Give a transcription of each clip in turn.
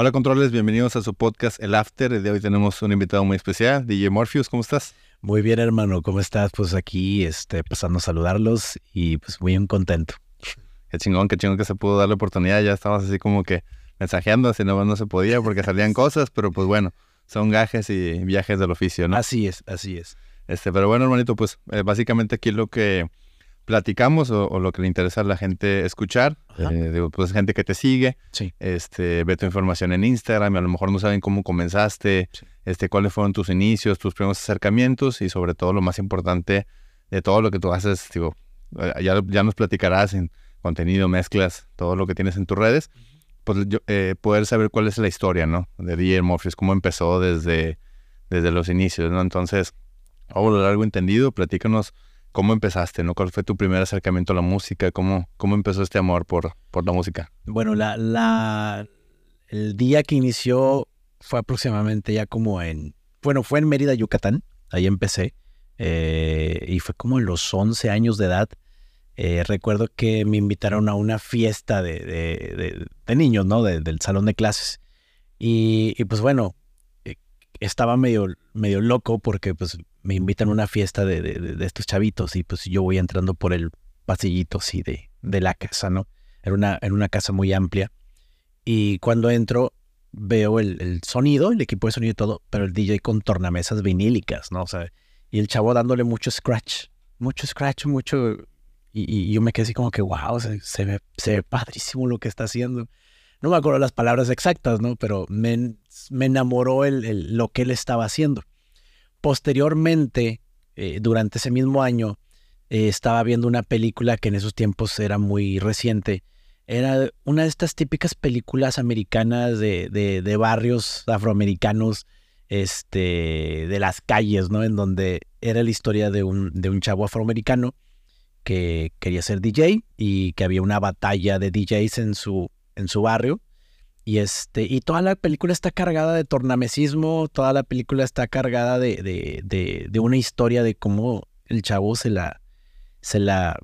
Hola controles, bienvenidos a su podcast El After. El de hoy tenemos un invitado muy especial, DJ Morpheus, ¿cómo estás? Muy bien, hermano, ¿cómo estás? Pues aquí, este, pasando a saludarlos y pues muy contento. Qué chingón, qué chingón que se pudo dar la oportunidad. Ya estabas así como que mensajeando, así no, no se podía porque salían cosas, pero pues bueno, son gajes y viajes del oficio, ¿no? Así es, así es. Este, pero bueno, hermanito, pues eh, básicamente aquí lo que platicamos o, lo que le interesa a la gente escuchar. Eh, digo, pues gente que te sigue, sí. este, ve tu información en Instagram y a lo mejor no saben cómo comenzaste, este, cuáles fueron tus inicios, tus primeros acercamientos y sobre todo lo más importante de todo lo que tú haces, digo, eh, ya, ya nos platicarás en contenido, mezclas, todo lo que tienes en tus redes, pues yo, eh, poder saber cuál es la historia, ¿no? De DJ Morpheus, cómo empezó desde, desde los inicios, ¿no? Entonces, a lo largo entendido, platícanos ¿Cómo empezaste? ¿no? ¿Cuál fue tu primer acercamiento a la música? ¿Cómo, cómo empezó este amor por, por la música? Bueno, la, la, el día que inició fue aproximadamente ya como en, bueno, fue en Mérida, Yucatán, ahí empecé, eh, y fue como en los 11 años de edad. Eh, recuerdo que me invitaron a una fiesta de, de, de, niños, ¿no? del salón de clases. Y, y pues bueno, eh, estaba medio, medio loco porque pues me invitan a una fiesta de, de, estos chavitos y pues yo voy entrando por el pasillito así de, de la casa, ¿no? Era una, en una casa muy amplia. Y cuando entro veo el, el, sonido, el equipo de sonido y todo, pero el DJ con tornamesas vinílicas, ¿no? O sea, y el chavo dándole mucho scratch, mucho scratch, mucho... Y, yo me quedé así como que, wow, se, se, ve, se ve padrísimo lo que está haciendo. No me acuerdo las palabras exactas, ¿no? Pero me, me enamoró el, lo que él estaba haciendo. Posteriormente, eh, durante ese mismo año, eh, estaba viendo una película que en esos tiempos era muy reciente. Era una de estas típicas películas americanas de, de, barrios afroamericanos, este, de las calles, ¿no? En donde era la historia de un, de un chavo afroamericano que quería ser DJ y que había una batalla de DJs en su, en su barrio y, este, y toda la película está cargada de tornamesismo, toda la película está cargada de, de, de, una historia de cómo el chavo se la, se la,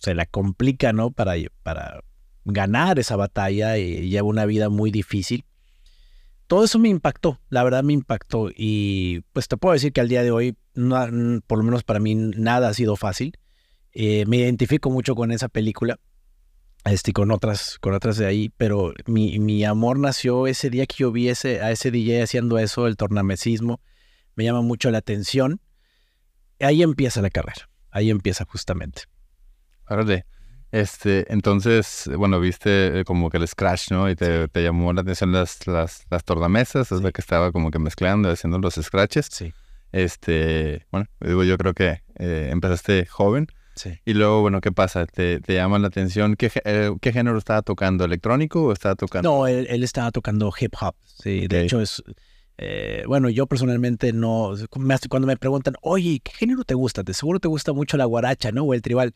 se la complica, ¿no? Para, para ganar esa batalla y lleva una vida muy difícil. Todo eso me impactó, la verdad me impactó. Y pues te puedo decir que al día de hoy, por lo menos para mí, nada ha sido fácil. Eh, me identifico mucho con esa película este, con otras, con otras de ahí, pero mi, mi, amor nació ese día que yo vi ese, a ese DJ haciendo eso, el tornamesismo, me llama mucho la atención. Ahí empieza la carrera, ahí empieza justamente. Órale. Este, entonces, bueno, viste eh, como que el scratch, ¿no? Y te, te llamó la atención las, las, las tornamesas, es la que estaba como que mezclando, haciendo los scratches. Sí. Este, bueno, digo, yo creo que eh, empezaste joven. Y luego, bueno, ¿qué pasa? ¿Te, te llama la atención? ¿Qué, eh, ¿Qué, género estaba tocando? ¿Electrónico o estaba tocando? No, él, él estaba tocando hip hop. Sí, de hecho es... Eh, bueno, yo personalmente no... Cuando me preguntan, oye, ¿qué género te gusta? De seguro te gusta mucho la guaracha, ¿no? O el tribal.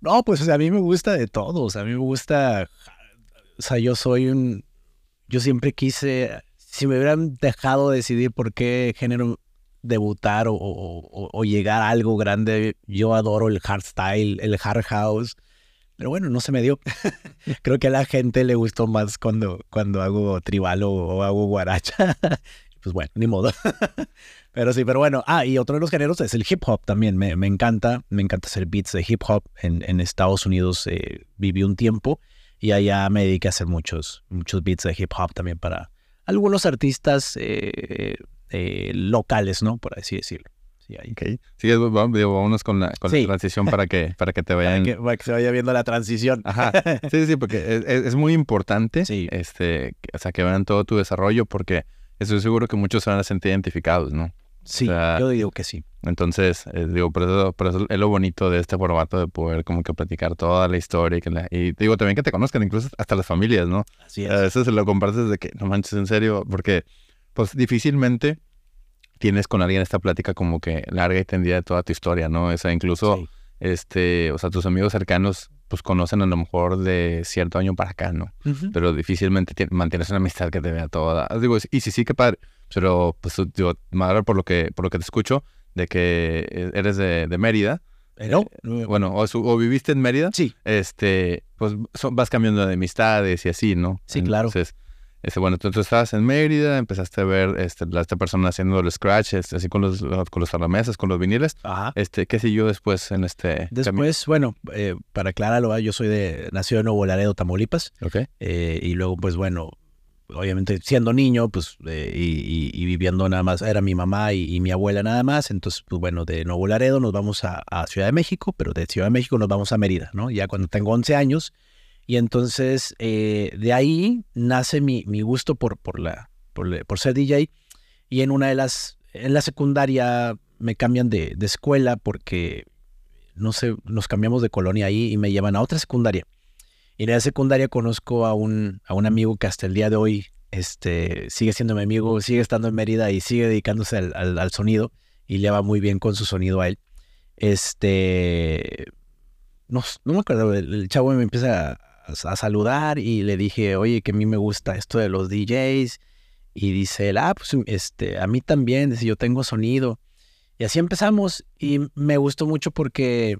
No, pues o sea, a mí me gusta de todo. O sea, a mí me gusta... O sea, yo soy un... Yo siempre quise... Si me hubieran dejado decidir por qué género debutar o, llegar a algo grande. Yo adoro el hardstyle, el hard house, pero bueno, no se me dio. Creo que a la gente le gustó más cuando, cuando hago tribal o, hago guaracha. pues bueno, ni modo. pero sí, pero bueno. Ah, y otro de los géneros es el hip hop también. Me, me encanta, me encanta hacer beats de hip hop. En, Estados Unidos eh, viví un tiempo y allá me dediqué a hacer muchos, muchos beats de hip hop también para algunos artistas eh, eh, locales, ¿no? Por así decirlo. Sí, ahí. Okay. Sí, vámonos con la, con la transición para que, para que te vayan... Para que, se vaya viendo la transición. Ajá. Sí, sí, porque es, muy importante sí. este, o sea, que vean todo tu desarrollo porque estoy seguro que muchos se van a sentir identificados, ¿no? Sí, yo digo que sí. Entonces, eh, digo, por eso, por eso, es lo bonito de este formato de poder como que platicar toda la historia y, que y digo también que te conozcan, incluso hasta las familias, ¿no? Así es. A veces se lo compartes de que, no manches, en serio, porque pues difícilmente tienes con alguien esta plática como que larga y tendida de toda tu historia, ¿no? O sea, incluso, este, o sea, tus amigos cercanos pues conocen a lo mejor de cierto año para acá, ¿no? Pero difícilmente mantienes una amistad que te vea toda. Digo, y sí, sí, qué padre. Pero, pues, digo, madre, por lo que, por lo que te escucho, de que e, eres de, de Mérida. ¿No? Eh, bueno, o, viviste en Mérida. Sí. Este, pues vas cambiando de amistades y así, ¿no? Sí, claro. Entonces, Este, bueno, tú, tú estabas en Mérida, empezaste a ver este, la- esta persona haciendo el scratch, este, así con los, con los arnamesas, con los viniles. Ajá. Este, ¿Qué siguió después en este? Después, bueno, eh, para aclararlo, yo soy de, nacido en Nuevo Laredo, Tamaulipas. Ok. eh, y luego, pues bueno, obviamente siendo niño, pues, eh, y, y- y viviendo nada más, era mi mamá y, y mi abuela nada más. Entonces, pues bueno, de Nuevo Laredo nos vamos a, a Ciudad de México, pero de Ciudad de México nos vamos a Mérida, ¿no? Ya cuando tengo 11 años. Y entonces, eh, de ahí nace mi, mi gusto por, por, la, por, por ser DJ. Y en una de las, en la secundaria me cambian de, de escuela porque, no sé, nos cambiamos de colonia ahí y me llevan a otra secundaria. Y en la secundaria conozco a un, a un amigo que hasta el día de hoy este, sigue siendo mi amigo, sigue estando en Mérida y sigue dedicándose al, al- al sonido y le va muy bien con su sonido a él. Este, no, no me acuerdo, el, el chavo me empieza a, a saludar y le dije, oye, que a mí me gusta esto de los DJs. Y dice él, ah, pues este, a mí también, dice, yo tengo sonido. Y así empezamos y me gustó mucho porque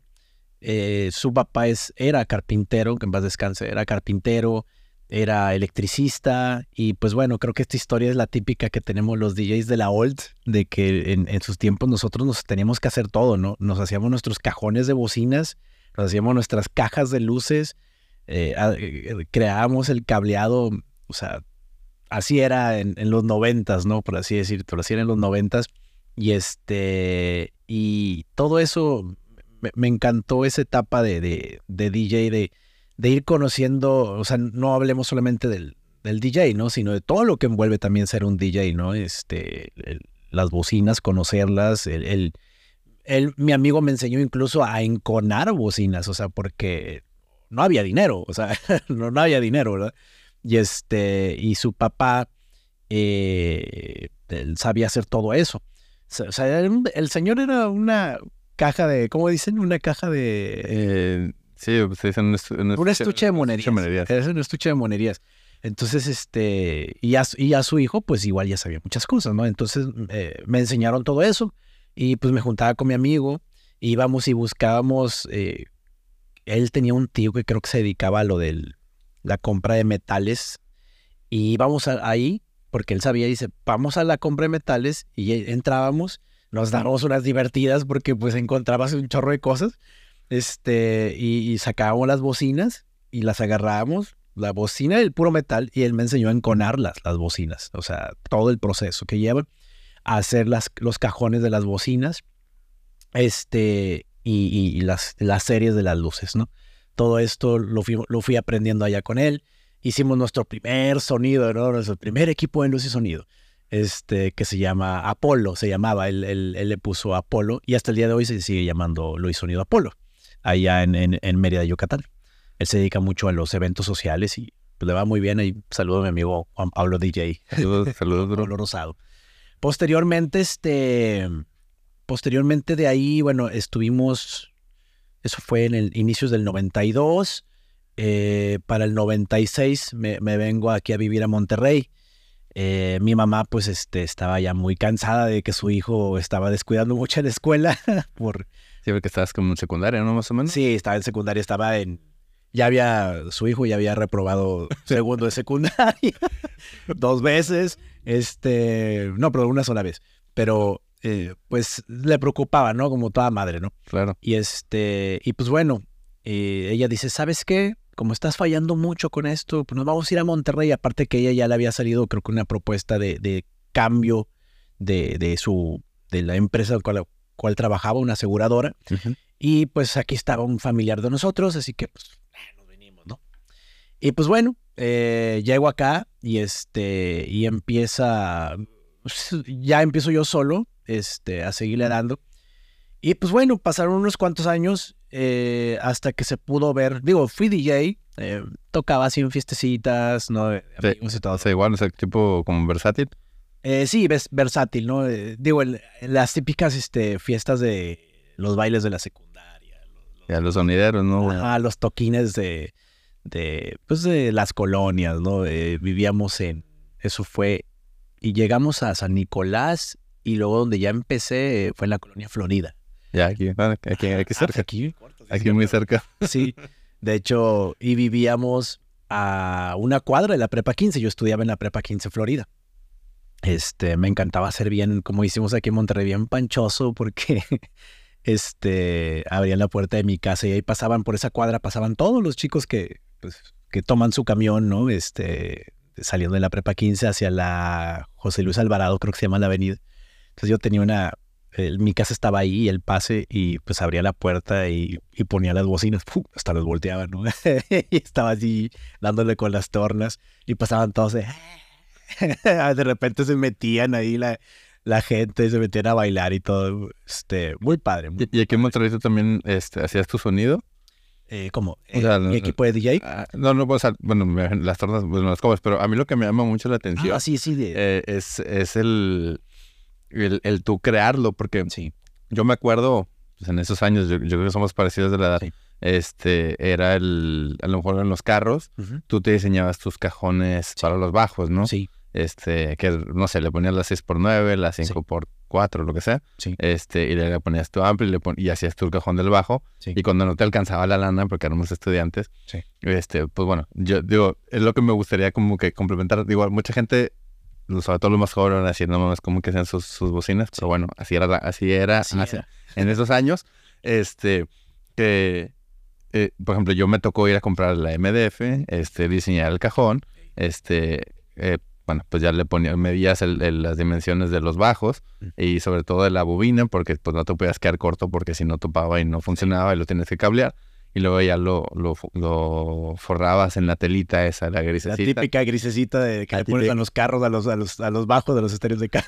eh, su papá es, era carpintero, que en paz descanse, era carpintero, era electricista y pues bueno, creo que esta historia es la típica que tenemos los DJs de la old, de que en, en sus tiempos nosotros nos teníamos que hacer todo, ¿no? Nos hacíamos nuestros cajones de bocinas, nos hacíamos nuestras cajas de luces, eh, eh, creábamos el cableado, o sea, así era en, los noventas, ¿no? Por así decirlo, así era en los noventas. Y este, y todo eso, me, encantó esa etapa de, de, de DJ, de, de ir conociendo, o sea, no hablemos solamente del, del DJ, ¿no? Sino de todo lo que envuelve también ser un DJ, ¿no? Este, las bocinas, conocerlas, el, el- el- mi amigo me enseñó incluso a enconar bocinas, o sea, porque no había dinero, o sea, no, no había dinero, ¿verdad? Y este, y su papá eh, él sabía hacer todo eso. O sea, el señor era una caja de, ¿cómo dicen? Una caja de... Eh, sí, se dice un, estu- un un estuche de monerías. de monerías. Es un estuche de monerías. Entonces, este, y a, su- y a su hijo, pues igual ya sabía muchas cosas, ¿no? Entonces eh, me enseñaron todo eso y pues me juntaba con mi amigo, íbamos y buscábamos, eh, él tenía un tío que creo que se dedicaba a lo de la compra de metales y íbamos a- ahí porque él sabía, dice, vamos a la compra de metales y entrábamos, nos dábamos unas divertidas porque pues encontrabas un chorro de cosas, este, y, y sacábamos las bocinas y las agarrábamos, la bocina del puro metal, y él me enseñó a enconar las, bocinas, o sea, todo el proceso que lleva a hacer las, los cajones de las bocinas, este, y, y- y las, las series de las luces, ¿no? Todo esto lo fui, lo fui aprendiendo allá con él. Hicimos nuestro primer sonido, ¿no? Nuestro primer equipo de luz y sonido, este, que se llama Apolo, se llamaba, él, él- él le puso Apolo, y hasta el día de hoy se sigue llamando Luis Sonido Apolo, allá en, en, en Mérida, Yucatán. Él se dedica mucho a los eventos sociales y pues, le va muy bien. Ahí saludo a mi amigo Juan Pablo DJ. Saludos, saludos, bro. Pablo Rosado. Posteriormente, este, posteriormente de ahí, bueno, estuvimos, eso fue en el inicios del 92. eh, para el 96 me, me vengo aquí a vivir a Monterrey. Eh, mi mamá, pues, este, estaba ya muy cansada de que su hijo estaba descuidando mucho en la escuela. por, Sí, porque estabas como en secundaria, ¿no? Más o menos. sí, estaba en secundaria, estaba en, ya había, su hijo ya había reprobado segundo de secundaria dos veces, este, no, pero una sola vez, pero eh, pues le preocupaba, ¿no? Como toda madre, ¿no? Claro. Y este, y pues bueno, eh, ella dice, ¿sabes qué? Como estás fallando mucho con esto, pues nos vamos a ir a Monterrey, aparte que ella ya le había salido, creo que una propuesta de, de cambio de, de su, de la empresa con la cual trabajaba, una aseguradora, y pues aquí estaba un familiar de nosotros, así que pues ah, nos venimos, ¿no? Y pues bueno, eh, llego acá y este, y empieza, pues, ya empiezo yo solo, este, a seguirle dando. Y pues bueno, pasaron unos cuantos años eh, hasta que se pudo ver, digo, fui DJ, eh, tocaba así en fiestecitas, ¿no? Sí. Y todo. O sea, igual, o sea, tipo como versátil. Eh, sí, ves, versátil, ¿no? Eh, digo, el- las típicas este, fiestas de los bailes de la secundaria, los, Ya los sonideros, ¿no? Ajá, los toquines de, de, pues de las colonias, ¿no? Vivíamos en, eso fue, y llegamos a San Nicolás y luego donde ya empecé eh, fue en la colonia Florida. Ya, aquí, aquí, aquí cerca. Aquí, Aquí muy cerca. sí. De hecho, y vivíamos a una cuadra de la Prepa 15. Yo estudiaba en la Prepa 15 Florida. Este, me encantaba ser bien, como hicimos aquí en Monterrey, bien panchoso, porque este, abrían la puerta de mi casa y ahí pasaban por esa cuadra, pasaban todos los chicos que, pues, que toman su camión, ¿no? Este, saliendo de la Prepa 15 hacia la José Luis Alvarado, creo que se llama la avenida. Entonces yo tenía una, mi casa estaba ahí, el pase, y pues abría la puerta y, ponía las bocinas, hasta los volteaba, ¿no? y estaba así dándole con las tornas y pasaban todos de... de repente se metían ahí la, la gente, se metían a bailar y todo. Este, muy padre. ¿Y, aquí en Monterrey también este, hacías tu sonido? Eh, ¿Cómo? ¿Mi equipo de DJ? Ah, no, no, pues, bueno, las tornas, pues no las cobras, pero a mí lo que me llama mucho la atención ah, sí, sí, eh, es, es el, el, el, tú crearlo, porque sí. yo me acuerdo, pues en esos años, yo, creo que somos parecidos de la edad, este, era el, a lo mejor en los carros, tú te diseñabas tus cajones para los bajos, ¿no? Sí. Este, que no sé, le ponías la 6x9, la 5x4, lo que sea, este, y le ponías tu ampli y, hacías tu cajón del bajo, y cuando no te alcanzaba la lana, porque éramos estudiantes, este, pues bueno, yo digo, es lo que me gustaría como que complementar, digo, mucha gente, sobre todo los más jóvenes, van a decir, no mames, como que sean sus, sus bocinas, pero bueno, así era, así era, en esos años, este, que, eh, por ejemplo, yo me tocó ir a comprar la MDF, este, diseñar el cajón, este, eh, bueno, pues ya le ponías, medías las dimensiones de los bajos y sobre todo de la bobina, porque pues no te podías quedar corto porque si no topaba y no funcionaba y lo tienes que cablear. Y luego ya lo, lo, forrabas en la telita esa, la grisecita. La típica grisecita de que le pones a los carros, a los, a los, a los bajos de los estéreos de carro.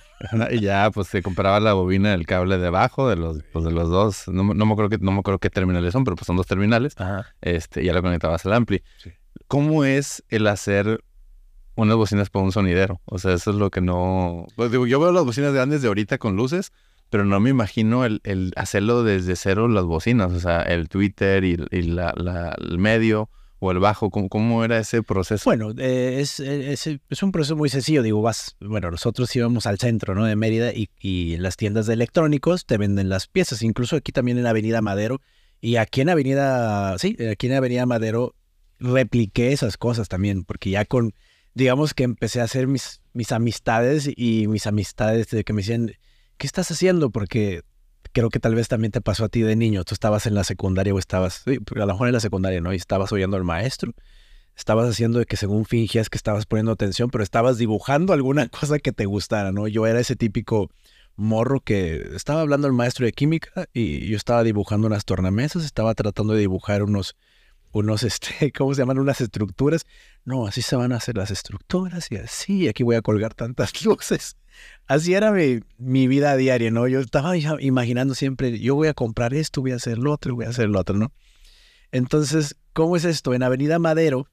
y ya, pues se compraba la bobina del cable debajo de los, pues, de los dos. No, no, me acuerdo que, no me acuerdo qué terminales son, pero pues son dos terminales. Este, ya lo conectabas al ampli. ¿Cómo es el hacer unas bocinas para un sonidero. O sea, eso es lo que no... Pues digo, yo veo las bocinas grandes de ahorita con luces, pero no me imagino el, el hacerlo desde cero las bocinas. O sea, el Twitter y, la, el medio o el bajo. ¿Cómo, cómo era ese proceso? Bueno, eh, es, es, es, un proceso muy sencillo. Digo, vas... Bueno, nosotros íbamos al centro, ¿no? De Mérida y, y las tiendas de electrónicos te venden las piezas. Incluso aquí también en Avenida Madero. Y aquí en Avenida... Sí, aquí en Avenida Madero repliqué esas cosas también, porque ya con digamos que empecé a hacer mis, mis amistades y mis amistades de que me decían, ¿qué estás haciendo? Porque creo que tal vez también te pasó a ti de niño. Tú estabas en la secundaria o estabas, a lo mejor en la secundaria, ¿no? Y estabas oyendo al maestro. Estabas haciendo de que según fingías que estabas poniendo atención, pero estabas dibujando alguna cosa que te gustara, ¿no? Yo era ese típico morro que estaba hablando al maestro de química y yo estaba dibujando unas tornamesas, estaba tratando de dibujar unos, unos, este, ¿cómo se llaman? Unas estructuras. No, así se van a hacer las estructuras y así, aquí voy a colgar tantas luces. Así era mi, mi vida diaria, ¿no? Yo estaba imaginando siempre, yo voy a comprar esto, voy a hacer lo otro, voy a hacer lo otro, ¿no? Entonces, ¿cómo es esto? En Avenida Madero,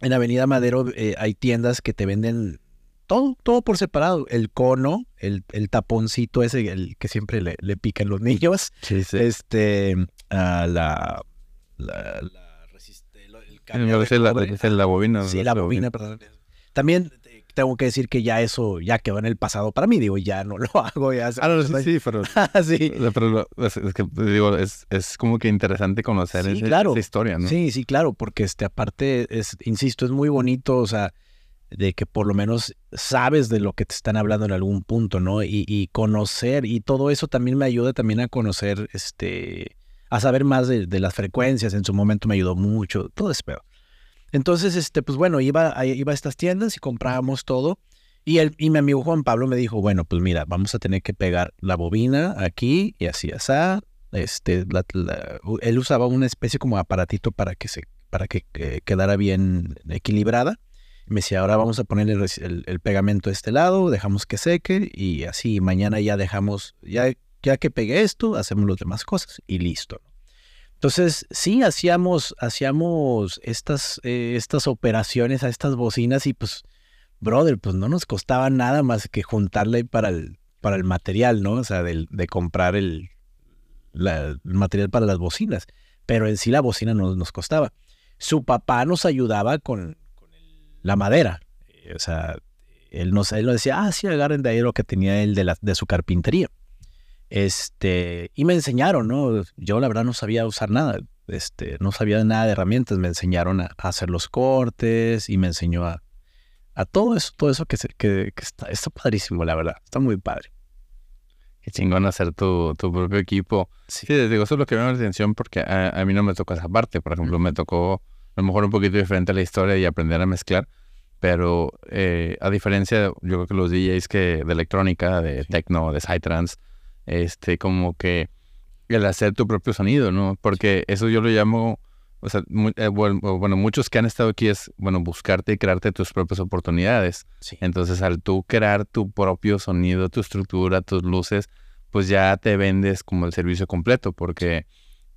en Avenida Madero eh, hay tiendas que te venden todo, todo por separado. El cono, el, el taponcito ese, el que siempre le, le pican los niños. Sí, sí. Este, la, la, la la, bobina. Sí, la bobina, perdón. También tengo que decir que ya eso ya quedó en el pasado para mí, digo, ya no lo hago. Ya ah, no, sí, sí, pero, sí. pero es, que, digo, es, es, como que interesante conocer esa historia, ¿no? Sí, sí, claro, porque este, aparte, es, insisto, es muy bonito, o sea, de que por lo menos sabes de lo que te están hablando en algún punto, ¿no? Y, y conocer, y todo eso también me ayuda también a conocer, este, a saber más de, las frecuencias. En su momento me ayudó mucho, todo es peor. Entonces, este, pues bueno, iba iba a estas tiendas y comprábamos todo. Y, el, y mi amigo Juan Pablo me dijo, bueno, pues mira, vamos a tener que pegar la bobina aquí y así, así. Este, él usaba una especie como aparatito para que, se, para que eh, quedara bien equilibrada. Me decía, ahora vamos a poner el, el, pegamento a este lado, dejamos que seque y así mañana ya dejamos, ya ya que pegué esto, hacemos las demás cosas y listo. Entonces, sí, hacíamos, hacíamos estas, eh, estas operaciones a estas bocinas y pues, brother, pues no nos costaba nada más que juntarle para el, para el material, ¿no? O sea, de, de comprar el, material para las bocinas. Pero en sí la bocina no nos costaba. Su papá nos ayudaba con, la madera. O sea, él nos, él nos decía, ah, sí, agarren de ahí lo que tenía él de, la, de su carpintería. Este, y me enseñaron, ¿no? Yo la verdad no sabía usar nada. este, no sabía nada de herramientas, me enseñaron a, hacer los cortes y me enseñó a, a todo eso, todo eso que, que, está, está padrísimo, la verdad, está muy padre. Qué chingón hacer tu, tu propio equipo. Sí. sí, digo, eso es lo que me llama la atención porque a, mí no me tocó esa parte. Por ejemplo, me tocó a lo mejor un poquito diferente a la historia y aprender a mezclar. Pero eh, a diferencia, yo creo que los DJs que de electrónica, de techno, de psytrance, este, como que el hacer tu propio sonido, ¿no? Porque eso yo lo llamo, o sea, eh, bueno, muchos que han estado aquí es, bueno, buscarte y crearte tus propias oportunidades. Entonces, al tú crear tu propio sonido, tu estructura, tus luces, pues ya te vendes como el servicio completo, porque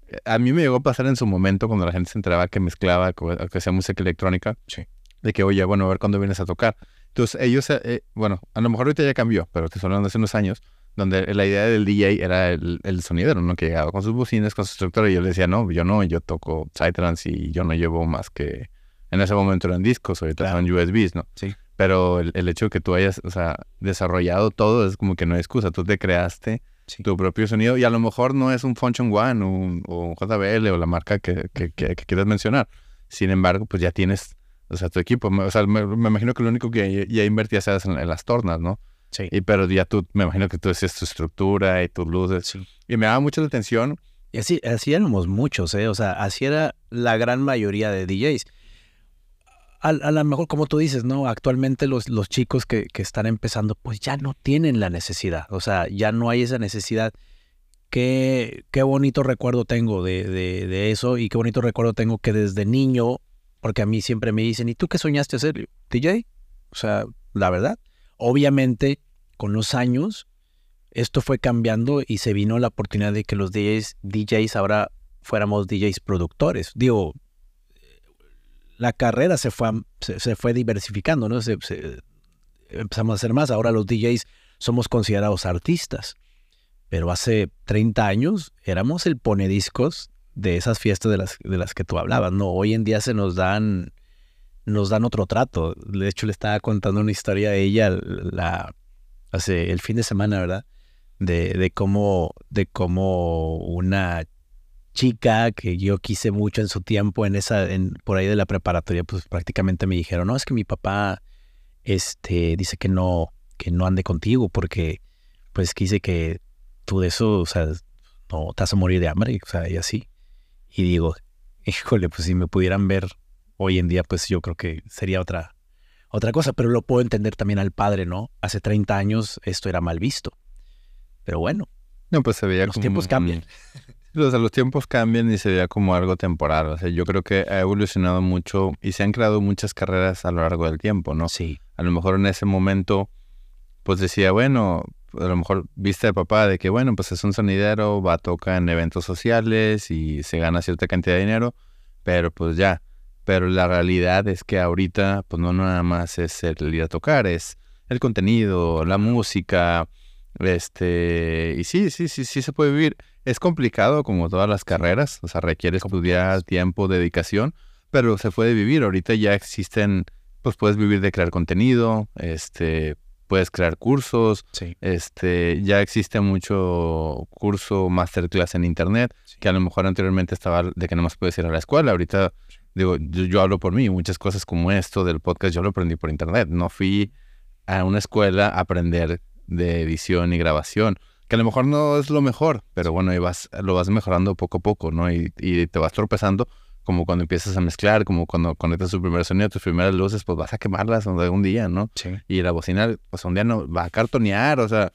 eh, a mí me llegó a pasar en su momento cuando la gente se enteraba que mezclaba, que hacía música electrónica, de que, oye, bueno, a ver cuándo vienes a tocar. Entonces, ellos, eh, bueno, a lo mejor ahorita ya cambió, pero te estoy hablando hace unos años, donde la idea del DJ era el, el sonidero, ¿no? Que llegaba con sus bocinas, con su estructura, y yo le decía, no, yo no, yo toco Psytrance y yo no llevo más que... En ese momento eran discos, ahorita son USBs, ¿no? Sí. Pero el, hecho de que tú hayas, o sea, desarrollado todo es como que no hay excusa. Tú te creaste tu propio sonido y a lo mejor no es un Function One o un, o JBL o la marca que, que, que, quieras mencionar. Sin embargo, pues ya tienes, o sea, tu equipo. O sea, me, imagino que lo único que ya invertías era en las tornas, ¿no? Sí. Y pero ya tú, me imagino que tú decías tu estructura y tus luces. Y me daba mucho la atención. Y así, así éramos muchos, ¿eh? O sea, así era la gran mayoría de DJs. A, a lo mejor, como tú dices, ¿no? Actualmente los, los chicos que, que, están empezando, pues ya no tienen la necesidad. O sea, ya no hay esa necesidad. Qué, qué bonito recuerdo tengo de, de, de eso y qué bonito recuerdo tengo que desde niño, porque a mí siempre me dicen, ¿y tú qué soñaste hacer? DJ. O sea, la verdad, Obviamente, con los años, esto fue cambiando y se vino la oportunidad de que los DJs, DJs ahora fuéramos DJs productores. Digo, la carrera se fue, se, fue diversificando, ¿no? empezamos a hacer más. Ahora los DJs somos considerados artistas. Pero hace 30 años éramos el ponediscos de esas fiestas de las, de las que tú hablabas, ¿no? Hoy en día se nos dan nos dan otro trato. De hecho, le estaba contando una historia a ella la, hace el fin de semana, ¿verdad? De, de, cómo, de cómo una chica que yo quise mucho en su tiempo, en esa, en, por ahí de la preparatoria, pues prácticamente me dijeron, no, es que mi papá este, dice que no, que no ande contigo porque pues quise que tú de eso, o sea, no te vas a morir de hambre, o sea, y así. Y digo, híjole, pues si me pudieran ver Hoy en día, pues yo creo que sería otra, otra cosa, pero lo puedo entender también al padre, ¿no? Hace 30 años esto era mal visto. Pero bueno. No, pues se veía los tiempos cambian. O sea, los tiempos cambian y se veía como algo temporal. O sea, yo creo que ha evolucionado mucho y se han creado muchas carreras a lo largo del tiempo, ¿no? Sí. A lo mejor en ese momento, pues decía, bueno, a lo mejor viste al papá de que, bueno, pues es un sonidero, va a tocar en eventos sociales y se gana cierta cantidad de dinero, pero pues ya, pero la realidad es que ahorita, pues no nada más es el ir a tocar, es el contenido, la música, este, y sí, sí, sí, sí se puede vivir. Es complicado como todas las carreras, o sea, requiere estudiar, tiempo, dedicación, pero se puede vivir. Ahorita ya existen, pues puedes vivir de crear contenido, este, puedes crear cursos, este, ya existe mucho curso, masterclass en internet, que a lo mejor anteriormente estaba de que no más puedes ir a la escuela, ahorita digo, yo, hablo por mí, muchas cosas como esto del podcast yo lo aprendí por internet, no fui a una escuela a aprender de edición y grabación, que a lo mejor no es lo mejor, pero bueno, y vas, lo vas mejorando poco a poco, ¿no? Y, te vas tropezando como cuando empiezas a mezclar, como cuando conectas tu primer sonido, tus primeras luces, pues vas a quemarlas un día, ¿no? Sí. Y la bocina, pues un día no va a cartonear, o sea,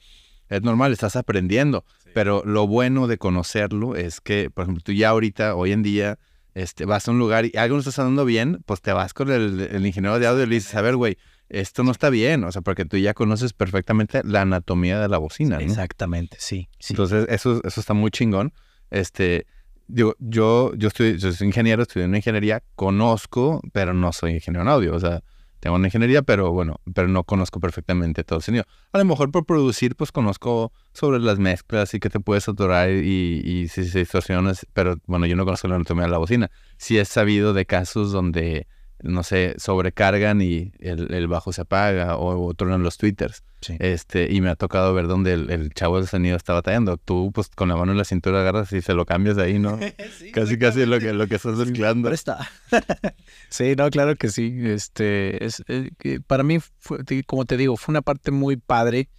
es normal, estás aprendiendo. Pero lo bueno de conocerlo es que, por ejemplo, tú ya ahorita, hoy en día, este, vas a un lugar y algo no está sonando bien, pues te vas con el, ingeniero de audio y le dices, a ver, güey, esto no está bien, o sea, porque tú ya conoces perfectamente la anatomía de la bocina, ¿no? Exactamente, sí, Entonces, eso, eso está muy chingón. Este, digo, yo, yo, estoy, yo soy ingeniero, estudié en ingeniería, conozco, pero no soy ingeniero en audio, o sea, tengo una ingeniería, pero bueno, pero no conozco perfectamente todo el sonido. A lo mejor por producir, pues conozco sobre las mezclas y que te puedes atorar y, y, si se distorsionas, pero bueno, yo no conozco la anatomía de la bocina. Sí he sabido de casos donde no sé, sobrecargan y el, el bajo se apaga o, o tronan los twitters. Sí. Este, y me ha tocado ver donde el, el chavo del sonido está batallando. Tú, pues, con la mano en la cintura agarras y se lo cambias de ahí, ¿no? casi, casi lo que, lo que estás mezclando. Presta. sí, no, claro que sí. Este, es, eh, para mí, fue, como te digo, fue una parte muy padre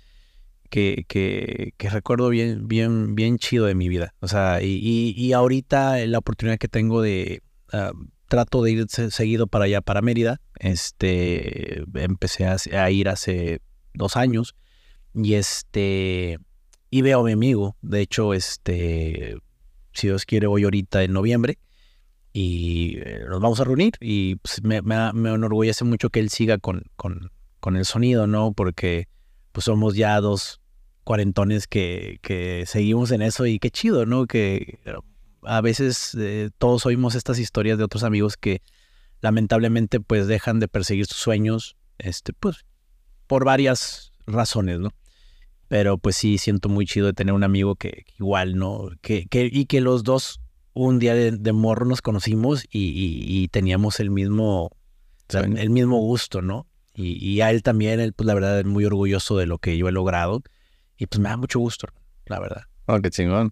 que, que, que recuerdo bien, bien, bien chido de mi vida. O sea, y, y, y ahorita la oportunidad que tengo de ah, trato de ir se- seguido para allá, para Mérida. Este, empecé a, ir hace dos años y este, y veo a mi amigo. De hecho, este, si Dios quiere, voy ahorita en noviembre y eh, nos vamos a reunir y pues, me, me, me enorgullece mucho que él siga con, con, con el sonido, ¿no? Porque pues somos ya dos cuarentones que, que seguimos en eso y qué chido, ¿no? Que a veces eh, todos oímos estas historias de otros amigos que lamentablemente pues dejan de perseguir sus sueños, este, pues por varias razones, ¿no? Pero pues sí, siento muy chido de tener un amigo que, que igual, ¿no? Que, que, y que los dos un día de, de morro nos conocimos y, y- y teníamos el mismo, el mismo gusto, ¿no? Y, y a él también, él pues la verdad es muy orgulloso de lo que yo he logrado y pues me da mucho gusto, la verdad. Oh, qué chingón.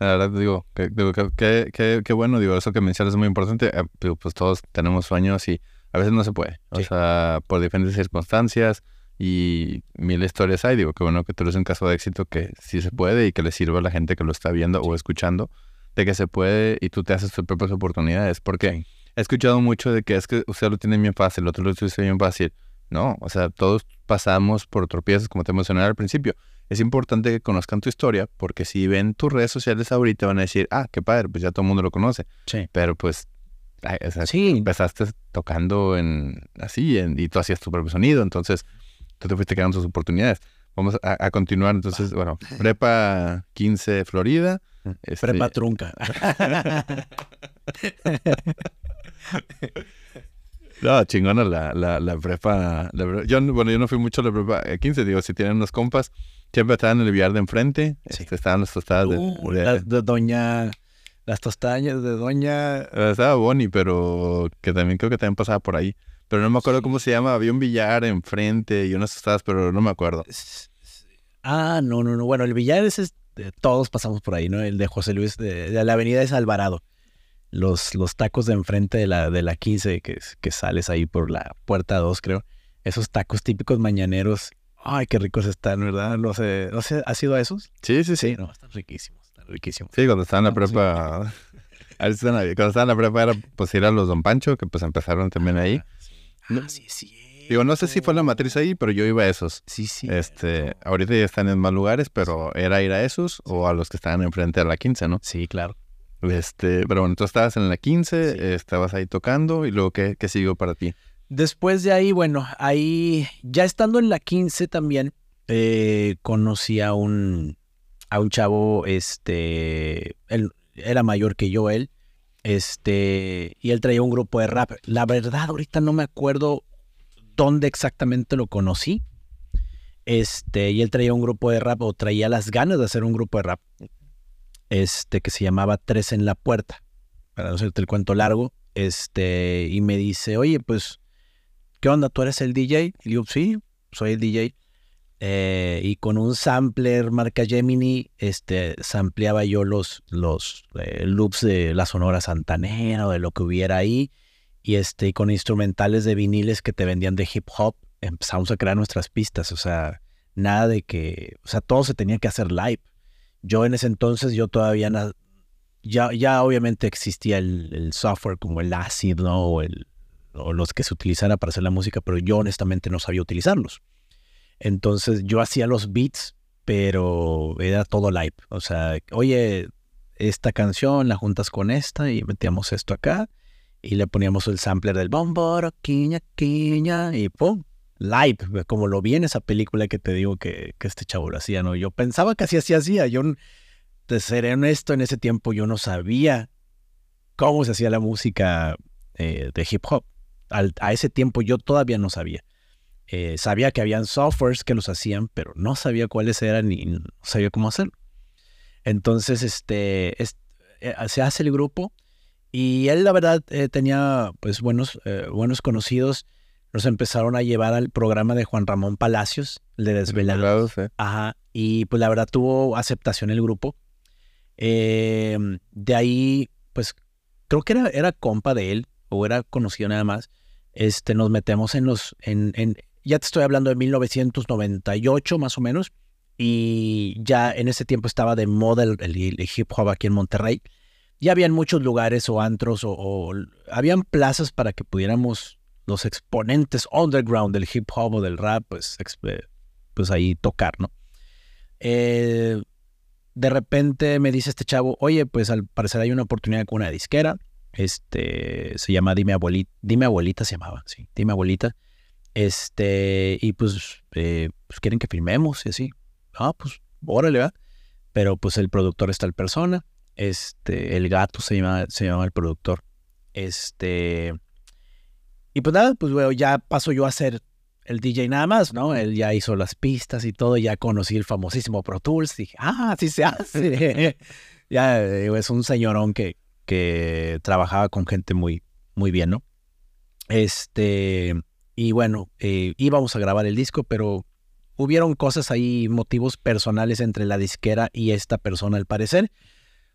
La verdad, digo, digo, que, que- que- bueno, digo, eso que mencionas es muy importante. Eh, pues todos tenemos sueños y a veces no se puede. O Sí. sea, por diferentes circunstancias y mil historias hay. Digo, que bueno que tú eres un caso de éxito que sí se puede y que le sirva a la gente que lo está viendo o escuchando de que se puede y tú te haces tus propias oportunidades. Porque he escuchado mucho de que es que usted lo tiene bien fácil, el otro lo tiene bien fácil. No, o sea, todos pasamos por tropiezos, como te mencioné al principio. Es importante que conozcan tu historia, porque si ven tus redes sociales ahorita van a decir, ah, qué padre, pues ya todo el mundo lo conoce. Sí. Pero pues, o sea, Sí, empezaste tocando en así en- y tú hacías tu propio sonido, entonces tú te fuiste quedando tus oportunidades. Vamos a, a continuar, entonces, bueno, prepa 15 Florida. este, prepa trunca. No, chingona la, la, la prepa. la yo, no- bueno, yo no fui mucho a la prepa eh, 15, digo, si tienen unos compas, siempre estaban en el billar de enfrente, Sí. este, estaban las tostadas de... Uh, de- las de doña, las tostañas de doña... eh, estaba Bonnie, pero que también creo que también pasaba por ahí. Pero no me acuerdo cómo se llama, había un billar enfrente y unas tostadas, pero no me acuerdo. Ah, no, no, no. Bueno, el billar es, eh, todos pasamos por ahí, ¿no? El de José Luis, de, de la avenida es Alvarado. Los, los tacos de enfrente de la, de la 15, que, que sales ahí por la puerta 2, creo. Esos tacos típicos mañaneros. Ay, qué ricos están, ¿verdad? No sé, no sé, ¿has ido a esos? Sí, sí, sí. Sí, no, están riquísimos, están riquísimos. Sí, cuando estaba en la prepa... Cuando estaba en la prepa era pues ir a los Don Pancho, que pues empezaron también ahí. Ah, sí. Ah, sí, sí. Digo, no sé si fue la matriz ahí, pero yo iba a esos. Sí, sí. Este, ahorita ya están en más lugares, pero era ir a esos o a los que estaban enfrente a la 15, ¿no? Sí, claro. Este, pero bueno, tú estabas en la 15, Sí. eh, estabas ahí tocando y luego ¿qué, qué siguió para ti? Después de ahí, bueno, ahí, ya estando en la 15 también, eh, conocí a un, a un chavo, este, él era mayor que yo, él, este, y él traía un grupo de rap. La verdad, ahorita no me acuerdo dónde exactamente lo conocí, este, y él traía un grupo de rap, o traía las ganas de hacer un grupo de rap, este, que se llamaba Tres en la Puerta, para no hacerte el cuento largo, este, y me dice, oye, pues, ¿qué onda? ¿Tú eres el DJ? Y digo, sí, soy el DJ. Eh, y con un sampler marca Gemini, este, sampleaba yo los, los eh, loops de la Sonora Santanera o de lo que hubiera ahí. Y este, con instrumentales de viniles que te vendían de hip hop, empezamos a crear nuestras pistas. O sea, nada de que, o sea, todo se tenía que hacer live. Yo en ese entonces, yo todavía, ya, ya obviamente existía el, el software como el Acid, ¿no? O, el, o los que se utilizara para hacer la música, pero yo honestamente no sabía utilizarlos. Entonces yo hacía los beats, pero era todo live. O sea, oye, esta canción la juntas con esta y metíamos esto acá y le poníamos el sampler del bomboro, quiña, quiña y pum, live, como lo vi en esa película que te digo que, este chavo lo hacía, ¿no? Yo pensaba que así así hacía. Yo, te seré honesto, en ese tiempo yo no sabía cómo se hacía la música eh, de hip hop. Al- a ese tiempo yo todavía no sabía. Eh, sabía que habían softwares que los hacían, pero no sabía cuáles eran y no sabía cómo hacerlo. Entonces, este, es- eh, se hace el grupo Y él, la verdad, eh, tenía pues buenos, eh, buenos conocidos. Nos empezaron a llevar al programa de Juan Ramón Palacios, el de Desvelados. Ajá. Y pues la verdad tuvo aceptación el grupo. Em, de ahí, pues creo que era, era compa de él, o era conocido nada más. Este, nos metemos en los, en, en, ya te estoy hablando de 1998 más o menos, y ya en ese tiempo estaba de moda el, hip hop aquí en Monterrey. Ya habían muchos lugares o antros o, habían plazas para que pudiéramos los exponentes underground del hip hop o del rap, pues, eh, pues ahí tocar, ¿no? Eh, de repente me dice este chavo, oye, pues al parecer hay una oportunidad con una disquera. Este se llama Dime Abuelita, Dime Abuelita se llamaba, sí, Dime Abuelita. Este, y pues, eh, pues quieren que firmemos y así. Ah, pues, órale, va. Pero pues el productor está el persona. Este, el gato se llama, se llama el productor. Este. Y pues nada, pues bueno, ya paso yo a ser el DJ nada más, ¿no? Él ya hizo las pistas y todo, ya conocí el famosísimo Pro Tools. Dije, ah, así se hace. ya es un señorón que, que trabajaba con gente muy, muy bien, ¿no? Este, y bueno, eh, íbamos a grabar el disco, pero hubieron cosas ahí, motivos personales entre la disquera y esta persona al parecer,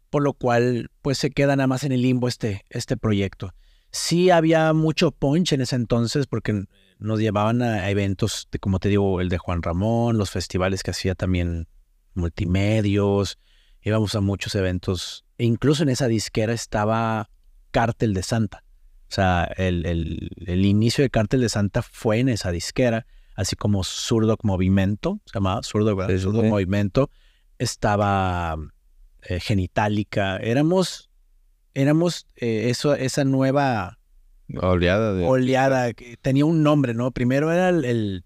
por lo cual pues se queda nada más en el limbo este, este proyecto. Sí había mucho punch en ese entonces porque nos llevaban a eventos, de, como te digo, el de Juan Ramón, los festivales que hacía también multimedios, íbamos a muchos eventos, e incluso en esa disquera estaba Cártel de Santa. O sea, el, el, inicio de Cártel de Santa fue en esa disquera, así como Surdoc Movimiento, se llamaba Surdoc, Movimiento, estaba eh, Genitalica, éramos, éramos eh, eso, esa nueva Oleada de... Oleada, que tenía un nombre, ¿no? Primero era el,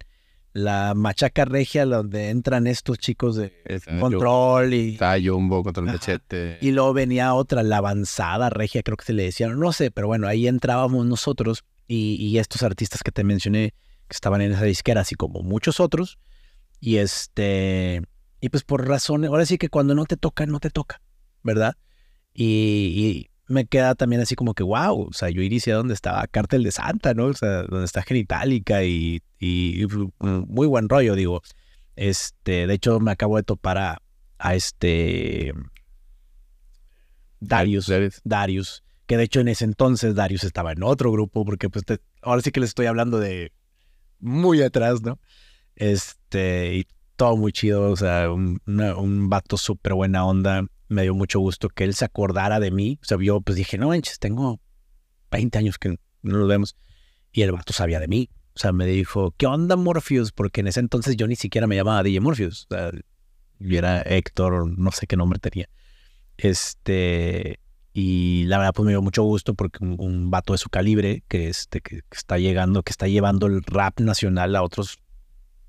la machaca regia donde entran estos chicos de control y... Está Jumbo contra el machete. Y luego venía otra, la avanzada regia, creo que se le decían, no sé, pero bueno, ahí entrábamos nosotros y, estos artistas que te mencioné que estaban en esa disquera, así como muchos otros. Y este... Y pues por razones, ahora sí que cuando no te toca, no te toca, ¿verdad? y me queda también así como que, wow, o sea, yo iría a donde estaba Cártel de Santa, ¿no? O sea, donde está Genitalica y, y, muy buen rollo, digo. Este, de hecho, me acabo de topar a, a este Darius, Darius, que de hecho en ese entonces Darius estaba en otro grupo, porque pues ahora sí que les estoy hablando de muy atrás, ¿no? Este, y todo muy chido, o sea, un, un vato súper buena onda me dio mucho gusto que él se acordara de mí. O sea, yo pues dije, no manches, tengo 20 años que no nos vemos. Y el vato sabía de mí. O sea, me dijo, ¿qué onda Morpheus? Porque en ese entonces yo ni siquiera me llamaba DJ Morpheus. O sea, yo era Héctor, no sé qué nombre tenía. Este, y la verdad pues me dio mucho gusto porque un, vato de su calibre que, este, que, está llegando, que está llevando el rap nacional a otros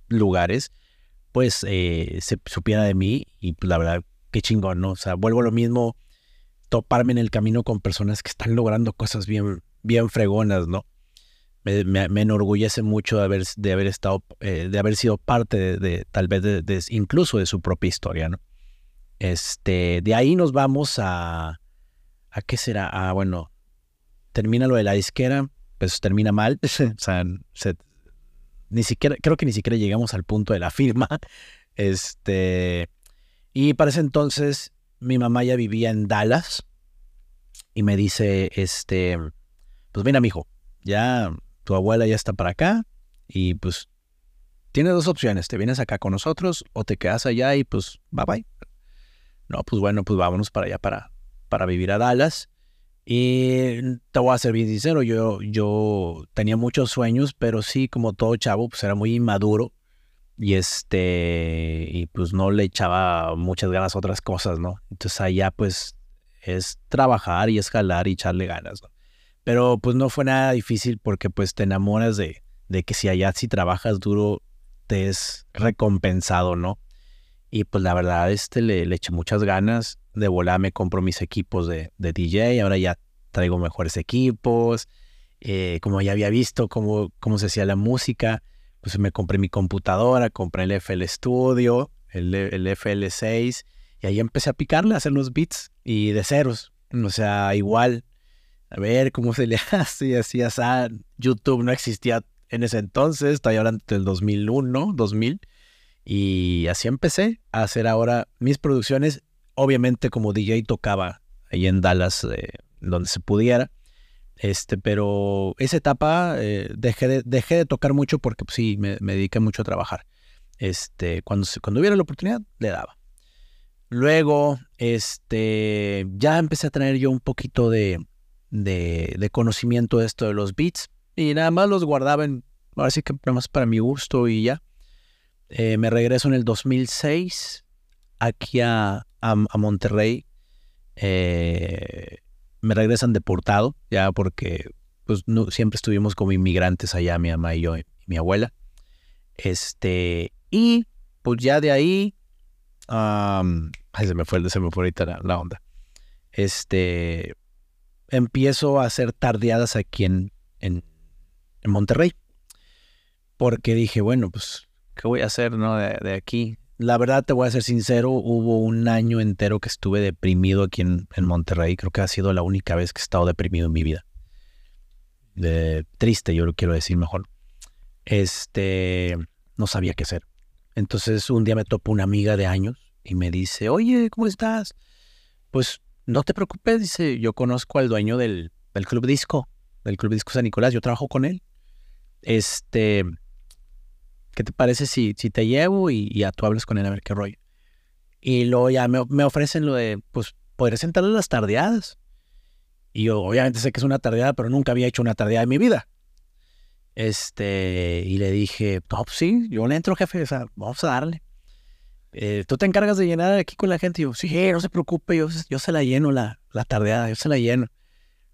lugares, pues eh, se supiera de mí y pues la verdad qué chingón, ¿no? O sea, vuelvo a lo mismo, toparme en el camino con personas que están logrando cosas bien, bien fregonas, ¿no? Me, enorgullece mucho de haber, estado, eh, de haber sido parte de, tal vez incluso de su propia historia, ¿no? Este, de ahí nos vamos a, ¿a qué será? Ah, bueno, termina lo de la disquera, pues termina mal, o sea, ni siquiera, creo que ni siquiera llegamos al punto de la firma, este, y para ese entonces mi mamá ya vivía en Dallas y me dice, este, pues mira, mijo, ya tu abuela ya está para acá y pues tienes dos opciones, te vienes acá con nosotros o te quedas allá y pues bye bye. No, pues bueno, pues vámonos para allá para, para vivir a Dallas. Y te voy a ser bien sincero, yo, yo tenía muchos sueños, pero sí, como todo chavo, pues era muy inmaduro y este, y pues no le echaba muchas ganas a otras cosas, ¿no? Entonces allá pues es trabajar y escalar y echarle ganas, ¿no? Pero pues no fue nada difícil porque pues te enamoras de, de que si allá si trabajas duro te es recompensado, ¿no? Y pues la verdad este le, le eché muchas ganas, de volar me compro mis equipos de, de DJ, ahora ya traigo mejores equipos, eh, como ya había visto cómo, cómo se hacía la música, pues me compré mi computadora, compré el FL Studio, el, el FL6, y ahí empecé a picarle, a hacer los beats y de ceros. O sea, igual, a ver cómo se le hace y así. YouTube no existía en ese entonces, estoy hablando del 2001, 2000. Y así empecé a hacer ahora mis producciones. Obviamente como DJ tocaba ahí en Dallas, eh, donde se pudiera. Este, pero esa etapa eh, dejé, de, dejé de tocar mucho porque pues, sí, me, dediqué mucho a trabajar. Este, cuando, cuando hubiera la oportunidad, le daba. Luego, este, ya empecé a tener yo un poquito de, de, de conocimiento de esto de los beats y nada más los guardaba en, ahora sí que nada más para mi gusto y ya. Eh, me regreso en el 2006 aquí a, a, Monterrey. Eh, me regresan deportado, ya porque pues, no, siempre estuvimos como inmigrantes allá, mi mamá y yo y mi abuela. Este, y pues ya de ahí, ay, se me fue, se me fue ahorita la, la, onda. Este, empiezo a hacer tardeadas aquí en, en, en Monterrey. Porque dije, bueno, pues ¿qué voy a hacer no, de, aquí? La verdad, te voy a ser sincero, hubo un año entero que estuve deprimido aquí en, Monterrey. Creo que ha sido la única vez que he estado deprimido en mi vida. Triste, yo lo quiero decir mejor. Este, no sabía qué hacer. Entonces un día me topo una amiga de años y me dice, oye, ¿cómo estás? Pues no te preocupes, dice, yo conozco al dueño del, del Club Disco, del Club Disco San Nicolás, yo trabajo con él. Este, ¿qué te parece si, si te llevo y, ya tú hablas con él a ver qué rollo? Y luego ya me, me ofrecen lo de, pues, podrías sentarle las tardeadas. Y yo obviamente sé que es una tardeada, pero nunca había hecho una tardeada en mi vida. Este, y le dije, no, pues sí, yo le entro, jefe, o sea, vamos a darle. Eh, ¿Tú te encargas de llenar aquí con la gente? Y yo, sí, no se preocupe, yo, yo se la lleno la, la tardeada, yo se la lleno.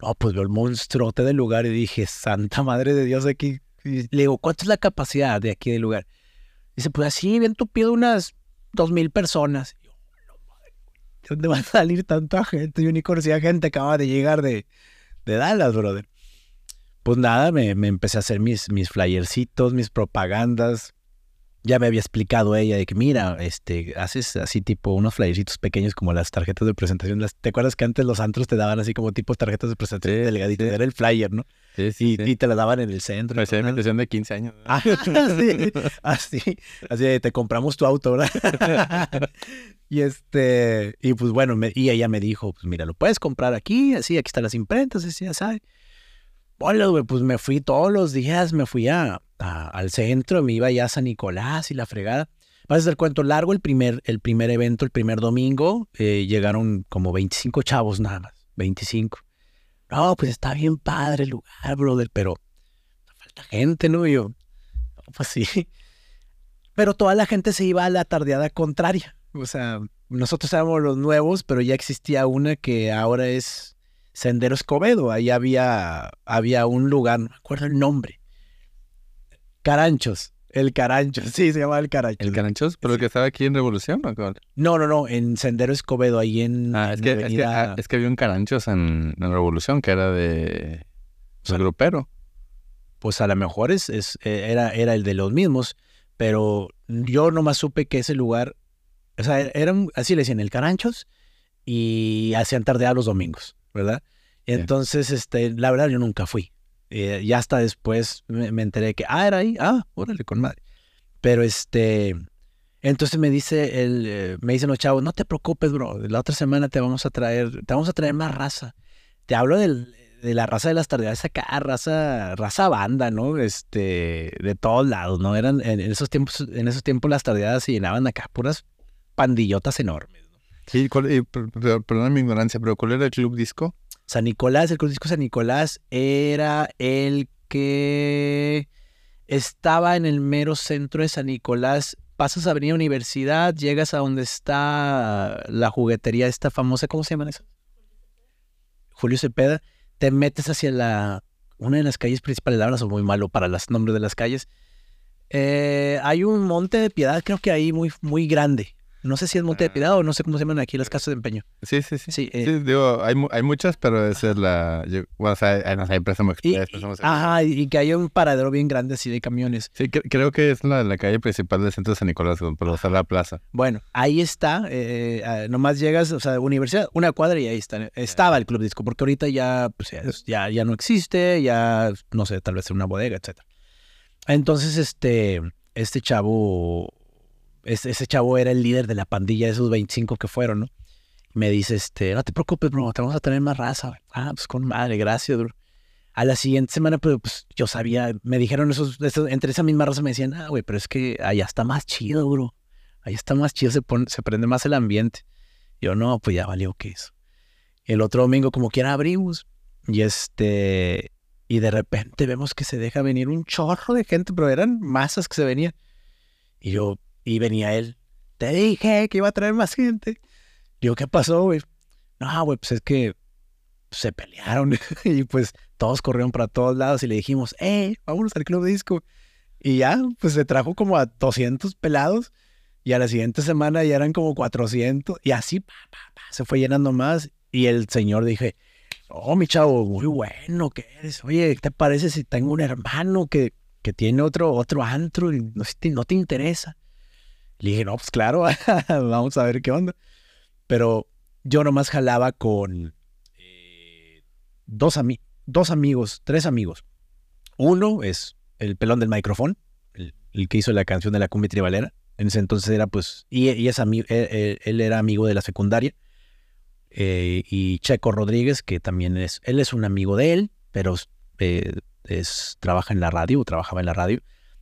No, pues veo el monstruote del lugar y dije, santa madre de Dios aquí, le digo, ¿cuánto es la capacidad de aquí del lugar? Dice, pues así, bien tupido, unas dos mil personas. Yo, ¿De dónde va a salir tanta gente? Yo ni conocía gente, acaba de llegar de, de Dallas, brother. Pues nada, me, me, empecé a hacer mis, mis flyercitos, mis propagandas, ya me había explicado ella de que, mira, este, haces así tipo unos flyercitos pequeños como las tarjetas de presentación. ¿Te acuerdas que antes los antros te daban así como tipo tarjetas de presentación delgaditas? Era el flyer, ¿no? Sí, sí, y, te la daban en el centro. Parecía una de 15 años. Ah, sí, así, así, te compramos tu auto, ¿verdad? y este, y pues bueno, y ella me dijo, pues mira, lo puedes comprar aquí, así, aquí están las imprentas, así, ya sabes. Hola, güey, pues me fui todos los días, me fui a, al centro, me iba ya a San Nicolás y la fregada. Vas a hacer cuento largo, el primer, el primer evento, el primer domingo, eh, llegaron como 25 chavos nada más, 25. No, pues está bien padre el lugar, brother, pero falta gente, ¿no? yo, pues sí. Pero toda la gente se iba a la tardeada contraria. O sea, nosotros éramos los nuevos, pero ya existía una que ahora es Sendero Escobedo. Ahí había, había un lugar, no me acuerdo el nombre. Caranchos. El Caranchos, sí, se llamaba el Caranchos. ¿El Caranchos? ¿Pero el que estaba aquí en Revolución o No, no, no, en Sendero Escobedo, ahí en. Ah, es, que, ah, es, que, había un Caranchos en, Revolución que era de. Pues, grupero. Pues a lo mejor es, es, eh, era, era el de los mismos, pero yo nomás supe que ese lugar. O sea, eran, así le decían, el Caranchos y hacían tardear los domingos. ¿Verdad? Entonces, este, la verdad, yo nunca fui. Eh, ya hasta después me, enteré que, ah, era ahí, ah, órale, con madre. Pero este, entonces me dice el, eh, me dicen los chavos, no te preocupes, bro, la otra semana te vamos a traer, te vamos a traer más raza. Te hablo del, de la raza de las tardes acá, raza, raza banda, ¿no? Este, de todos lados, ¿no? Eran, en, esos tiempos, en esos tiempos las tardeadas se llenaban acá puras pandillotas enormes. Sí, perdón mi ignorancia, pero ¿cuál era el club disco? San Nicolás, el club disco San Nicolás era el que estaba en el mero centro de San Nicolás. Pasas a Avenida Universidad, llegas a donde está la juguetería esta famosa, ¿cómo se llama eso? Julio Cepeda. Te metes hacia la una de las calles principales, ahora soy muy malo para los nombres de las calles. Eh, hay un monte de piedad, creo que ahí muy, muy grande No sé si es Monte de Piedad o no sé cómo se llaman aquí las casas de empeño. Sí, sí, sí. Sí, Sí, eh, digo, hay, hay muchas, pero esa es la... yo- bueno, o sea, hay, hay Préstamo y, Express, y- Préstamo Express. ajá, y que hay un paradero bien grande así de camiones. Sí, cre- creo que es la, la calle principal del centro de San Nicolás, por está la plaza. Bueno, ahí está, eh, eh, nomás llegas, o sea, universidad, una cuadra y ahí está. Estaba el Club Disco, porque ahorita ya, pues, ya, ya, ya no existe, ya, no sé, tal vez en una bodega, etcétera. Entonces, este, este chavo, ese, chavo era el líder de la pandilla de esos 25 que fueron, ¿no? Me dice, este, no te preocupes, bro, te vamos a tener más raza. güey". Ah, pues con madre, gracias, bro. A la siguiente semana, pues, pues, yo sabía, me dijeron esos, esos- entre esa misma raza me decían, ah, güey, pero es que allá está más chido, bro. Ahí está más chido, se, pone, se prende más el ambiente. Yo, no, pues ya valió que eso. El otro domingo, como quiera, abrimos. Y este, y de repente vemos que se deja venir un chorro de gente, pero eran masas que se venían. Y yo, y venía él, te dije que iba a traer más gente. Yo, ¿qué pasó, güey? No, güey, pues es que se pelearon. y pues todos corrieron para todos lados y le dijimos, hey, vámonos al club disco. Y ya, pues se trajo como a 200 pelados. Y a la siguiente semana ya eran como 400. Y así, se fue llenando más. Y el señor dije, oh, mi chavo, muy bueno que eres. Oye, ¿qué te parece si tengo un hermano que, que tiene otro, otro antro y no, no te interesa? Le dije, no, pues claro, vamos a ver qué onda. Pero yo nomás jalaba con eh, dos, ami- dos amigos, tres amigos. Uno es el pelón del micrófono, el, que hizo la canción de la cumbia tribalera. En ese entonces era pues, y, es ami- él, él- él era amigo de la secundaria. Eh, y Checo Rodríguez, que también es, él es un amigo de él, pero eh, es, trabaja en la radio, trabajaba en la radio.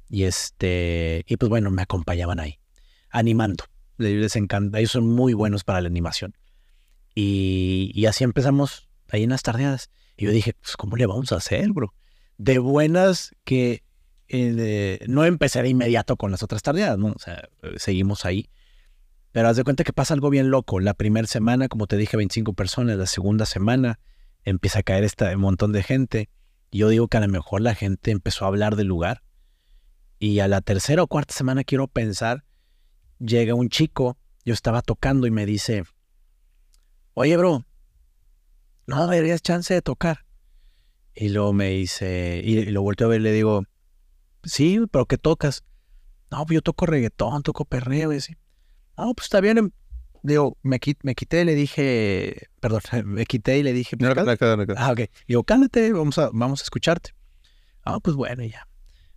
Y este, y pues bueno, me acompañaban ahí, animando. Les encanta, ellos son muy buenos para la animación. Y, y así empezamos ahí en las tardeadas. Y yo dije, pues, ¿cómo le vamos a hacer, bro? De buenas que eh, de- no empecé de inmediato con las otras tardeadas, ¿no? O sea, seguimos ahí. Pero haz de cuenta que pasa algo bien loco. La primera semana, como te dije, 25 personas. La segunda semana empieza a caer este montón de gente. Yo digo que a lo mejor la gente empezó a hablar del lugar. Y a la tercera o cuarta semana, quiero pensar, llega un chico, yo estaba tocando y me dice, oye, bro, no darías chance de tocar. Y luego me dice, y, y lo volteo a ver y le digo, sí, pero ¿qué tocas? No, pues yo toco reggaetón, toco perreo y así. No, pues está bien. Digo, me, qui- me quité y le dije, perdón, me quité y le dije, No, "Pues, no, no, no, no. Ah, ok. Digo, cálmate, vamos a, vamos a escucharte. Ah, pues bueno, ya.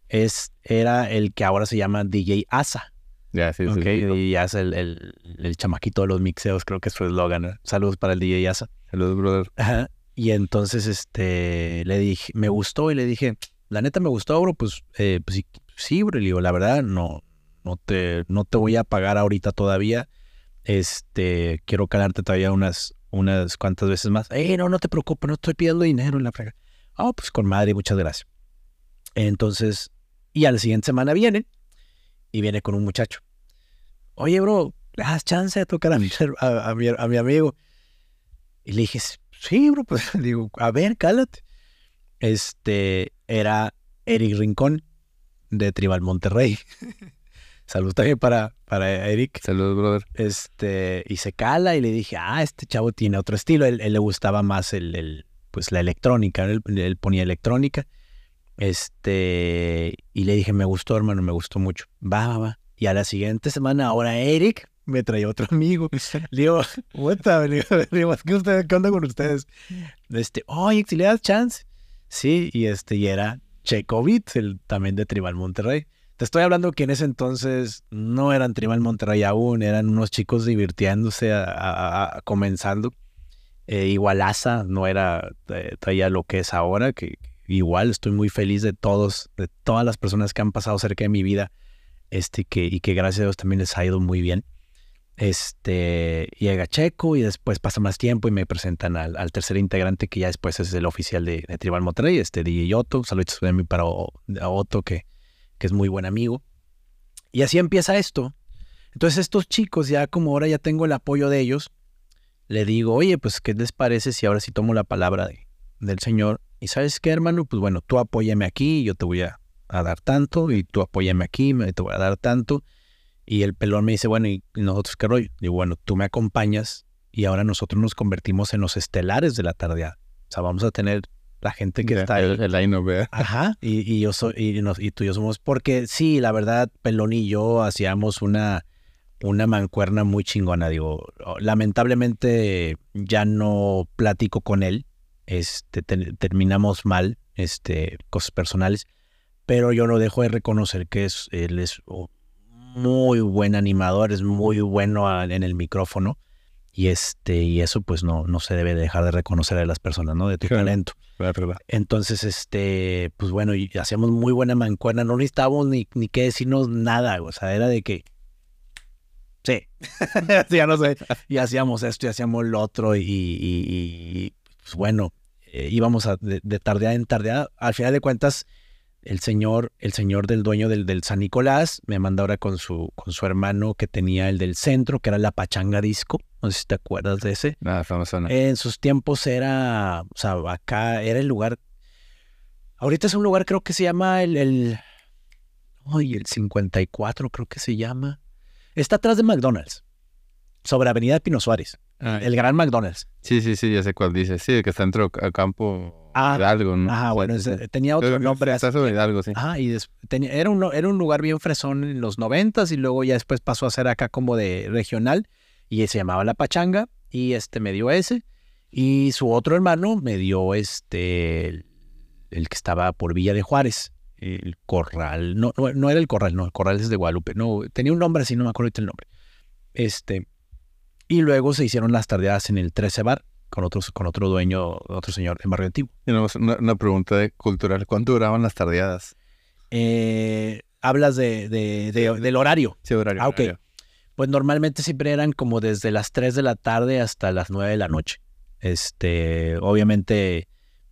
Es, era el que ahora se llama DJ Asa. Ya, sí, sí. ok, sí. Asa, el, el, el chamaquito de los mixeos, creo que es su eslogan. Saludos para el DJ Asa. Saludos, brother. Ajá. Y entonces, este, le dije, me gustó y le dije, la neta me gustó, bro, pues, eh, pues sí, sí, bro. Le digo, la verdad, no, no te, no te voy a pagar ahorita todavía. Este, quiero calarte todavía unas, unas cuantas veces más. Eh, no, no te preocupes, no estoy pidiendo dinero en la frega. Ah, pues con madre, muchas gracias. Entonces, y a la siguiente semana viene y viene con un muchacho. Oye, bro, ¿le das chance de tocar a mi, a, a mi, a mi amigo? Y le dije, sí, bro, pues digo, a ver, cálate. Este era Eric Rincón de Tribal Monterrey. Saludos también para, para Eric. Saludos, brother. Este, y se cala y le dije, ah, este chavo tiene otro estilo. Él, él le gustaba más el, el, pues la electrónica, él, él ponía electrónica. Este, y le dije, me gustó, hermano, me gustó mucho. Va, va, va. Y a la siguiente semana, ahora Eric me traía otro amigo. Le digo, what the- le digo, ¿qué, ustedes- ¿qué onda con ustedes? Este, oye, si le das chance. Sí, y este, y era Checo Beats, el también de Tribal Monterrey. Te estoy hablando que en ese entonces no eran Tribal Monterrey aún, eran unos chicos divirtiéndose, a, a- a- comenzando. Eh, igual Asa no era eh, todavía lo que es ahora, que igual estoy muy feliz de todos, de todas las personas que han pasado cerca de mi vida, este, que, y que gracias a Dios también les ha ido muy bien. Este, llega Checo y después pasa más tiempo y me presentan al, al tercer integrante que ya después es el oficial de, de Tribal Monterrey, este DJ Otto. Saludos también para O- a Otto, que, que es muy buen amigo. Y así empieza esto. Entonces estos chicos, ya como ahora ya tengo el apoyo de ellos, le digo, oye, pues, ¿qué les parece si ahora sí tomo la palabra de- del Señor? Y sabes qué, hermano, pues bueno, tú apóyame aquí, yo te voy a, a dar tanto, y tú apóyame aquí, me- te voy a dar tanto. Y el pelón me dice, bueno, ¿y nosotros qué rollo? Digo, bueno, tú me acompañas y ahora nosotros nos convertimos en los estelares de la tardeada. O sea, vamos a tener la gente que está ahí. El, ¿verdad? Ajá, y, y yo soy, y, nos- y tú y yo somos, porque sí, la verdad, Pelón y yo hacíamos una, una mancuerna muy chingona, digo, lamentablemente ya no platico con él, este, te- terminamos mal, este, cosas personales, pero yo no dejo de reconocer que es, él es muy buen animador, es muy bueno en el micrófono, y este, y eso pues no, no se debe dejar de reconocer a las personas, ¿no? De tu Claro. talento. ¿verdad? Entonces, este, pues bueno, y hacíamos muy buena mancuerna, no necesitábamos ni, ni qué decirnos nada, o sea, era de que, sí, ya no sé, y hacíamos esto y hacíamos lo otro, y, y- y, pues bueno, eh, íbamos a- de, de tardeada en tardeada, al final de cuentas, el señor, el señor del dueño del, del San Nicolás me manda ahora con su, con su hermano que tenía el del centro, que era la Pachanga Disco, no sé si te acuerdas de ese. Nada, estamos en En sus tiempos era, o sea, acá era el lugar. Ahorita es un lugar, creo que se llama el, el, ay, el 54, creo que se llama. Está atrás de McDonald's, sobre Avenida Pino Suárez, el gran McDonald's. Sí, sí, sí, ya sé cuál dice. Sí, que está dentro a campo Ah, Hidalgo, ¿no? Ah, bueno, tenía otro Creo nombre. Está sobre Hidalgo, sí. Ajá, y tenía- era, un, era un lugar bien fresón en los noventas y luego ya después pasó a ser acá como de regional y se llamaba La Pachanga y este me dio ese y su otro hermano me dio este el, el que estaba por Villa de Juárez, el Corral, no, no, no era el Corral, no, el Corral es de Guadalupe, no, tenía un nombre así, no me acuerdo el nombre. Este, y luego se hicieron las tardeadas en el 13 Bar con, otros, con otro dueño, otro señor en Barrio Antiguo. Una, una pregunta de cultural. ¿Cuánto duraban las tardeadas? Eh, hablas de, de- de- del horario. Sí, horario. Ah, ok. horario. Pues normalmente siempre eran como desde las 3 de la tarde hasta las 9 de la noche. Este, obviamente,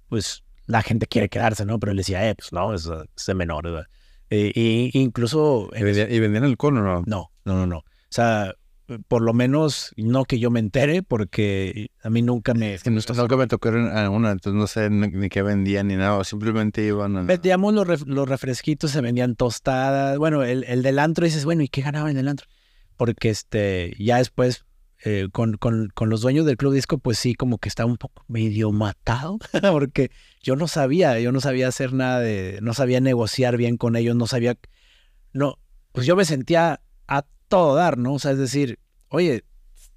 pues la gente quiere quedarse, ¿no? Pero él decía, eh, pues no, es, es de menor, ¿verdad? Eh, y incluso... ¿Y vendían, vendían alcohol o no? No, no, no, no. O sea, por lo menos no que yo me entere, porque a mí nunca me... Es que no, nunca me tocó ir a una, entonces no sé ni, qué vendían ni nada. Simplemente iban a... Vendíamos los, ref- los refresquitos, se vendían tostadas. Bueno, el, el del antro dices, bueno, ¿y qué ganaba en el antro? Porque este, ya después, eh, con, con, con los dueños del club disco, pues sí, como que estaba un poco medio matado, porque yo no sabía, yo no sabía hacer nada de, no sabía negociar bien con ellos, no sabía, no, pues yo me sentía a todo dar, ¿no? O sea, es decir, oye,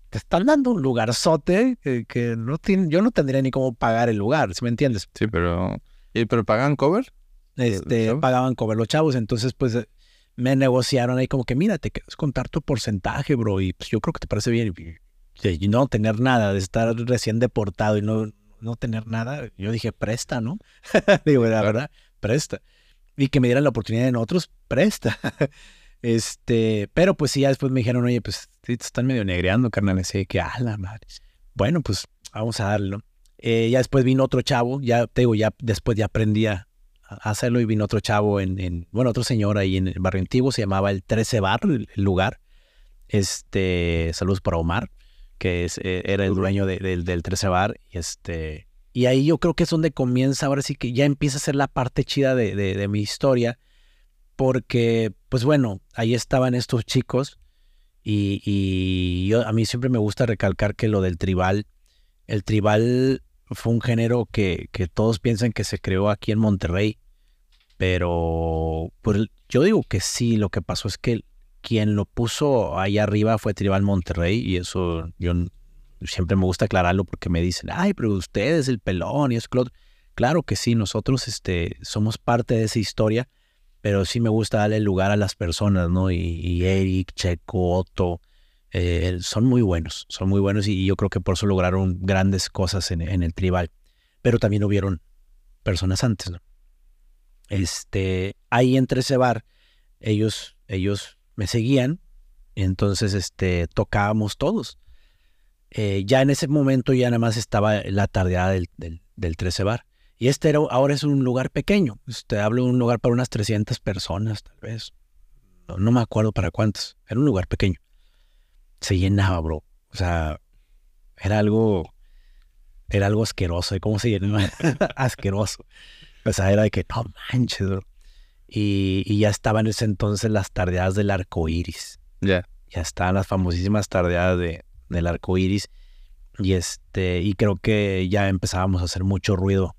te están dando un lugarzote que, que no tiene, yo no tendría ni cómo pagar el lugar, ¿sí me entiendes? Sí, pero... ¿Y, ¿Pero pagan cover? este, pagaban cover los chavos. Entonces, pues eh, me negociaron ahí como que, mira, te quieres contar tu porcentaje, bro, y pues yo creo que te parece bien. Y, no tener nada, de estar recién deportado y no, no tener nada, yo dije, presta, ¿no? Digo, la verdad, presta. Y que me dieran la oportunidad en otros, presta. este, pero pues sí, ya después me dijeron, oye, pues te están medio negreando, carnal. Así que, a la madre. Bueno, pues vamos a darle, ¿no? Eh, ya después vino otro chavo, ya te digo, ya después ya aprendí a, hacerlo y vino otro chavo en, en- bueno, otro señor ahí en el barrio antiguo, se llamaba el 13 Bar, el, el lugar. Este, saludos para Omar, que es, eh, era el dueño de- del- del 13 Bar. Y este, y ahí yo creo que es donde comienza, ahora sí que ya empieza a ser la parte chida de, de- de mi historia, porque, pues bueno, ahí estaban estos chicos y, yo, a mí siempre me gusta recalcar que lo del tribal, el tribal fue un género que, que todos piensan que se creó aquí en Monterrey, pero pues, yo digo que sí, lo que pasó es que quien lo puso ahí arriba fue Tribal Monterrey y eso yo siempre me gusta aclararlo porque me dicen, ay, pero ustedes el pelón y eso, que lo otro". Claro que sí, nosotros este, somos parte de esa historia, pero sí me gusta darle lugar a las personas, ¿no? Y, y Eric, Checo, Otto, eh, son muy buenos, son muy buenos y yo creo que por eso lograron grandes cosas en, en el tribal. Pero también hubieron personas antes, ¿no? Este, ahí entre ese bar, ellos, ellos me seguían, entonces este, tocábamos todos. Eh, ya en ese momento ya nada más estaba la tardeada del, del, del 13 bar. Y este era, ahora es un lugar pequeño. Este, hablo de un lugar para unas 300 personas, tal vez. No, no me acuerdo para cuántas. Era un lugar pequeño. Se llenaba, bro. O sea, era algo, era algo asqueroso. ¿Y cómo se llenaba? asqueroso. O sea, era de que no manches, bro. Y, y ya estaban en ese entonces las tardeadas del arco iris. Ya. Ya están las famosísimas tardeadas de, del arco iris. Y este, y creo que ya empezábamos a hacer mucho ruido,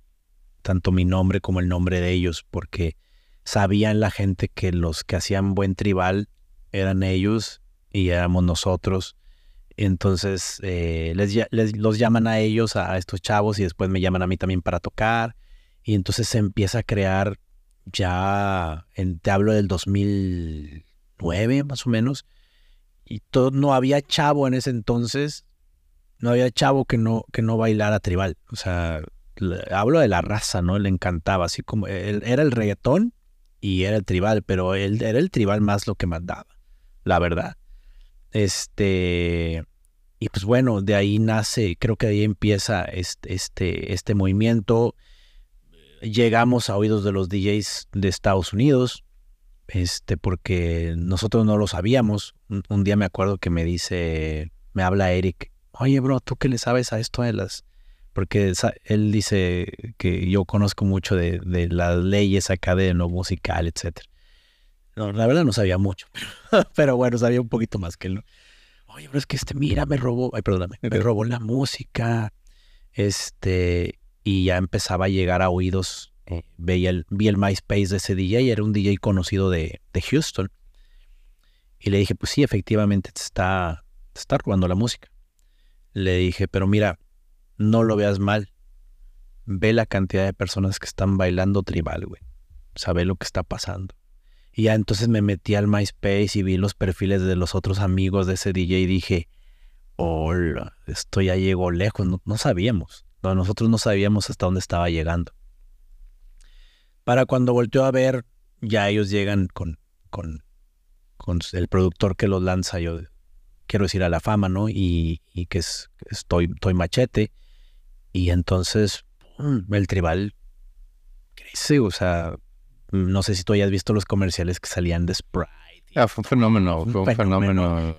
tanto mi nombre como el nombre de ellos, porque sabían la gente que los que hacían buen tribal eran ellos y éramos nosotros. Entonces eh, les, les- los llaman a ellos, a estos chavos, y después me llaman a mí también para tocar. Y entonces se empieza a crear ya, en, te hablo del 2009 más o menos, y todo, no había chavo en ese entonces, no había chavo que no, que no bailara tribal. O sea, hablo de la raza, ¿no? Le encantaba, así como él- era el reggaetón y era el tribal, pero él era el tribal más lo que mandaba, la verdad. Este, y pues bueno, de ahí nace, creo que de ahí empieza este, este, este movimiento. Llegamos a oídos de los DJs de Estados Unidos, este, porque nosotros no lo sabíamos. Un, un día me acuerdo que me dice, me habla Eric, oye bro, ¿tú qué le sabes a esto de las...? Porque él dice que yo conozco mucho de, de las leyes acá de lo musical, etcétera. No, la verdad no sabía mucho, pero bueno, sabía un poquito más que él. ¿no? Oye, pero es que este, mira, me robó, ay, perdóname, me robó la música, este, y ya empezaba a llegar a oídos. eh, veía el, vi el MySpace de ese DJ, era un DJ conocido de, de Houston. Y le dije, pues sí, efectivamente te está, te está robando la música. Le dije, pero mira, no lo veas mal. Ve la cantidad de personas que están bailando tribal, güey. Sabe lo que está pasando. Y ya entonces me metí al MySpace y vi los perfiles de los otros amigos de ese DJ y dije, hola, esto ya llegó lejos. No, no sabíamos. No, nosotros no sabíamos hasta dónde estaba llegando. Para cuando volteó a ver, ya ellos llegan con, con, con el productor que los lanza, yo quiero decir a la fama, ¿no? Y, y que es, estoy, estoy machete. Y entonces el tribal crece, o sea, no sé si tú hayas visto los comerciales que salían de Sprite. Ah, fue un fenómeno, fue un fenómeno, y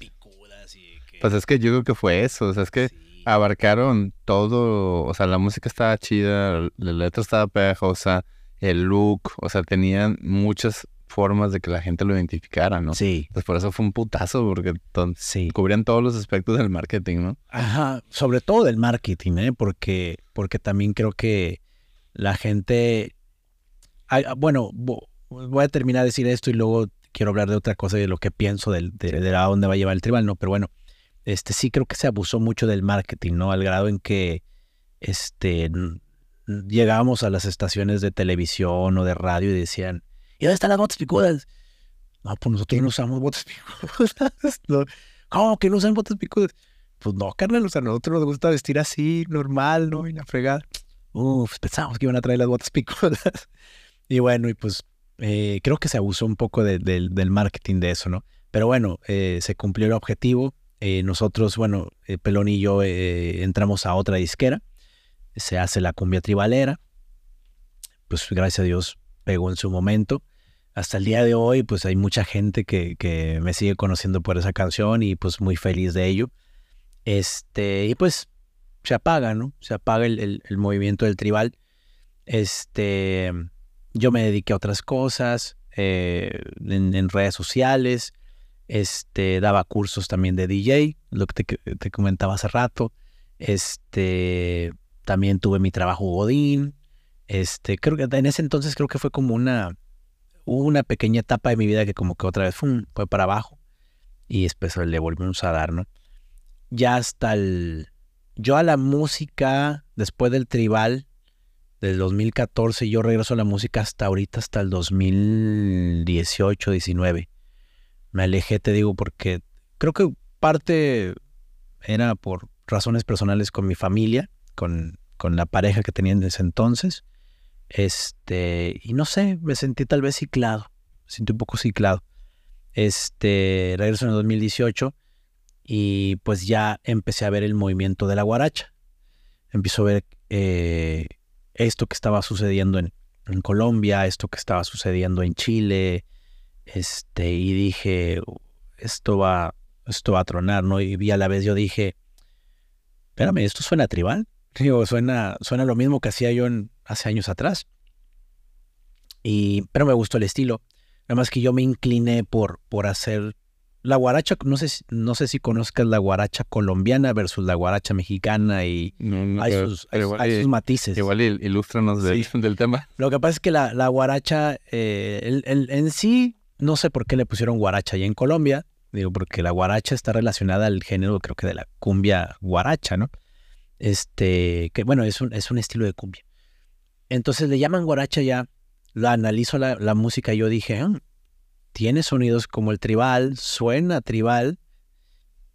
que- Pues es que yo creo que fue eso, o sea, es que Sí. abarcaron todo, o sea, la música estaba chida, la letra estaba pegajosa, el look, o sea, tenían muchas formas de que la gente lo identificara, ¿no? Sí, Pues por eso fue un putazo, porque sí. cubrían todos los aspectos del marketing, ¿no? Ajá, sobre todo del marketing, ¿eh? Porque, porque también creo que la gente... Ay, ah, bueno, vo- voy a terminar de decir esto y luego quiero hablar de otra cosa y de lo que pienso del- de, de a dónde va a llevar el tribal, ¿no? Pero bueno, este sí creo que se abusó mucho del marketing, ¿no? Al grado en que este, llegábamos a las estaciones de televisión o de radio y decían, ¿y dónde están las botas picudas? No, pues nosotros no usamos botas picudas. No. ¿Cómo que no usan botas picudas? Pues no, carnal, o sea, a nosotros nos gusta vestir así, normal, ¿no? Y la fregada. Uf, pensamos que iban a traer las botas picudas. y bueno, y pues eh, creo que se abusó un poco de- del- marketing de eso, ¿no? Pero bueno, eh, se cumplió el objetivo. Eh, nosotros, bueno, eh, Pelón y yo entramos a otra disquera. Se hace la cumbia tribalera. Pues gracias a Dios pegó en su momento. Hasta el día de hoy, pues hay mucha gente que, que me sigue conociendo por esa canción y pues muy feliz de ello. Este, y pues se apaga, ¿no? Se apaga el, el- movimiento del tribal. Este, yo me dediqué a otras cosas, eh, en, en redes sociales, este, daba cursos también de DJ, lo que te, te comentaba hace rato. Este, también tuve mi trabajo Godín. Este, creo que en ese entonces creo que fue como una, una pequeña etapa de mi vida que como que otra vez fue para abajo y después le volvimos a dar, ¿no? Ya hasta el, yo a la música, después del tribal del 2014, yo regreso a la música hasta ahorita, hasta el 2018, 19. Me alejé, te digo, porque creo que parte era por razones personales con mi familia, con, con la pareja que tenía en ese entonces. Este, y no sé, me sentí tal vez ciclado, me sentí un poco ciclado. Este, regreso en el 2018 y pues ya empecé a ver el movimiento de la guaracha. Empiezo a ver eh, esto que estaba sucediendo en, Colombia, esto que estaba sucediendo en Chile, este, y dije, esto va, esto va a tronar, ¿no? Y vi a la vez yo dije, espérame, esto suena tribal. Digo, suena, suena lo mismo que hacía yo en, hace años atrás. Y, pero me gustó el estilo. Nada más que yo me incliné por, por hacer la guaracha, no sé, si- no sé si conozcas la guaracha colombiana versus la guaracha mexicana y No, no, hay, sus, hay- igual hay y- sus matices. Igual il- ilústranos del, del tema. Lo que pasa es que la, la guaracha, eh, el- el- en sí, no sé por qué le pusieron guaracha allá en Colombia. Digo, porque la guaracha está relacionada al género, creo que de la cumbia guaracha, ¿no? Este, que bueno, es un, es un estilo de cumbia. Entonces le llaman guaracha ya, la analizo la, la música y yo dije, "Ah, tiene sonidos como el tribal, suena tribal.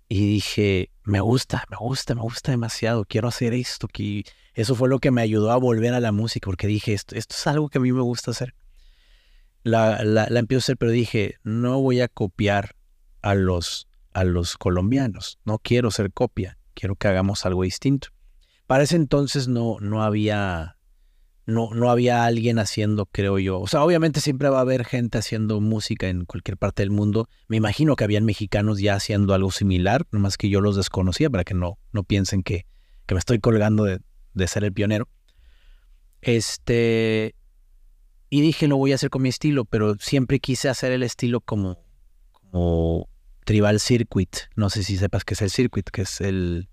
Y dije, me gusta, me gusta, me gusta demasiado, quiero hacer esto. Que... Eso fue lo que me ayudó a volver a la música, porque dije, esto, esto es algo que a mí me gusta hacer. La, la, la empiezo a hacer, pero dije, no voy a copiar a los, a los colombianos, no quiero ser copia, quiero que hagamos algo distinto. Para ese entonces no, no había no, no había alguien haciendo, creo yo. O sea, obviamente siempre va a haber gente haciendo música en cualquier parte del mundo. Me imagino que habían mexicanos ya haciendo algo similar, nomás que yo los desconocía para que no, no piensen que, que me estoy colgando de, de ser el pionero. Este. Y dije, lo voy a hacer con mi estilo, pero siempre quise hacer el estilo como, como Tribal Circuit. No sé si sepas qué es el circuit, que es el,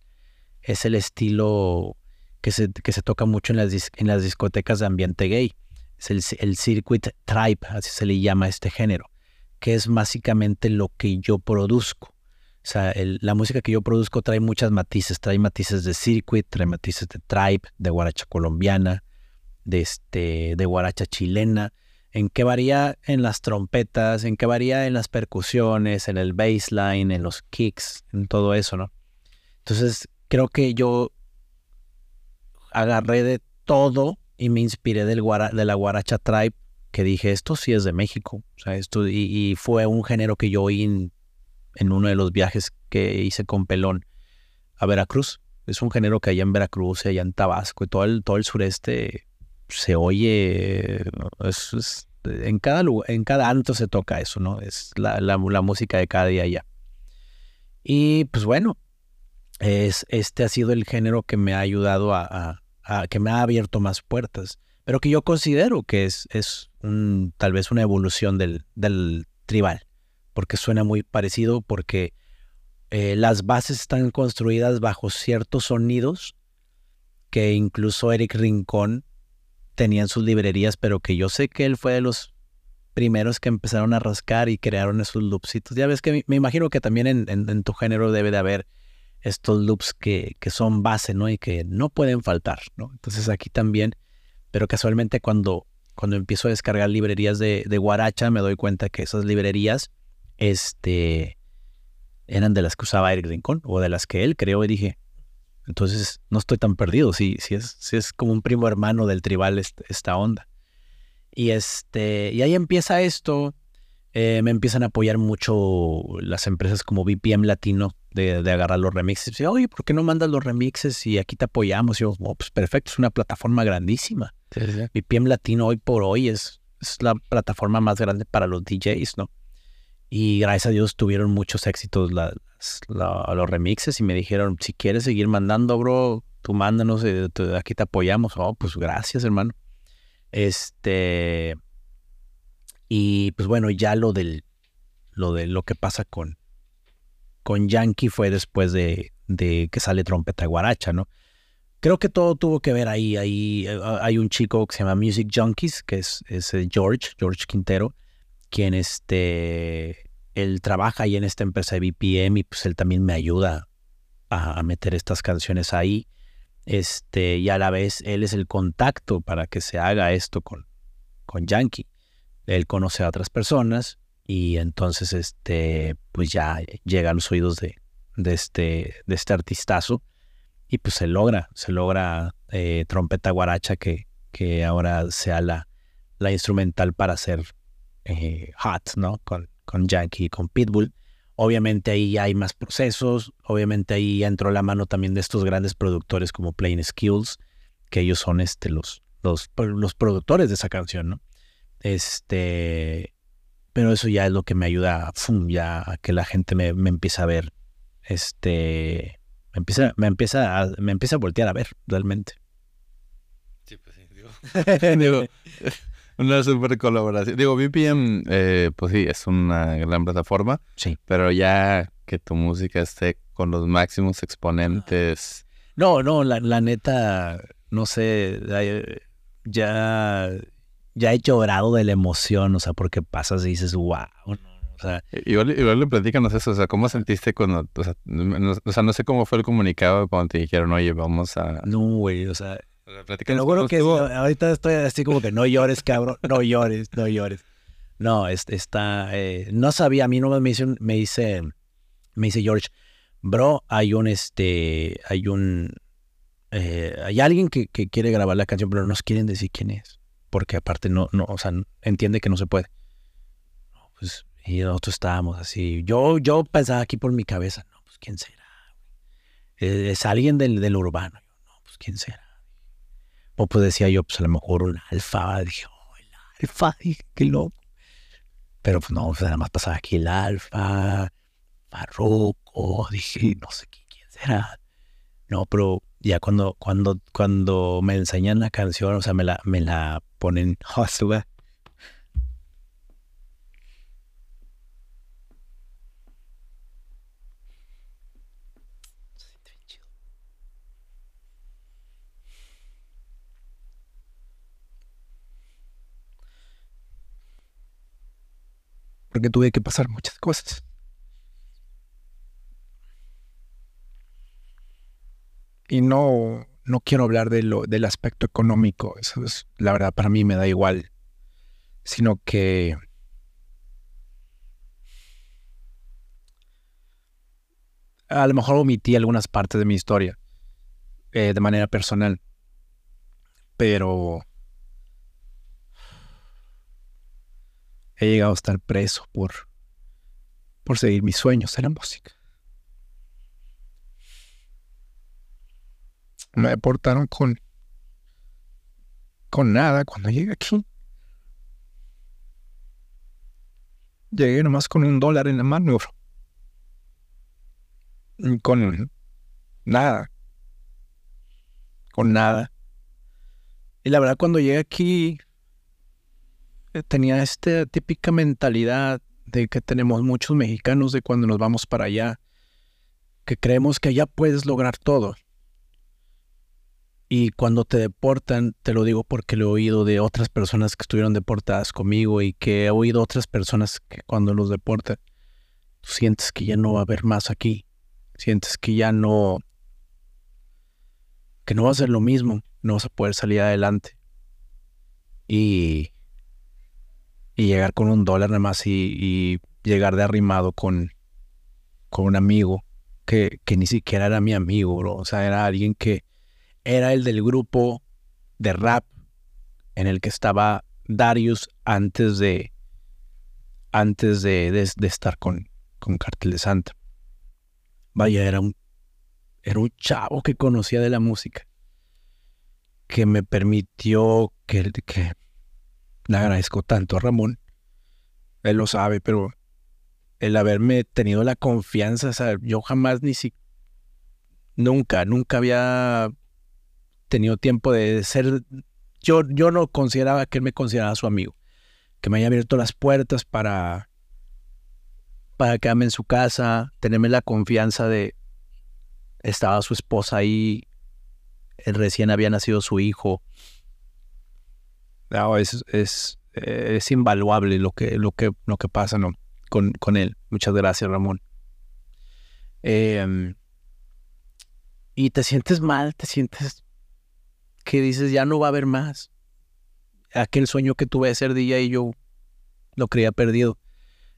es el estilo que se, que se toca mucho en las, en las discotecas de ambiente gay. Es el, el circuit tribe, así se le llama a este género, que es básicamente lo que yo produzco. O sea, la música que yo produzco trae muchas matices, trae matices de circuit, trae matices de tribe, de guaracha colombiana, de, este, de guaracha chilena, en que varía en las trompetas, en que varía en las percusiones, en el bassline, en los kicks, en todo eso, ¿no? Entonces, creo que yo agarré de todo y me inspiré del de la guaracha tribe, que dije, esto sí es de México. O sea, esto, y, fue un género que yo oí en, uno de los viajes que hice con Pelón a Veracruz. Es un género que allá en Veracruz y allá en Tabasco y todo el sureste se oye, es- en, cada, lugar, en cada antro se toca eso, ¿no? Es la, la- la música de cada día allá. Y pues bueno, es, este ha sido el género que me ha ayudado a, a- a- que me ha abierto más puertas, pero que yo considero que es, es un, tal vez una evolución del, del tribal, porque suena muy parecido, porque eh, las bases están construidas bajo ciertos sonidos que incluso Eric Rincón tenía en sus librerías, pero que yo sé que él fue de los primeros que empezaron a rascar y crearon esos loopsitos. Ya ves que me, imagino que también en tu género debe de haber estos loops que, que son base, ¿no? Y que no pueden faltar, ¿no? Entonces aquí también, pero casualmente cuando, cuando empiezo a descargar librerías de, de Guaracha, me doy cuenta que esas librerías, este, eran de las que usaba Eric Rincón o de las que él creó y dije, entonces no estoy tan perdido, si, si, es, si es como un primo hermano del tribal este- esta onda. Y, este, y ahí empieza esto, eh, me empiezan a apoyar mucho las empresas como BPM Latino de, de agarrar los remixes. Y, Oye, ¿por qué no mandas los remixes y aquí te apoyamos? Y yo, "Oh, pues perfecto, es una plataforma grandísima. BPM Latino hoy por hoy es, es la plataforma más grande para los DJs, ¿no? Y gracias a Dios tuvieron muchos éxitos las- los remixes y me dijeron, si quieres seguir mandando, bro, tú mándanos, eh, aquí te apoyamos. Oh, pues gracias, hermano. Este... Y pues bueno, ya lo del lo de lo que pasa con con Yankee fue después de, de que sale trompeta guaracha, ¿no? Creo que todo tuvo que ver ahí. Ahí eh, hay un chico que se llama Music Junkies, que es, es eh, George, George Quintero, quien este, él trabaja ahí en esta empresa de BPM y pues él también me ayuda a, a meter estas canciones ahí. Este, y a la vez él es el contacto para que se haga esto con, con Yankee. Él conoce a otras personas y entonces este, pues ya llega a los oídos de, este, de este artistazo y pues se logra, se logra eh, trompeta guaracha que, que ahora sea la, la instrumental para hacer eh, Hot, ¿no? Con, con Yankee y con Pitbull. Obviamente ahí hay más procesos, obviamente ahí ya entró la mano también de estos grandes productores como Plain Skills, que ellos son este, los, los, los productores de esa canción, ¿no? Este, pero eso ya es lo que me ayuda ¡fum! ya a que la gente me, me empiece a ver, este, me empieza, me empieza, a, me empieza a voltear a ver realmente. Sí, pues sí, digo. digo, Una super colaboración. Digo, BPM, eh, pues sí, es una gran plataforma. Sí. Pero ya que tu música esté con los máximos exponentes. No, no, la, la neta, no sé, ya, ya he llorado de la emoción, o sea, porque pasas y dices, wow, no, o sea, igual, igual le platícanos eso, o sea, ¿cómo sentiste cuando, o sea, no, o sea, no sé cómo fue el comunicado cuando te dijeron, oye, vamos a... no, güey, o sea, Te lo juro que ahorita estoy así como que no llores, cabrón, no llores, no llores. No, es- está, eh, no sabía, a mí no me dice, me dice, me dice George, bro, hay un, este, hay un, eh, hay alguien que, que quiere grabar la canción, pero no nos quieren decir quién es, porque aparte no, no, o sea, entiende que no se puede. Pues, y nosotros estábamos así, yo, yo pensaba aquí por mi cabeza, no, pues quién será, Eh, es alguien del, del urbano, no, pues quién será. O pues decía yo, pues a lo mejor un alfa, dije, oh, el alfa, dije, qué loco. Pero pues no, pues nada más pasaba aquí el alfa, Farruko, dije, no sé qui- quién será. No, pero ya cuando, cuando, cuando me enseñan la canción, o sea, me la, me la ponen, Porque tuve que pasar muchas cosas. Y no, no quiero hablar de lo, del aspecto económico, eso es, la verdad, para mí me da igual, sino que a lo mejor omití algunas partes de mi historia eh, de manera personal, pero he llegado a estar preso por, por seguir mis sueños en la música. me deportaron con con nada cuando llegué aquí. Llegué nomás con un dólar en la mano, bro. Con nada. Con nada. Y la verdad, cuando llegué aquí, tenía esta típica mentalidad de que tenemos muchos mexicanos de cuando nos vamos para allá, que creemos que allá puedes lograr todo. Y cuando te deportan, te lo digo porque lo he oído de otras personas que estuvieron deportadas conmigo y que he oído otras personas que cuando los deportan, tú sientes que ya no va a haber más aquí. Sientes que ya no, que no va a ser lo mismo, no vas a poder salir adelante. Y, y llegar con un dólar nada más y, llegar de arrimado con, con un amigo que, que ni siquiera era mi amigo, bro. O sea, era alguien que era el del grupo de rap en el que estaba Darius antes de antes de, de- estar con, con Cartel de Santa. Vaya, era un era un chavo que conocía de la música que me permitió que le agradezco tanto a Ramón. Él lo sabe, pero el haberme tenido la confianza, sea, yo jamás ni si nunca, nunca había tenido tiempo de ser. Yo, yo no consideraba que él me consideraba su amigo. Que me haya abierto las puertas para. para quedarme en su casa, tenerme la confianza de. Estaba su esposa ahí. eh, Recién había nacido su hijo. No, es, es, eh, es invaluable lo que, lo que, lo que pasa ¿no? con, con él. Muchas gracias, Ramón. Em, y te sientes mal, te sientes que dices, ya no va a haber más. Aquel sueño que tuve de ser DJ yo lo creía perdido.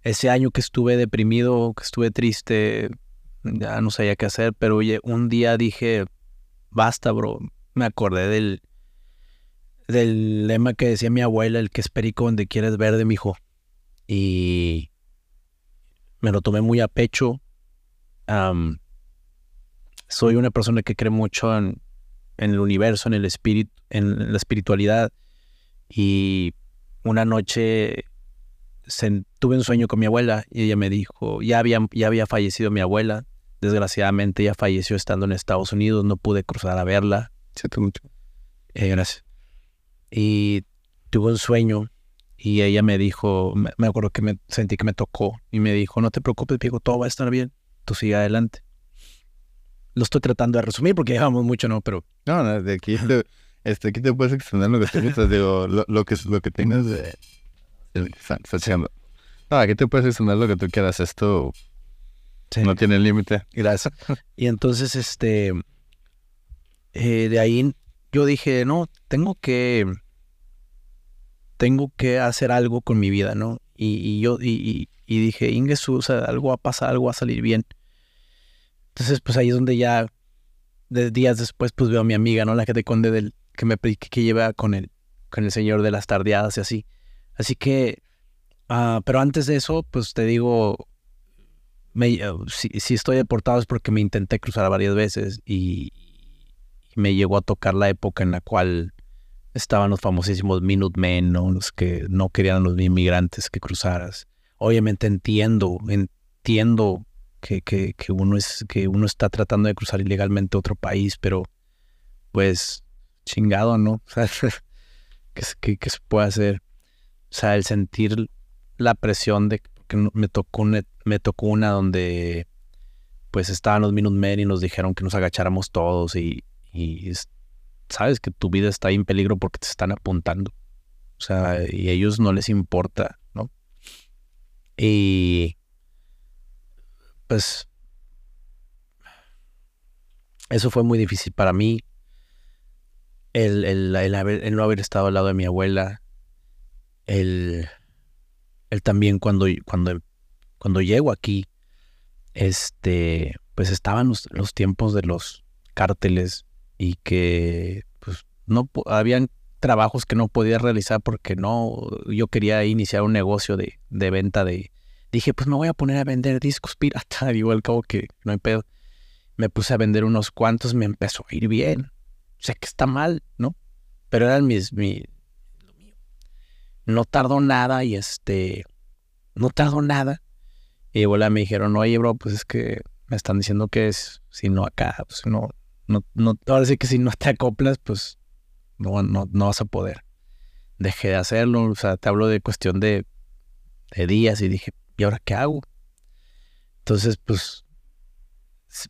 Ese año que estuve deprimido, que estuve triste, ya no sabía qué hacer, pero oye, un día dije, basta, bro. Me acordé del, del lema que decía mi abuela, el que es perico donde quieres verde, mijo. Y me lo tomé muy a pecho. Soy una persona que cree mucho en, en el universo, en el espíritu, en la espiritualidad. Y una noche tuve un sueño con mi abuela y ella me dijo, ya había, ya había fallecido mi abuela. Desgraciadamente ella falleció estando en Estados Unidos, no pude cruzar a verla. Siento mucho. Eh, gracias. Y tuve un sueño y ella me dijo, me, me acuerdo que me sentí que me tocó y me dijo, no te preocupes, Diego, todo va a estar bien, tú sigue adelante. Lo estoy tratando de resumir porque llevamos mucho, ¿no? Pero No, no, de aquí te, este, aquí te puedes extender lo que te digo, lo, lo que, lo que tengas de... No, aquí te puedes extender lo que tú quieras, esto no tiene límite. Gracias. Y entonces, este, eh, de ahí yo dije, no, tengo que, tengo que hacer algo con mi vida, ¿no? Y, yo, y, y- dije, Ingesu, o sea, algo va a pasar, algo va a salir bien. Entonces, pues ahí es donde ya, de días después, pues veo a mi amiga, ¿no? La que te conté del, que me que, que lleva con el, con el señor de las tardeadas y así. Así que, ah, pero antes de eso, pues te digo, me, eh, si, si estoy deportado es porque me intenté cruzar varias veces y me llegó a tocar la época en la cual estaban los famosísimos Minutemen, ¿no? Los que no querían los inmigrantes que cruzaras. Obviamente entiendo, entiendo que, que, que uno es, que uno está tratando de cruzar ilegalmente a otro país, pero pues chingado, ¿no? ¿qué, qué- qué se puede hacer? O sea, el sentir la presión de que me tocó una, me tocó una donde pues estaban los Minutemen y nos dijeron que nos agacháramos todos y, y sabes que tu vida está ahí en peligro porque te están apuntando. O sea, y a ellos no les importa, ¿no? Y pues eso fue muy difícil para mí. El, el, el haber- el no haber estado al lado de mi abuela. El, el también cuando, cuando, cuando llego aquí, este, pues estaban los, los tiempos de los cárteles y que pues no habían trabajos que no podía realizar porque no, yo quería iniciar un negocio de, de venta de, dije pues me voy a poner a vender discos pirata, digo al cabo que no hay pedo. Me puse a vender unos cuantos, me empezó a ir bien. Sé que está mal, ¿no? Pero eran mis, mi. No tardó nada y este, no tardó nada. Y de me dijeron, oye, bro, pues es que me están diciendo que es, si no acá, pues no, no, no, ahora sí que si no te acoplas, pues no, no, no vas a poder. Dejé de hacerlo, o sea, te hablo de cuestión de, de días y dije, ¿y ahora qué hago? Entonces, pues,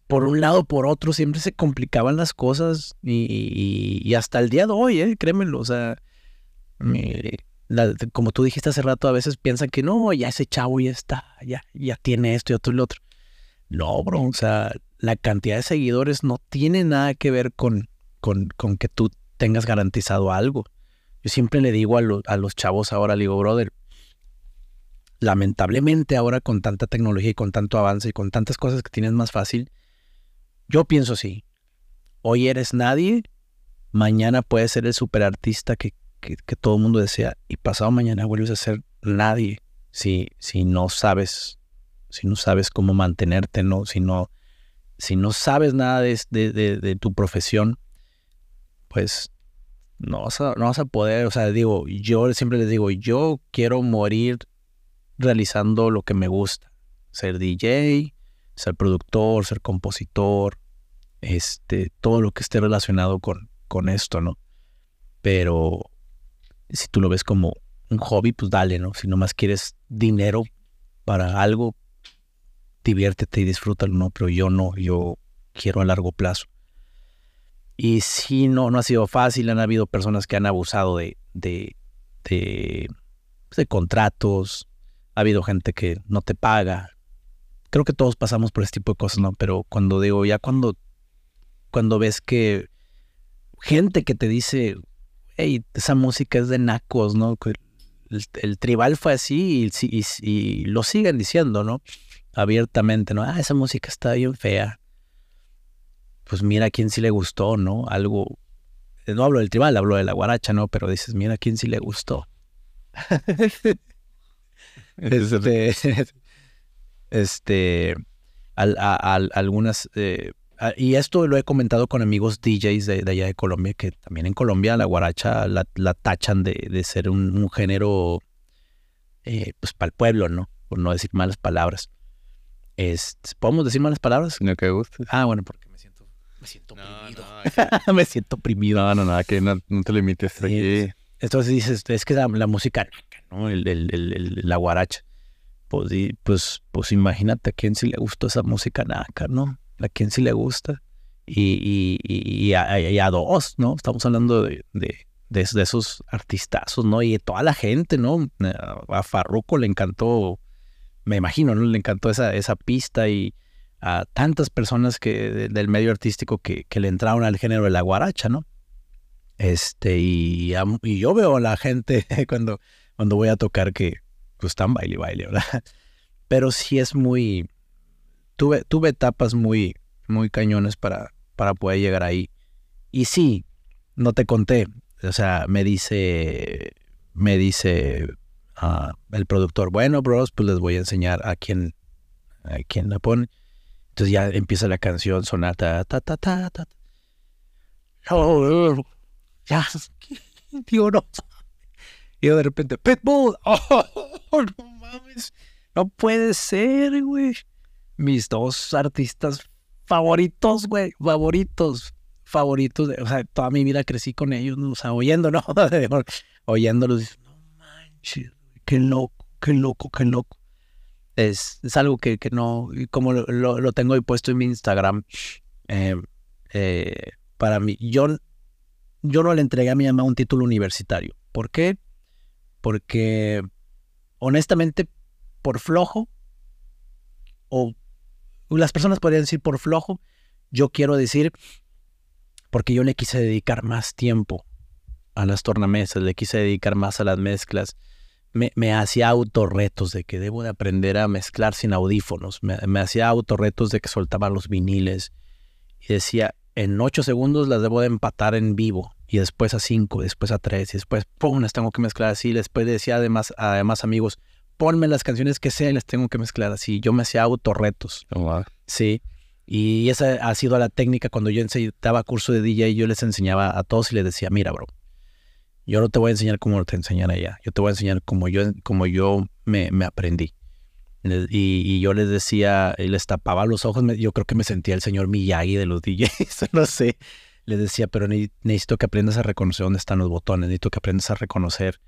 por un lado, por otro, siempre se complicaban las cosas y, y- hasta el día de hoy, ¿eh? créemelo, o sea, como tú dijiste hace rato, a veces piensan que no, ya ese chavo ya está, ya, ya tiene esto y otro y lo otro. No, bro, o sea, la cantidad de seguidores no tiene nada que ver con, con, con que tú tengas garantizado algo. Yo siempre le digo a, a los chavos ahora, le digo, brother, lamentablemente ahora con tanta tecnología y con tanto avance y con tantas cosas que tienes más fácil, yo pienso así. Hoy eres nadie, mañana puedes ser el superartista que, que, que todo el mundo desea y pasado mañana vuelves a ser nadie si, si no sabes, si no sabes cómo mantenerte, ¿no? Si no, si no sabes nada de, de, de- tu profesión, pues no vas, a, no vas a poder, o sea, digo, yo siempre les digo, yo quiero morir realizando lo que me gusta, ser DJ, ser productor, ser compositor, este, todo lo que esté relacionado con, con esto, ¿no? Pero si tú lo ves como un hobby, pues dale, ¿no? Si nomás quieres dinero para algo, diviértete y disfrútalo, ¿no? Pero yo no, yo quiero a largo plazo. Y sí, no, no ha sido fácil, han habido personas que han abusado de, de, de, pues, de contratos, ha habido gente que no te paga. Creo que todos pasamos por ese tipo de cosas, ¿no? Pero cuando digo, ya cuando, cuando ves que gente que te dice, hey, esa música es de nacos, ¿no? El, el tribal fue así y, y- y lo siguen diciendo, ¿no? Abiertamente, ¿no? Ah, esa música está bien fea. Pues mira a quién sí le gustó, ¿no? Algo. No hablo del tribal, hablo de la guaracha, ¿no? Pero dices, mira a quién sí le gustó. Este, este, al- a- al- algunas, eh, a- y esto lo he comentado con amigos DJs de, de allá de Colombia, que también en Colombia la guaracha la, la tachan de, de ser un, un género, eh, pues para el pueblo, ¿no? Por no decir malas palabras. Este, ¿Podemos decir malas palabras? No que guste. Ah, bueno, porque me siento, me siento No, oprimido. no, me siento oprimido. no, no, no, que no, no te limites. Sí, Aquí Entonces dices, es que la, la música ¿no? El, el, el, la guaracha. Pues, pues, pues imagínate a quién sí le gustó esa música naca, ¿no? A quién sí le gusta. Y, y, y, a, dos, ¿no? Estamos hablando de, de, de, esos artistazos, ¿no? Y toda la gente, ¿no? A Farruko le encantó, me imagino, ¿no? Le encantó esa, esa pista y a tantas personas que del medio artístico que, que le entraron al género de la guaracha, ¿no? Este, y, y yo veo a la gente cuando, cuando voy a tocar que pues están baile baile, ¿verdad? Pero sí es muy, tuve, tuve etapas muy, muy cañones para, para poder llegar ahí. Y sí, no te conté, o sea, me dice, me dice el productor, bueno, bros, pues les voy a enseñar a quién, a quién la pone. Entonces ya empieza la canción sonar, ta, ta, ta, ta. No, ya, digo, no. Y de repente, Pitbull, oh, no mames, no puede ser, güey. Mis dos artistas favoritos, güey, favoritos, favoritos. O sea, toda mi vida crecí con ellos, ¿no? o sea, oyendo, ¿no? Oyéndolos, no manches, qué loco, qué loco, qué loco. Es, es algo que, que no, como lo, lo, tengo ahí puesto en mi Instagram, eh, eh, para mí, yo, yo no le entregué a mi mamá un título universitario. ¿Por qué? Porque honestamente, por flojo, o las personas podrían decir por flojo, yo quiero decir porque yo le quise dedicar más tiempo a las tornamesas, le quise dedicar más a las mezclas. Me, me hacía autorretos de que debo de aprender a mezclar sin audífonos. Me, me hacía autorretos de que soltaba los viniles. Y decía, en ocho segundos las debo de empatar en vivo. Y después a cinco, después a tres, y después, ¡pum!, las tengo que mezclar así. Después decía además, además amigos, ponme las canciones que sean las tengo que mezclar así. Yo me hacía autorretos. Oh, Sí. Y esa ha sido la técnica cuando yo daba curso de DJ, yo les enseñaba a todos y les decía, mira, bro, yo no te voy a enseñar como te enseñan allá, yo te voy a enseñar como yo, yo me, aprendí. Y, yo les decía, les tapaba los ojos, yo creo que me sentía el señor Miyagi de los DJs, no sé. Les decía, pero necesito que aprendas a reconocer dónde están los botones, necesito que aprendas a reconocer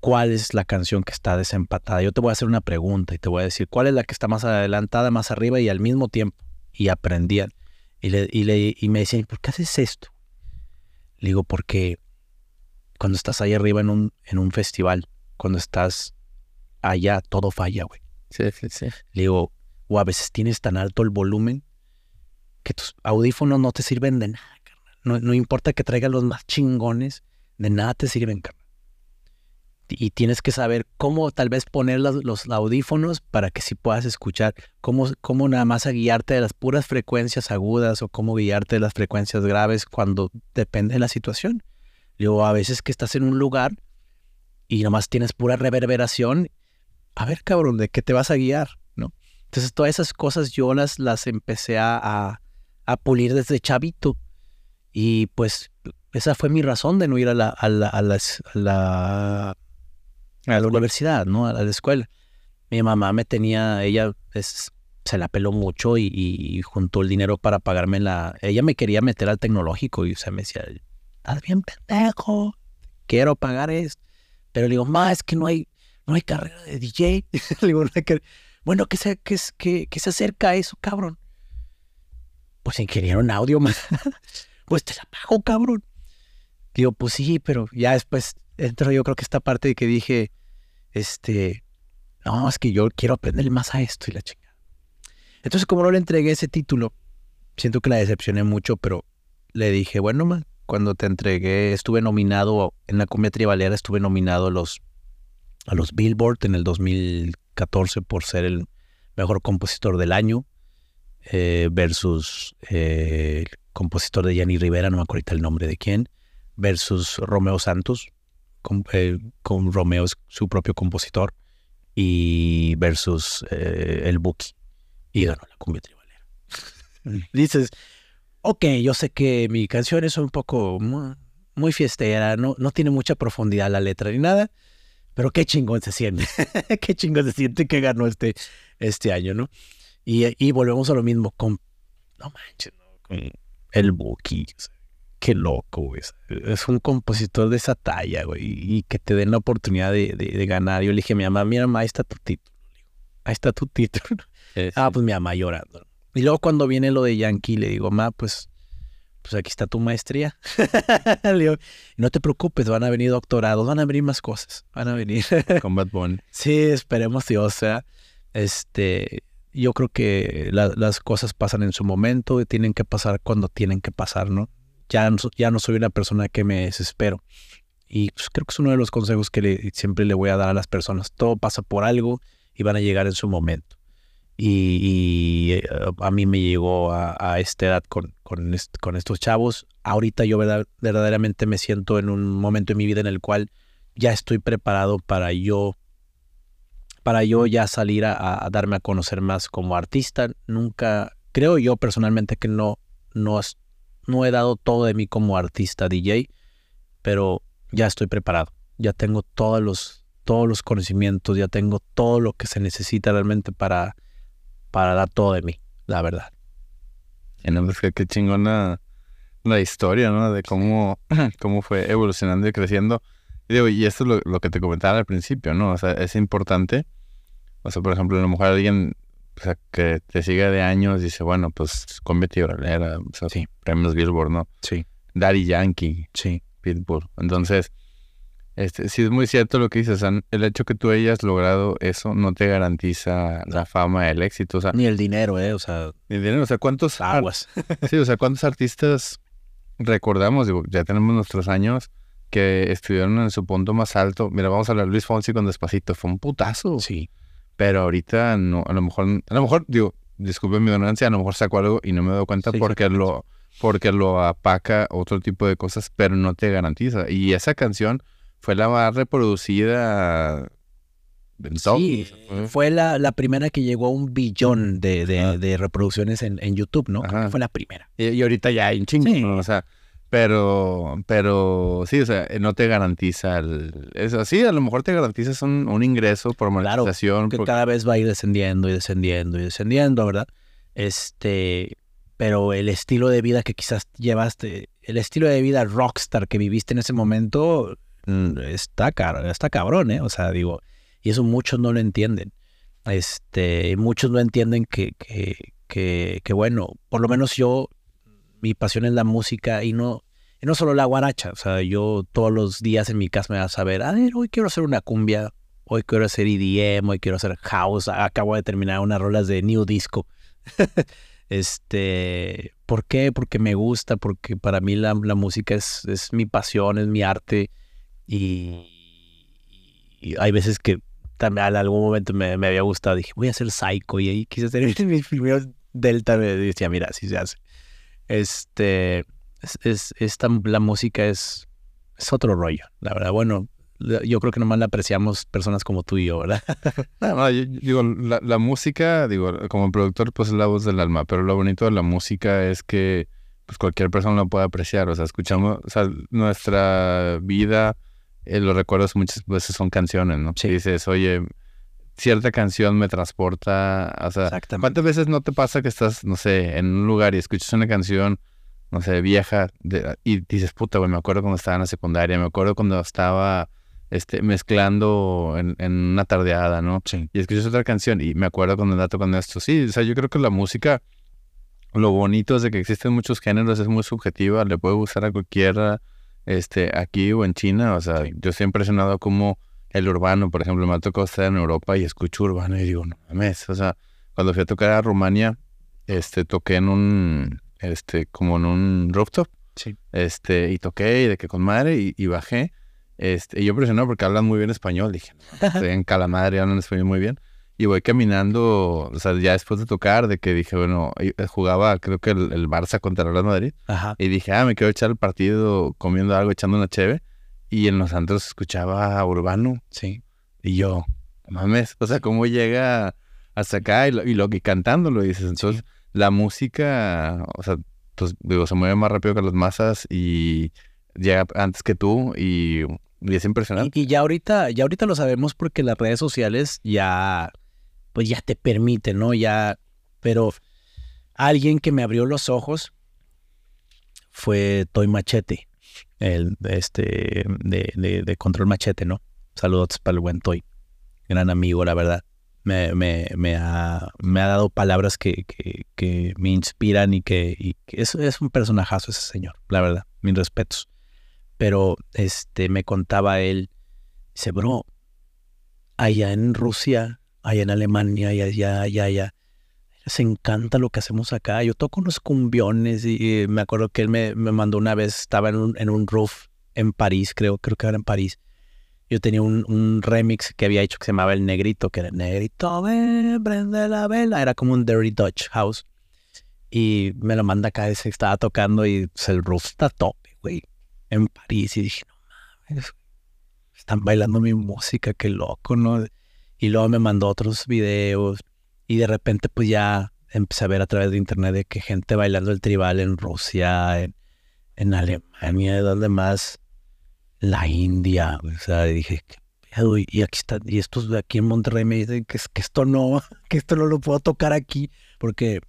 cuál es la canción que está desempatada. Yo te voy a hacer una pregunta y te voy a decir cuál es la que está más adelantada, más arriba y al mismo tiempo y aprendían. Y, y, y me decían, ¿por qué haces esto? Le digo, porque cuando estás ahí arriba en un, en un festival, cuando estás allá, todo falla, güey. Sí, sí, sí. Le digo, o a veces tienes tan alto el volumen que tus audífonos no te sirven de nada, carnal. No, no importa que traigas los más chingones, de nada te sirven, carnal y tienes que saber cómo tal vez poner los, audífonos para que sí puedas escuchar, cómo, cómo nada más guiarte de las puras frecuencias agudas o cómo guiarte de las frecuencias graves cuando depende de la situación. Luego, a veces que estás en un lugar y nomás tienes pura reverberación, a ver, cabrón, ¿de qué te vas a guiar? ¿No? Entonces, todas esas cosas yo las, las empecé a, a, pulir desde chavito. Y pues esa fue mi razón de no ir a la, a la, a la a la universidad, ¿no? A la escuela. Mi mamá me tenía, ella se la peló mucho y, juntó el dinero para pagarme la... Ella me quería meter al tecnológico y o sea, me decía, estás bien pendejo, quiero pagar esto. Pero le digo, ma, es que no hay, no hay carrera de DJ. le digo, bueno, ¿qué se, qué, qué, se acerca a eso, cabrón? Pues ingeniero en audio, ma. pues te la pago, cabrón. Digo, pues sí, pero ya después entro yo creo que esta parte de que dije, este, no, es que yo quiero aprender más a esto y la chingada. Entonces, como no le entregué ese título, siento que la decepcioné mucho, pero le dije, bueno, cuando te entregué, estuve nominado en la Cumbia Tribalera, estuve nominado a los, a los Billboard en el 2014 por ser el mejor compositor del año, eh, versus eh, el compositor de Yanni Rivera, no me acuerdo el nombre de quién, versus Romeo Santos, con, eh, Romeo es su propio compositor y versus el Buki y ganó la cumbia tribalera. Dices, ok, yo sé que mi canción es un poco muy, fiestera, no, no tiene mucha profundidad la letra ni nada, pero qué chingón se siente, qué chingón se siente que ganó este, este año, ¿no? Y, y volvemos a lo mismo con, no manches, con el Buki. qué loco, güey. Es un compositor de esa talla, güey. Y que te den la oportunidad de, de, ganar. Yo le dije a mi mamá, mira, mamá, ahí está tu título. Ahí está tu título. Ah, pues mi mamá llorando. Y luego cuando viene lo de Yankee, le digo, mamá, pues, pues aquí está tu maestría. le digo, no te preocupes, van a venir doctorados, van a venir más cosas. Van a venir. Combat Bond. Sí, esperemos Dios, o sea, este, yo creo que las cosas pasan en su momento y tienen que pasar cuando tienen que pasar, ¿no? Ya, ya no soy una persona que me desespero. Y pues, creo que es uno de los consejos que siempre le voy a dar a las personas. Todo pasa por algo y van a llegar en su momento. Y, eh, a mí me llegó a, esta edad con, con, con, estos chavos. Ahorita yo verdaderamente me siento en un momento en mi vida en el cual ya estoy preparado para yo para yo ya salir a, darme a conocer más como artista. Nunca, creo yo personalmente que no, no, no he dado todo de mí como artista DJ, pero ya estoy preparado. Ya tengo todos los, todos los conocimientos, ya tengo todo lo que se necesita realmente para, para dar todo de mí, la verdad. No, pues qué chingona la historia, ¿no? De cómo, cómo fue evolucionando y creciendo. Y, digo, y esto es lo, lo, que te comentaba al principio, ¿no? O sea, es importante o sea, por ejemplo, a lo mejor alguien o sea, que te sigue de años dice, bueno, pues Bralera, o sea, sí. premios Billboard, ¿no? Sí. Daddy Yankee. Sí. Pitbull. Entonces, este, sí es muy cierto lo que dices, el hecho que tú hayas logrado eso no te garantiza la fama, el éxito, o sea... Ni el dinero, ¿eh? O sea... Ni el dinero, o sea, ¿cuántos... Aguas. sí, o sea, ¿cuántos artistas recordamos? Digo, ya tenemos nuestros años que estuvieron en su punto más alto. Mira, vamos a hablar de Luis Fonsi con Despacito, fue un putazo. Sí. Pero ahorita no, a lo mejor, a lo mejor, digo, disculpe mi ignorancia, a lo mejor saco algo y no me doy cuenta porque lo porque lo apaca otro tipo de cosas, pero no te garantiza. Y esa canción fue la más reproducida Sí, fue la, la, primera que llegó a un billón de, de, reproducciones en, en, YouTube, ¿no? Fue la primera. Y, ahorita ya hay un chingo, O sea, pero, pero sí, o sea, no te garantiza el, eso. Sí, a lo mejor te garantizas un, un ingreso por monetización. Claro, que cada vez va a ir descendiendo y descendiendo y descendiendo, ¿verdad? Este, pero el estilo de vida que quizás llevaste, el estilo de vida rockstar que viviste en ese momento, está, caro, está cabrón, ¿eh? O sea, digo, y eso muchos no lo entienden. Este, muchos no entienden que, que, que, que bueno, por lo menos yo mi pasión es la música y no, no solo la guaracha. O sea, yo todos los días en mi casa me vas a ver, a ver, hoy quiero hacer una cumbia, hoy quiero hacer EDM, hoy quiero hacer house, acabo de terminar unas rolas de New Disco. este, ¿por qué? Porque me gusta, porque para mí la, música es, es, mi pasión, es mi arte y, hay veces que también en algún momento me, me, había gustado, dije, voy a hacer psycho y ahí quise hacer mis primeros delta, me decía, mira, así se hace. Este, es, esta, la música es, es otro rollo, la verdad. Bueno, yo creo que nomás la apreciamos personas como tú y yo, ¿verdad? no, yo, digo, la, música, digo, como productor, pues es la voz del alma, pero lo bonito de la música es que pues cualquier persona la puede apreciar, o sea, escuchamos, o sea, nuestra vida, eh, los recuerdos muchas veces son canciones, ¿no? Si dices, oye, cierta canción me transporta, o sea, ¿cuántas veces no te pasa que estás, no sé, en un lugar y escuchas una canción, no sé, vieja, y dices, puta, güey, me acuerdo cuando estaba en la secundaria, me acuerdo cuando estaba este, mezclando en, en una tardeada, ¿no? Sí. Y escuchas otra canción y me acuerdo cuando andaba tocando esto. Sí, o sea, yo creo que la música, lo bonito es de que existen muchos géneros, es muy subjetiva, le puede gustar a cualquiera, este, aquí o en China, o sea, yo estoy impresionado como el urbano, por ejemplo, me ha tocado estar en Europa y escucho urbano y digo, no mames, o sea, cuando fui a tocar a Rumania, este, toqué en un, este, como en un rooftop, sí. este, y toqué y de que con madre y, bajé, este, y yo presionado porque hablan muy bien español, dije, estoy en calamadre, hablan español muy bien, y voy caminando, o sea, ya después de tocar, de que dije, bueno, eh, jugaba creo que el, el Barça contra el Real Madrid, Ajá. y dije, ah, me quiero echar el partido comiendo algo, echando una cheve, y en los antros escuchaba urbano. Sí. Y yo, mames, o sea, cómo llega hasta acá y lo, y, lo, y cantándolo, dices. Entonces, la música, o sea, pues, digo, se mueve más rápido que las masas y llega antes que tú y, es impresionante. Y, ya ahorita, ya ahorita lo sabemos porque las redes sociales ya, pues ya te permiten, ¿no? Ya, pero alguien que me abrió los ojos fue Toy Machete, el este de, de, de Control Machete, ¿no? Saludos para el buen Toy, gran amigo, la verdad. Me, me, me, ha, me ha dado palabras que, que, que me inspiran y que, y que es, es un personajazo ese señor, la verdad, mis respetos. Pero este me contaba él, dice, bro, allá en Rusia, allá en Alemania, allá, allá, allá, allá, les encanta lo que hacemos acá. Yo toco unos cumbiones y, me acuerdo que él me, me mandó una vez, estaba en un, en un roof en París, creo, creo que era en París. Yo tenía un, un remix que había hecho que se llamaba El Negrito, que era Negrito, ven, prende la vela. Era como un Dirty Dutch House. Y me lo manda acá, se estaba tocando y pues, el roof está tope, güey, en París. Y dije, no mames, están bailando mi música, qué loco, ¿no? Y luego me mandó otros videos y de repente pues ya empecé a ver a través de internet de que gente bailando el tribal en Rusia, en, Alemania, donde más, la India, o sea, dije. Y aquí está, y estos de aquí en Monterrey me dicen que, que esto no, que esto no lo puedo tocar aquí, porque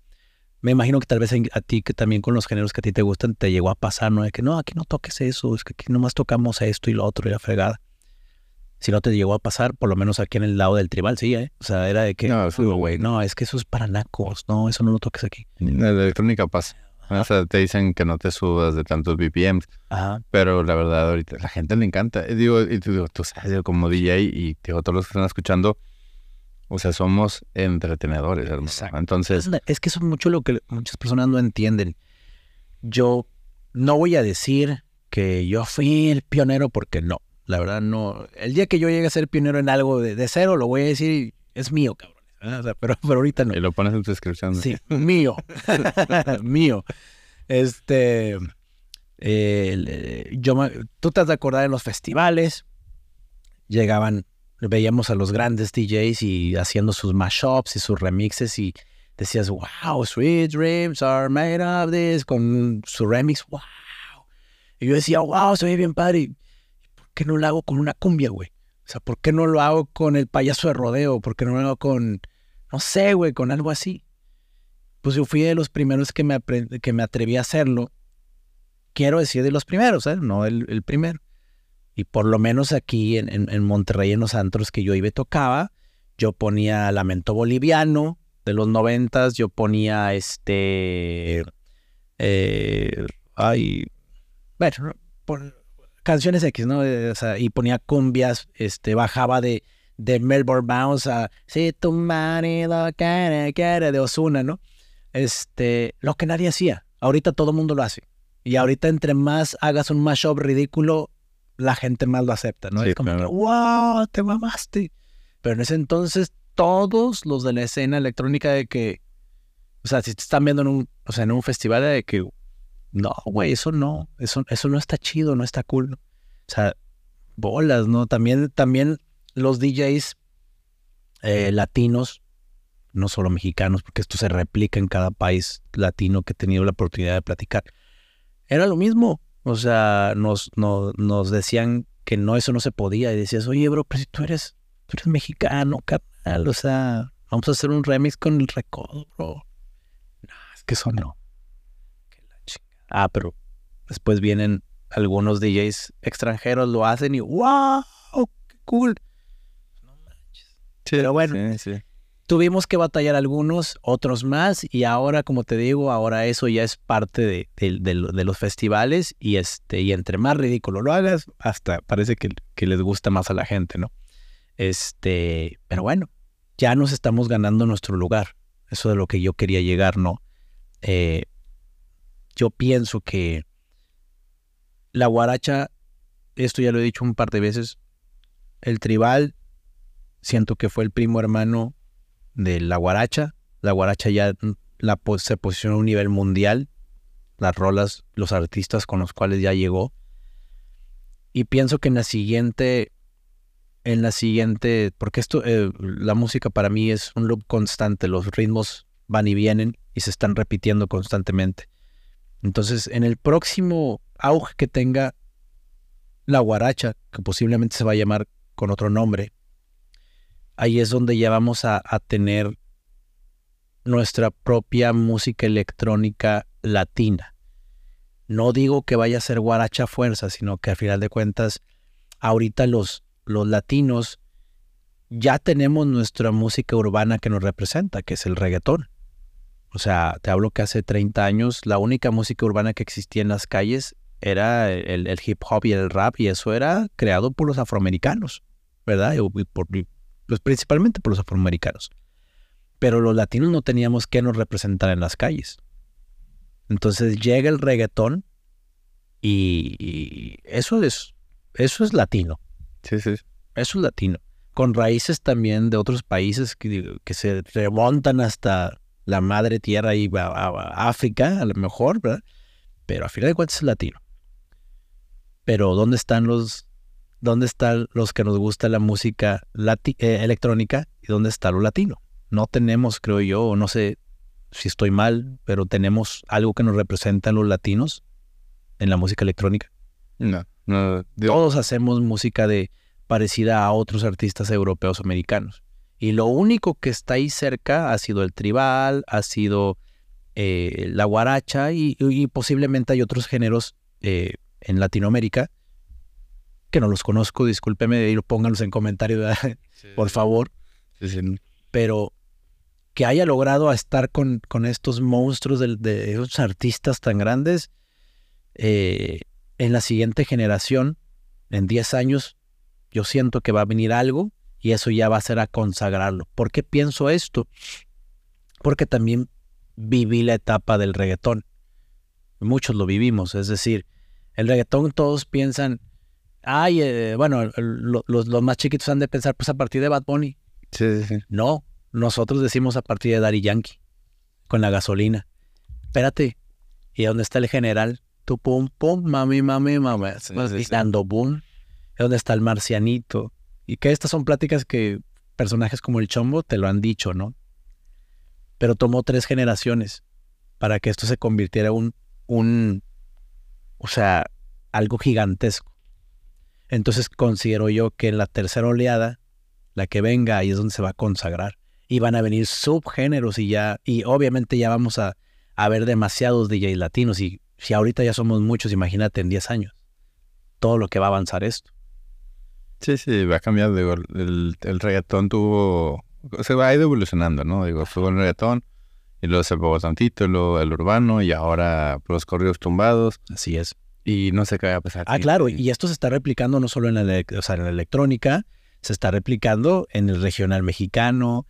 me imagino que tal vez a ti, que también con los géneros que a ti te gustan, te llegó a pasar, ¿no? De que no, aquí no toques eso, es que aquí nomás tocamos esto y lo otro y la fregada si no te llegó a pasar, por lo menos aquí en el lado del tribal, sí, ¿eh? O sea, era de que, no, güey, no, es que eso es para nacos, no, eso no lo toques aquí. La electrónica pasa. O sea, te dicen que no te subas de tantos BPMs. Ajá. Pero la verdad, ahorita la gente le encanta. Digo, y tú, tú sabes, como DJ y digo, todos los que están escuchando, o sea, somos entretenedores, hermano. Entonces. Es que eso es mucho lo que muchas personas no entienden. Yo no voy a decir que yo fui el pionero porque no. La verdad, no. El día que yo llegue a ser pionero en algo de, cero, lo voy a decir, es mío, cabrón. O sea, pero, pero ahorita no. Y lo pones en tu descripción. Sí, mío. mío. Este. yo, tú te has de acordar en los festivales. Llegaban, veíamos a los grandes DJs y haciendo sus mashups y sus remixes y decías, wow, Sweet Dreams are made of this, con su remix, wow. Y yo decía, wow, se ve bien padre qué no lo hago con una cumbia, güey? O sea, ¿por qué no lo hago con el payaso de rodeo? ¿Por qué no lo hago con, no sé, güey, con algo así? Pues yo fui de los primeros que me, que me atreví a hacerlo. Quiero decir de los primeros, ¿eh? No el, primero. Y por lo menos aquí en, en, Monterrey, en los antros que yo iba y tocaba, yo ponía Lamento Boliviano de los noventas, yo ponía este... Eh, ay, bueno, por, canciones X, ¿no? O sea, y ponía cumbias, este, bajaba de, de Melbourne Bounce a Si tu marido quiere, quiere, de Osuna, ¿no? Este, lo que nadie hacía. Ahorita todo el mundo lo hace. Y ahorita entre más hagas un mashup ridículo, la gente más lo acepta, ¿no? es como, wow, te mamaste. Pero en ese entonces, todos los de la escena electrónica de que, o sea, si te están viendo en un, o sea, en un festival de que, no, güey, eso no, eso, eso no está chido, no está cool. O sea, bolas, ¿no? También, también los DJs eh, latinos, no solo mexicanos, porque esto se replica en cada país latino que he tenido la oportunidad de platicar. Era lo mismo. O sea, nos, nos decían que no, eso no se podía. Y decías, oye, bro, pero si tú eres, tú eres mexicano, carnal. O sea, vamos a hacer un remix con el recodo, bro. No, es que eso no. Ah, pero después vienen algunos DJs extranjeros, lo hacen y ¡wow! ¡Qué cool! No manches. pero bueno, tuvimos que batallar algunos, otros más, y ahora, como te digo, ahora eso ya es parte de, de, los festivales, y este, y entre más ridículo lo hagas, hasta parece que, que les gusta más a la gente, ¿no? Este, pero bueno, ya nos estamos ganando nuestro lugar. Eso de lo que yo quería llegar, ¿no? Eh, yo pienso que la guaracha, esto ya lo he dicho un par de veces, el tribal, siento que fue el primo hermano de la guaracha. La guaracha ya la, se posicionó a un nivel mundial, las rolas, los artistas con los cuales ya llegó. Y pienso que en la siguiente, en la siguiente, porque esto, eh, la música para mí es un loop constante, los ritmos van y vienen y se están repitiendo constantemente. Entonces, en el próximo auge que tenga la guaracha, que posiblemente se va a llamar con otro nombre, ahí es donde ya vamos a, tener nuestra propia música electrónica latina. No digo que vaya a ser guaracha fuerza, sino que al final de cuentas, ahorita los, los latinos ya tenemos nuestra música urbana que nos representa, que es el reggaetón. O sea, te hablo que hace 30 años la única música urbana que existía en las calles era el, hip hop y el rap, y eso era creado por los afroamericanos, ¿verdad? Y por, pues principalmente por los afroamericanos. Pero los latinos no teníamos que nos representar en las calles. Entonces llega el reggaetón y, eso es eso es latino. Sí, sí. Eso es latino. Con raíces también de otros países que, que se remontan hasta la madre tierra y a, África, a lo mejor, ¿verdad? Pero a final de cuentas es latino. Pero ¿dónde están los, dónde están los que nos gusta la música eh, electrónica y dónde está lo latino? No tenemos, creo yo, o no sé si estoy mal, pero tenemos algo que nos representa a los latinos en la música electrónica. No, no. Todos hacemos música de parecida a otros artistas europeos americanos. Y lo único que está ahí cerca ha sido el tribal, ha sido eh, la guaracha y, posiblemente hay otros géneros eh, en Latinoamérica que no los conozco, discúlpeme, y pónganlos en comentarios, por favor. Pero que haya logrado estar con, con estos monstruos de, esos artistas tan grandes, eh, en la siguiente generación, en 10 años, yo siento que va a venir algo y eso ya va a ser a consagrarlo. ¿Por qué pienso esto? Porque también viví la etapa del reggaetón. Muchos lo vivimos, es decir, el reggaetón todos piensan, ay, eh, bueno, los, más chiquitos han de pensar, pues a partir de Bad Bunny. Sí, sí, No, nosotros decimos a partir de Daddy Yankee, con la gasolina. Espérate, ¿y dónde está el general? Tu pum, pum, mami, mami, mami. dando boom. ¿Dónde está el marcianito? Y que estas son pláticas que personajes como el Chombo te lo han dicho, ¿no? Pero tomó tres generaciones para que esto se convirtiera en un, un, o sea, algo gigantesco. Entonces considero yo que en la tercera oleada, la que venga, ahí es donde se va a consagrar. Y van a venir subgéneros y ya, y obviamente ya vamos a, a ver demasiados DJs latinos. Y si ahorita ya somos muchos, imagínate en 10 años, todo lo que va a avanzar esto. Sí, sí, va a cambiar. Digo, el, el reggaetón tuvo. Se va a ir evolucionando, ¿no? Digo, tuvo el reggaetón y luego se pegó tantito, luego el urbano y ahora los corridos tumbados. Así es. Y no sé qué va a pasar. Ah, claro, y esto se está replicando no solo en la, o sea, en la electrónica, se está replicando en el regional mexicano.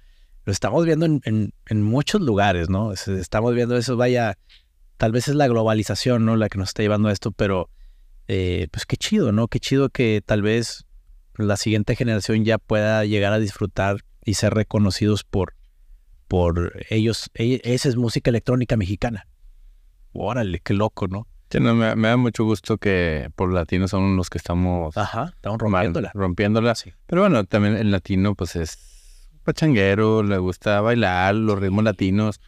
Lo estamos viendo en, en, muchos lugares, ¿no? Estamos viendo eso, vaya, tal vez es la globalización, ¿no? La que nos está llevando a esto, pero eh, pues qué chido, ¿no? Qué chido que tal vez la siguiente generación ya pueda llegar a disfrutar y ser reconocidos por, por ellos. E, esa es música electrónica mexicana. Órale, qué loco, ¿no? no, me, da mucho gusto que por latinos son los que estamos... Ajá, estamos rompiéndola. rompiéndola. Sí. Pero bueno, también el latino pues es pachanguero, le gusta bailar, los ritmos latinos.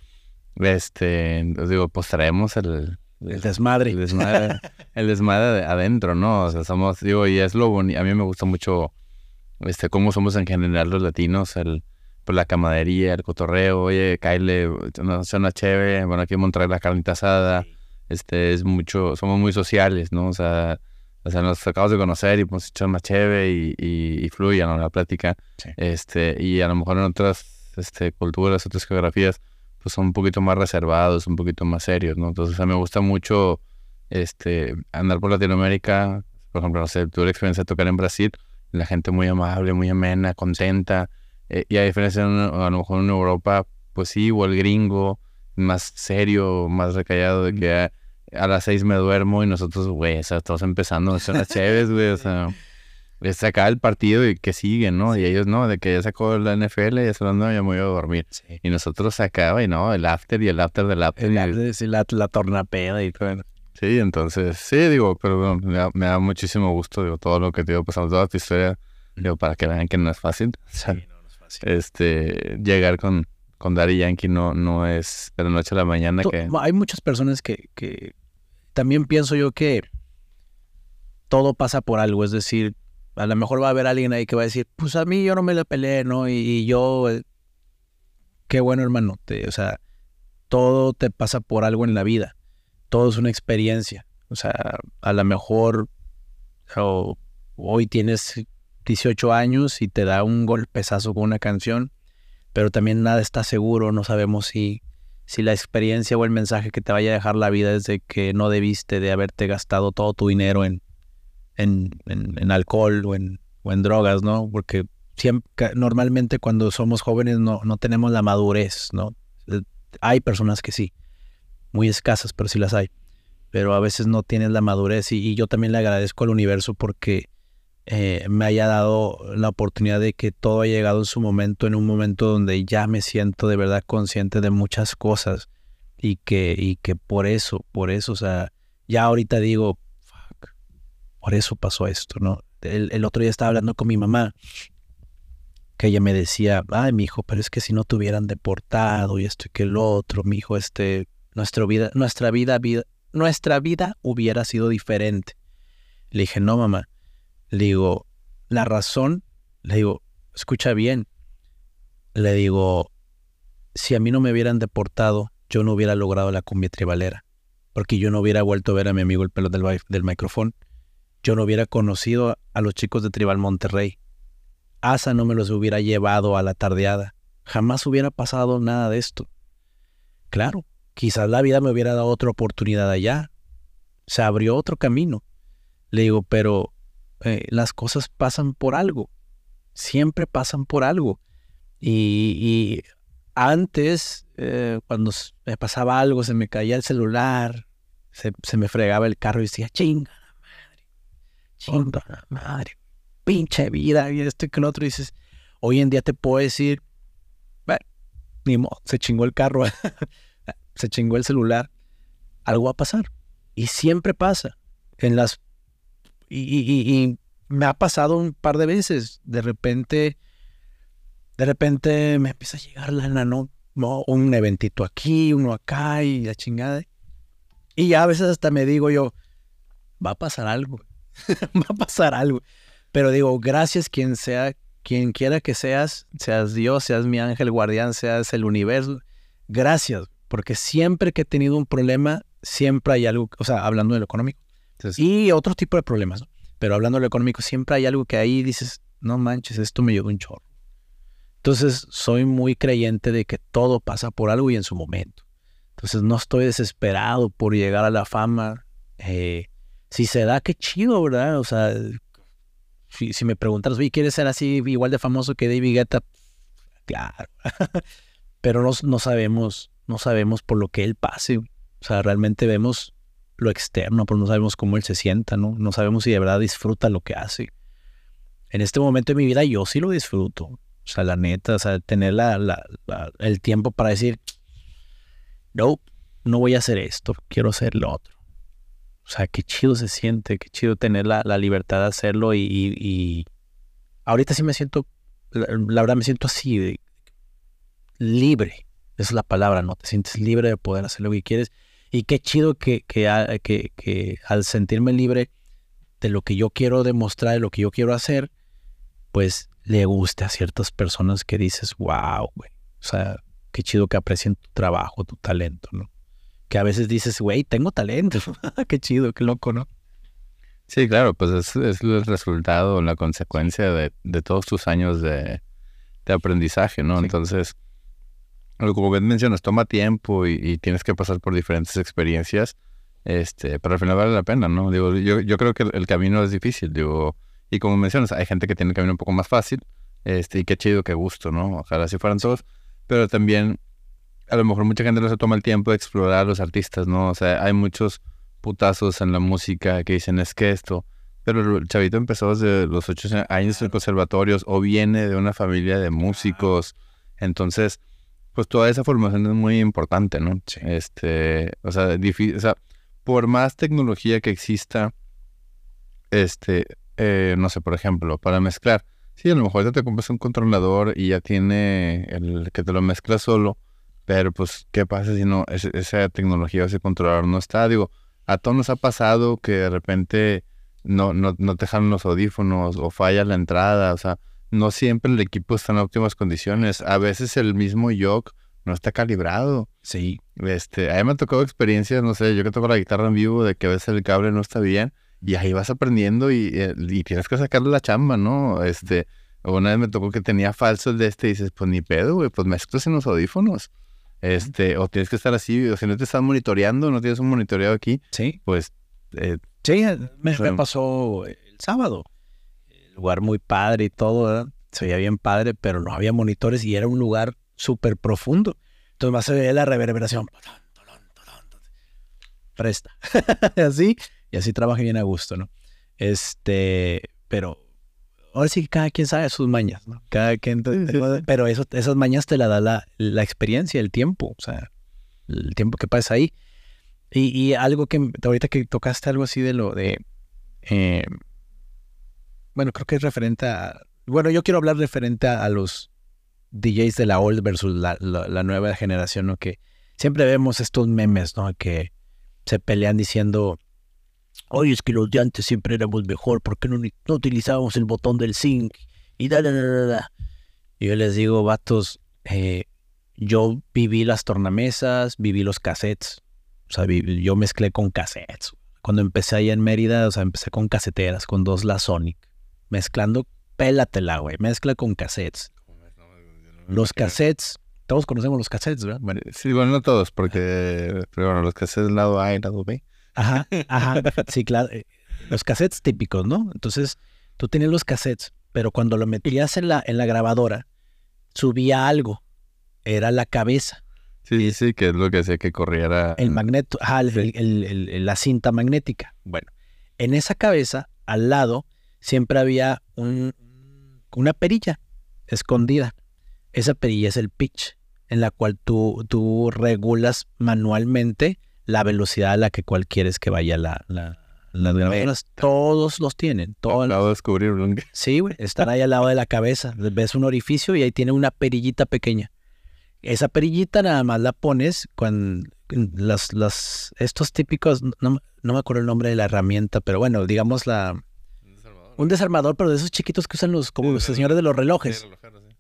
Este, entonces digo, pues traemos el, el desmadre. El desmadre, el desmadre adentro, ¿no? O sea, somos, digo, y es lo bonito. A mí me gusta mucho este cómo somos en general los latinos, el pues la camadería, el cotorreo, oye, Kyle, una chévere, bueno, aquí en la carnita asada. Este, es mucho, somos muy sociales, ¿no? O sea, o sea, nos acabamos de conocer y hemos hecho una chévere y, y, fluye, ¿no? La plática. Este, y a lo mejor en otras este, culturas, otras geografías, pues son un poquito más reservados, un poquito más serios, ¿no? Entonces a mí me gusta mucho este, andar por Latinoamérica, por ejemplo, no sé, tuve la experiencia de tocar en Brasil, la gente muy amable, muy amena, contenta, eh, y a diferencia de a lo mejor en Europa, pues sí, o el gringo, más serio, más recallado, de que a, las seis me duermo y nosotros, güey, o sea, estamos empezando, son las chéves, güey, o sea se acaba el partido y que siguen, ¿no? Y ellos no, de que ya sacó la NFL, ya se no, ya me a dormir. Y nosotros se acaba y no, el after y el after del after. El la, la tornapeda y todo. Sí, entonces, sí, digo, pero me, da, muchísimo gusto, digo, todo lo que te digo, pasando toda tu historia, digo, para que vean que no es fácil. Sí, no, no es fácil. Este, llegar con, con Daddy Yankee no, no es de la noche a la mañana que... Hay muchas personas que, que también pienso yo que todo pasa por algo, es decir, a lo mejor va a haber alguien ahí que va a decir, pues a mí yo no me la peleé, ¿no? Y, yo, eh, qué bueno hermano, te, o sea, todo te pasa por algo en la vida, todo es una experiencia. O sea, a lo mejor hoy tienes 18 años y te da un golpezazo con una canción, pero también nada está seguro, no sabemos si, si la experiencia o el mensaje que te vaya a dejar la vida es de que no debiste de haberte gastado todo tu dinero en, en, en, alcohol o en, o en drogas, ¿no? Porque siempre, normalmente cuando somos jóvenes no, no tenemos la madurez, ¿no? Eh, hay personas que sí, muy escasas, pero sí las hay. Pero a veces no tienes la madurez y yo también le agradezco al universo porque eh, me haya dado la oportunidad de que todo ha llegado en su momento, en un momento donde ya me siento de verdad consciente de muchas cosas y que, y que por eso, por eso, o sea, ya ahorita digo, por eso pasó esto, ¿no? El, otro día estaba hablando con mi mamá, que ella me decía, ay, mi hijo, pero es que si no te hubieran deportado y esto y que el otro, mi hijo, este, nuestra vida, nuestra vida, vida, nuestra vida hubiera sido diferente. Le dije, no, mamá, le digo, la razón, le digo, escucha bien. Le digo, si a mí no me hubieran deportado, yo no hubiera logrado la cumbia tribalera. Porque yo no hubiera vuelto a ver a mi amigo el pelo del, del micrófono. Yo no hubiera conocido a los chicos de Tribal Monterrey. Asa no me los hubiera llevado a la tardeada. Jamás hubiera pasado nada de esto. Claro, quizás la vida me hubiera dado otra oportunidad allá. Se abrió otro camino. Le digo, pero eh, las cosas pasan por algo, siempre pasan por algo. Y, antes, eh, cuando me pasaba algo, se me caía el celular, se, me fregaba el carro y decía, chinga chinga madre, pinche vida, y esto y que lo otro. dices, hoy en día te puedo decir, bueno, ni modo, se chingó el carro, se chingó el celular, algo va a pasar. Y siempre pasa. En las y, me ha pasado un par de veces. De repente, de repente me empieza a llegar la ¿no? Un eventito aquí, uno acá y la chingada. Y ya a veces hasta me digo yo, va a pasar algo. va a pasar algo. Pero digo, gracias quien sea, quien quiera que seas, seas Dios, seas mi ángel guardián, seas el universo. Gracias, porque siempre que he tenido un problema, siempre hay algo, o sea, hablando de lo económico, y otro tipo de problemas. Pero hablando de lo económico, siempre hay algo que ahí dices, no manches, esto me llevó un chorro. Entonces, soy muy creyente de que todo pasa por algo y en su momento. Entonces, no estoy desesperado por llegar a la fama. Eh, si se da, qué chido, ¿verdad? O sea, si, me preguntas, oye, ¿quieres ser así igual de famoso que David Guetta? Claro. Pero no, no sabemos, no sabemos por lo que él pase. O sea, realmente vemos lo externo, pero no sabemos cómo él se sienta, ¿no? No sabemos si de verdad disfruta lo que hace. En este momento de mi vida yo sí lo disfruto. O sea, la neta, o sea, tener la, el tiempo para decir, no, no voy a hacer esto, quiero hacer lo otro. O sea, qué chido se siente, qué chido tener la, libertad de hacerlo y, y, ahorita sí me siento, la, verdad me siento así, de, libre. Esa es la palabra, ¿no? Te sientes libre de poder hacer lo que quieres y qué chido que, que, que, al sentirme libre de lo que yo quiero demostrar, de lo que yo quiero hacer, pues le guste a ciertas personas que dices, wow, güey. O sea, qué chido que aprecien tu trabajo, tu talento, ¿no? Que a veces dices, güey, tengo talento. qué chido, qué loco, ¿no? Sí, claro, pues es, es el resultado, la consecuencia de, de todos tus años de, de aprendizaje, ¿no? Entonces, como bien mencionas, toma tiempo y, tienes que pasar por diferentes experiencias, este, pero al final vale la pena, ¿no? Digo, yo, yo creo que el, camino es difícil, digo, y como mencionas, hay gente que tiene el camino un poco más fácil, este, y qué chido, qué gusto, ¿no? Ojalá si fueran todos, pero también a lo mejor mucha gente no se toma el tiempo de explorar a los artistas, ¿no? O sea, hay muchos putazos en la música que dicen es que esto, pero el chavito empezó desde los ocho años en conservatorios o viene de una familia de músicos, entonces pues toda esa formación es muy importante, ¿no? Este, o sea, difícil, o sea, por más tecnología que exista, este, eh, no sé, por ejemplo, para mezclar, sí, a lo mejor ya te compras un controlador y ya tiene el que te lo mezcla solo, pero pues, ¿qué pasa si no, esa tecnología, ese controlador no está? Digo, a todos nos ha pasado que de repente no, no, no te dejan los audífonos o falla la entrada, o sea, no siempre el equipo está en óptimas condiciones. A veces el mismo yoke no está calibrado. Sí. Este, a mí me ha tocado experiencias, no sé, yo que toco la guitarra en vivo, de que a veces el cable no está bien y ahí vas aprendiendo y, eh, y tienes que sacarle la chamba, ¿no? Este, una vez me tocó que tenía falso el de este y dices, pues ni pedo, güey, pues mezclas en los audífonos. Este, o tienes que estar así, o si no te estás monitoreando, no tienes un monitoreo aquí, Sí. pues eh, Sí, me, Sí. me pasó el sábado. El lugar muy padre y todo, ¿verdad? Se veía bien padre, pero no había monitores y era un lugar súper profundo. Entonces más se veía la reverberación. Presta. así, y así trabajé bien a gusto, ¿no? Este, pero ahora sí cada quien sabe sus mañas, ¿no? Cada quien, pero eso, esas mañas te la da la, la experiencia, el tiempo, o sea, el tiempo que pasas ahí. Y, y algo que ahorita que tocaste algo así de lo de, eh, bueno, creo que es referente a, bueno, yo quiero hablar referente a, a los DJs de la old versus la, la- la nueva generación, ¿no? Que siempre vemos estos memes, ¿no? Que se pelean diciendo, oye, es que los de antes siempre éramos mejor, ¿por qué no, no utilizábamos el botón del sync? Y da, da, da, da. Y yo les digo, vatos, eh, yo viví las tornamesas, viví los cassettes. O sea, vi- yo mezclé con cassettes. Cuando empecé allá en Mérida, o sea, empecé con caseteras, con dos La Sonic. Mezclando, pélatela, güey. Mezcla con cassettes. Los cassettes, todos conocemos los cassettes, ¿verdad? Sí, bueno, no todos, porque, pero bueno, los haces lado A y lado B. Ajá, ajá. Sí, claro. eh, Los cassettes típicos, ¿no? Entonces, tú tenías los cassettes, pero cuando lo metías en la, en la grabadora, subía algo. Era la cabeza, Sí, sí, sí, que es lo que hacía que corriera. el magneto, ajá, el- el- la cinta magnética. Bueno, en esa cabeza, al lado, siempre había un- una perilla escondida. Esa perilla es el pitch, en la cual tú, tú regulas manualmente la velocidad a la que cual quieres que vaya la, la, las grabadoras. Todos los tienen. Todos, Acabo de descubrir un- Sí, güey, están ahí al lado de la cabeza. Ves un orificio y ahí tiene una perillita pequeña. Esa perillita nada más la pones con las, las, estos típicos, no, no me acuerdo el nombre de la herramienta, pero bueno, digamos la, un desarmador, pero de esos chiquitos que usan los, como Sí, los señores de los relojes. Sí.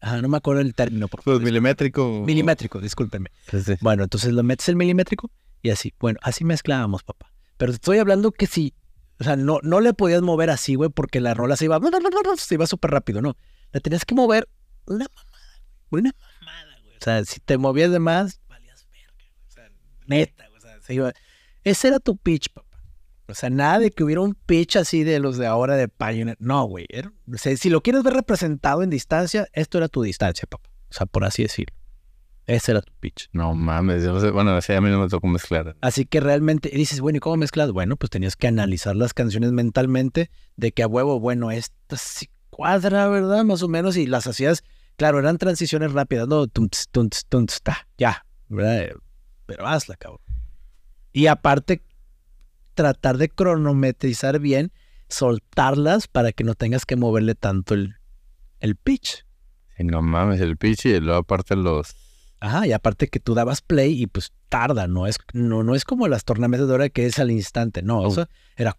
Ajá, no me acuerdo el término. Por Pues milimétrico. Milimétrico, discúlpenme. Sí, sí. Bueno, entonces lo metes el milimétrico y así. Bueno, así mezclábamos, papá. Pero te estoy hablando que si, o sea, no, no le podías mover así, güey, porque la rola se iba, se iba súper rápido, no. La tenías que mover una mamada, güey, una mamada, güey. O sea, si te movías de más, valías verga, güey. O sea, neta, güey, o sea, se iba. Ese era tu pitch, papá. O sea, nada de que hubiera un pitch así de los de ahora de Pioneer. No, güey. si lo quieres ver representado en distancia, esto era tu distancia, papá. O sea, por así decirlo. Ese era tu pitch. No mames, yo no sé, bueno, sí, a mí no me tocó mezclar. Así que realmente dices, bueno, ¿y cómo mezclas? Bueno, pues tenías que analizar las canciones mentalmente de que a huevo, bueno, esta sí cuadra, ¿verdad? Más o menos, y las hacías, claro, eran transiciones rápidas, ¿no? Tunts, tunts, tunts, ta, ya, ¿verdad? Pero hazla, cabrón. Y aparte, tratar de cronometrizar bien, soltarlas para que no tengas que moverle tanto el, el pitch. Sí, no mames, el pitch y luego aparte los... Ajá, y aparte que tú dabas play y pues tarda, no es, no, no es como las tornamesas de ahora que es al instante, no, Oh. eso era...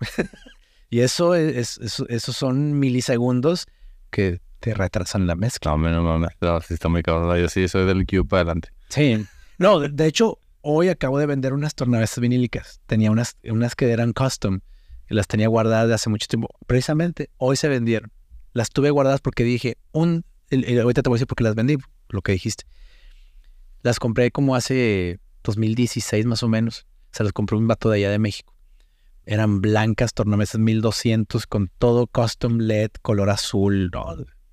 y eso es, eso, esos son milisegundos que te retrasan la mezcla. No, no mames, no, sí está muy cabrón. Yo sí soy del Q para adelante. Sí. No, de, de hecho, hoy acabo de vender unas tornamesas vinílicas. Tenía unas, unas que eran custom, que las tenía guardadas de hace mucho tiempo. Precisamente hoy se vendieron. Las tuve guardadas porque dije, un, el- ahorita te voy a decir por qué las vendí, lo que dijiste. Las compré como hace 2016 más o menos. Se las compró un vato de allá de México. Eran blancas, tornamesas 1200 con todo custom LED, color azul.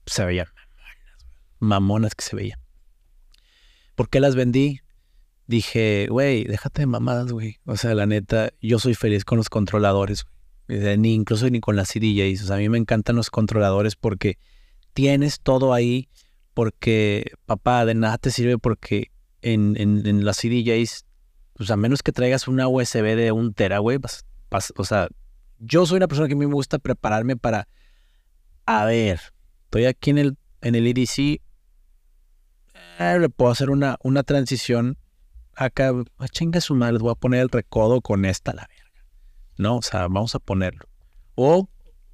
Se veían mamonas, mamonas que se veían. ¿Por qué las vendí? Dije, güey, déjate de mamadas, güey. O sea, la neta, yo soy feliz con los controladores, güey. Ni incluso ni con las CDJs. O sea, a mí me encantan los controladores porque tienes todo ahí. Porque, papá, de nada te sirve porque en, en, en las CDJs, pues a menos que traigas una USB de un tera, güey, o sea, yo soy una persona que a mí me gusta prepararme para, a ver, estoy aquí en el, en el EDC, eh, le puedo hacer una, una transición acá, a chinga su madre, les voy a poner el recodo con esta la verga. No, o sea, vamos a ponerlo. O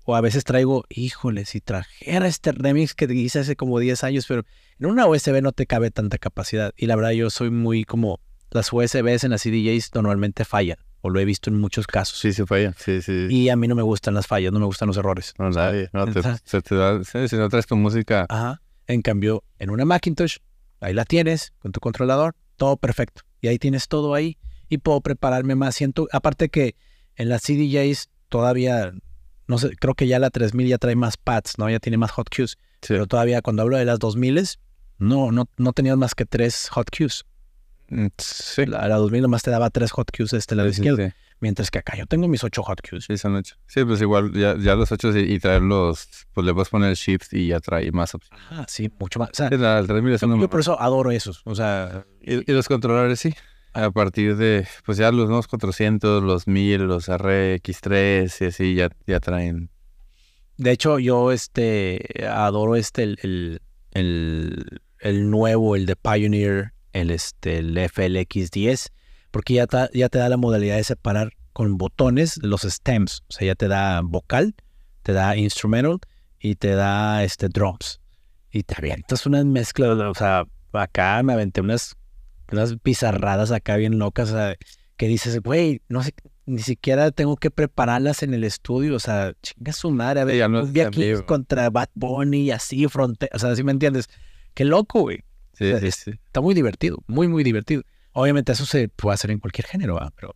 o a veces traigo, híjole, si trajera este remix que hice hace como 10 años, pero en una USB no te cabe tanta capacidad. Y la verdad yo soy muy como, las USBs en las CDJs normalmente fallan, o lo he visto en muchos casos. Sí, sí falla, sí, sí. Y a mí no me gustan las fallas, no me gustan los errores. No, nadie, no, te, se te da, si no traes tu música, Ajá. En cambio, en una Macintosh, ahí la tienes con tu controlador, todo perfecto. Y ahí tienes todo ahí y puedo prepararme más. Siento, aparte que en las CDJs todavía, no sé, creo que ya la 3000 ya trae más pads, ¿no? Ya tiene más hot cues. sí. Pero todavía cuando hablo de las 2000 no, no, no tenías más que tres hot cues. Mm, sí. La, la 2000 nomás te daba tres hot cues este lado Sí, izquierdo. Mientras que acá yo tengo mis ocho hot cues. Sí, son ocho. Sí, pues igual, ya, ya los ocho y, y traerlos, pues le puedes poner el shift y ya trae más opciones. Ah, sí, mucho más. O sea, Sí, la, el 3000 es yo, una yo por eso adoro esos. O sea, Y, y los controladores sí. A partir de, pues ya los nuevos 400, los 1000, los RX3 y así ya, ya traen. De hecho, yo este adoro este el, el, el, el nuevo, el de Pioneer, el este el FLX10, porque ya, ta- ya te da la modalidad de separar con botones los stems. O sea, ya te da vocal, te da instrumental y te da este drums. Y te avientas unas mezclas, o sea, acá me aventé unas, unas pizarradas acá bien locas, o sea, que dices, güey, no sé, ni siquiera tengo que prepararlas en el estudio, o sea, chinga su madre, a ver, Sí, ya no es un día vivo. contra Bad Bunny y así, fronte, o sea, ¿sí me entiendes? Qué loco, güey. Sí, O sea, sí, es- sí. Está muy divertido, muy, muy divertido. Obviamente eso se puede hacer en cualquier género, pero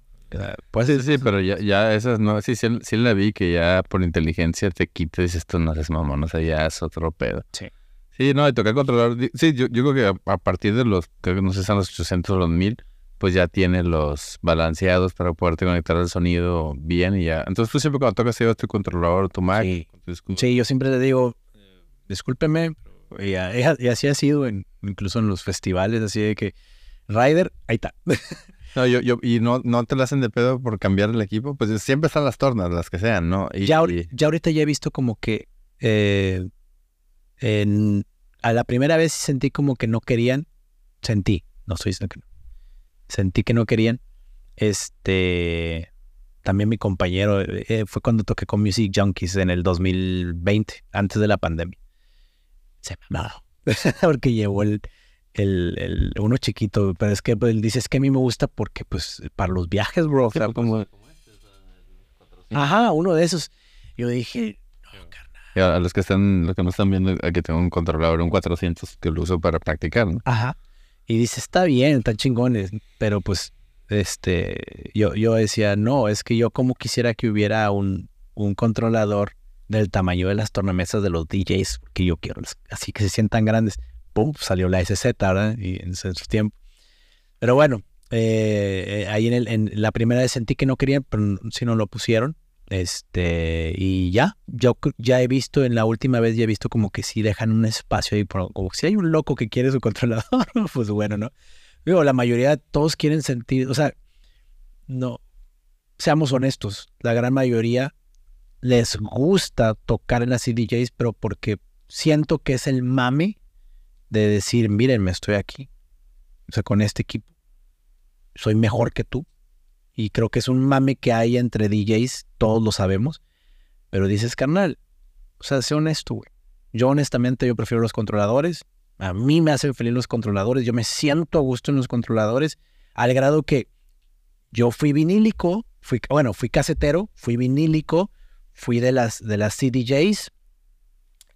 puede Sí, sí, pero ya, ya esas no, sí, sí, sí la vi que ya por inteligencia te quita y dices, esto no es mamón, o sea, ya es otro pedo. Sí. Sí, no, y tocar controlador, di- sí, yo, yo creo que a, a partir de los, creo que no sé, son los 800 o los 1000, pues ya tiene los balanceados para poderte conectar el sonido bien y ya. Entonces tú siempre cuando tocas llevas tu controlador, tu Mac, Sí. yo siempre le digo, discúlpeme, y, así ha sido en, incluso en los festivales, así de que, Ryder, ahí está. No, yo, yo, y no, no te la hacen de pedo por cambiar el equipo, pues siempre están las tornas, las que sean, ¿no? Y, ya, ya ahorita ya he visto como que eh, en, a la primera vez sentí como que no querían, sentí, no estoy diciendo que no, sentí que no querían. Este, también mi compañero, eh, fue cuando toqué con Music Junkies en el 2020, antes de la pandemia. Se mamaba, porque llevó el, el, el- uno chiquito, pero es que pues, él dice, es que a mí me gusta porque pues para los viajes, bro. o sea, como- Ajá, uno de esos. Yo dije, no. Y a los que están, los que no están viendo, aquí tengo un controlador, un 400 que lo uso para practicar, ¿no? Ajá. Y dice, está bien, están chingones, pero pues, este, yo, yo decía, no, es que yo como quisiera que hubiera un, un controlador del tamaño de las tornamesas de los DJs, que yo quiero, así que se sientan grandes. Pum, salió la SZ, ¿verdad? Y en su tiempo. Pero bueno, eh, eh, ahí en, el, en la primera vez sentí que no querían, pero si no lo pusieron. Este, y ya, yo ya he visto, en la última vez ya he visto como que sí dejan un espacio ahí, como si hay un loco que quiere su controlador, pues bueno, ¿no? Digo, la mayoría, todos quieren sentir, o sea, no, seamos honestos, la gran mayoría les gusta tocar en las CDJs, pero porque siento que es el mame de decir, mírenme, estoy aquí, o sea, con este equipo, soy mejor que tú. Y creo que es un mame que hay entre DJs, todos lo sabemos. Pero dices, carnal, o sea, sé honesto, güey. Yo honestamente, yo prefiero los controladores. A mí me hacen feliz los controladores. Yo me siento a gusto en los controladores. Al grado que yo fui vinílico, fui, bueno, fui casetero, fui vinílico, fui de las, de las CDJs.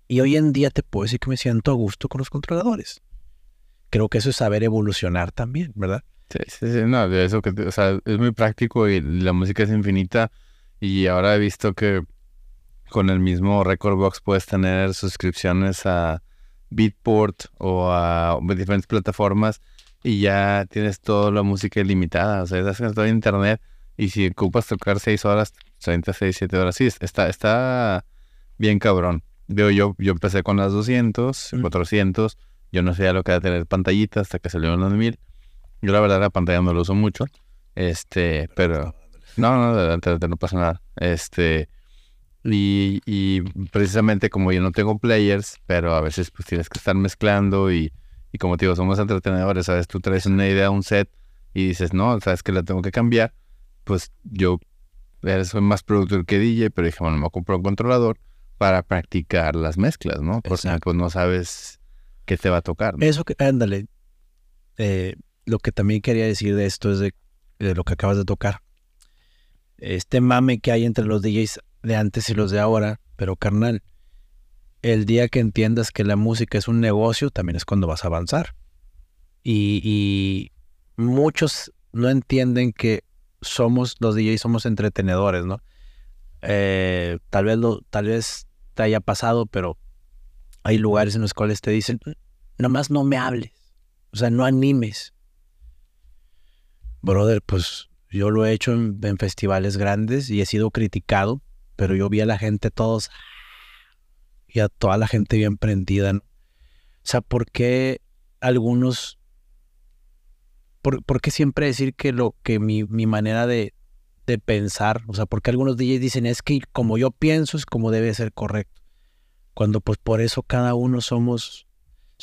Y hoy en día te puedo decir que me siento a gusto con los controladores. Creo que eso es saber evolucionar también, ¿verdad? Sí, sí, sí, no, de eso que, o sea, es muy práctico y la música es infinita y ahora he visto que con el mismo Record Box puedes tener suscripciones a Beatport o a diferentes plataformas y ya tienes toda la música ilimitada, o sea, estás todo en internet y si ocupas tocar 6 horas, 30, 6, 7 horas, sí, está, está bien cabrón. Veo yo, yo empecé con las 200, Mm. 400, yo no sabía lo que era tener pantallita hasta que salieron los 1000. Yo la verdad la pantalla no la uso mucho. Este, pero... No, no, adelante, no pasa nada. Este... Y, y precisamente como yo no tengo players, pero a veces pues tienes que estar mezclando y, y como te digo, somos entretenedores, ¿sabes? Tú traes una idea, un set y dices, no, sabes que la tengo que cambiar. Pues yo soy más productor que DJ, pero dije, bueno, me comprar un controlador para practicar las mezclas, ¿no? Porque pues no sabes qué te va a tocar. Eso que, ándale. Eh, lo que también quería decir de esto es de, lo que acabas de tocar. Este mame que hay entre los DJs de antes y los de ahora, pero carnal, el día que entiendas que la música es un negocio, también es cuando vas a avanzar. Y, y muchos no entienden que somos, los DJs somos entretenedores, ¿no? Eh, tal, vez lo, tal vez te haya pasado, pero hay lugares en los cuales te dicen, nomás no me hables, o sea, no animes. Brother, pues yo lo he hecho en, festivales grandes y he sido criticado, pero yo vi a la gente todos y a toda la gente bien prendida. O sea, ¿por qué algunos ¿por, qué siempre decir que lo que mi, mi manera de, de, pensar, o sea, porque algunos DJs dicen es que como yo pienso es como debe ser correcto, cuando pues por eso cada uno somos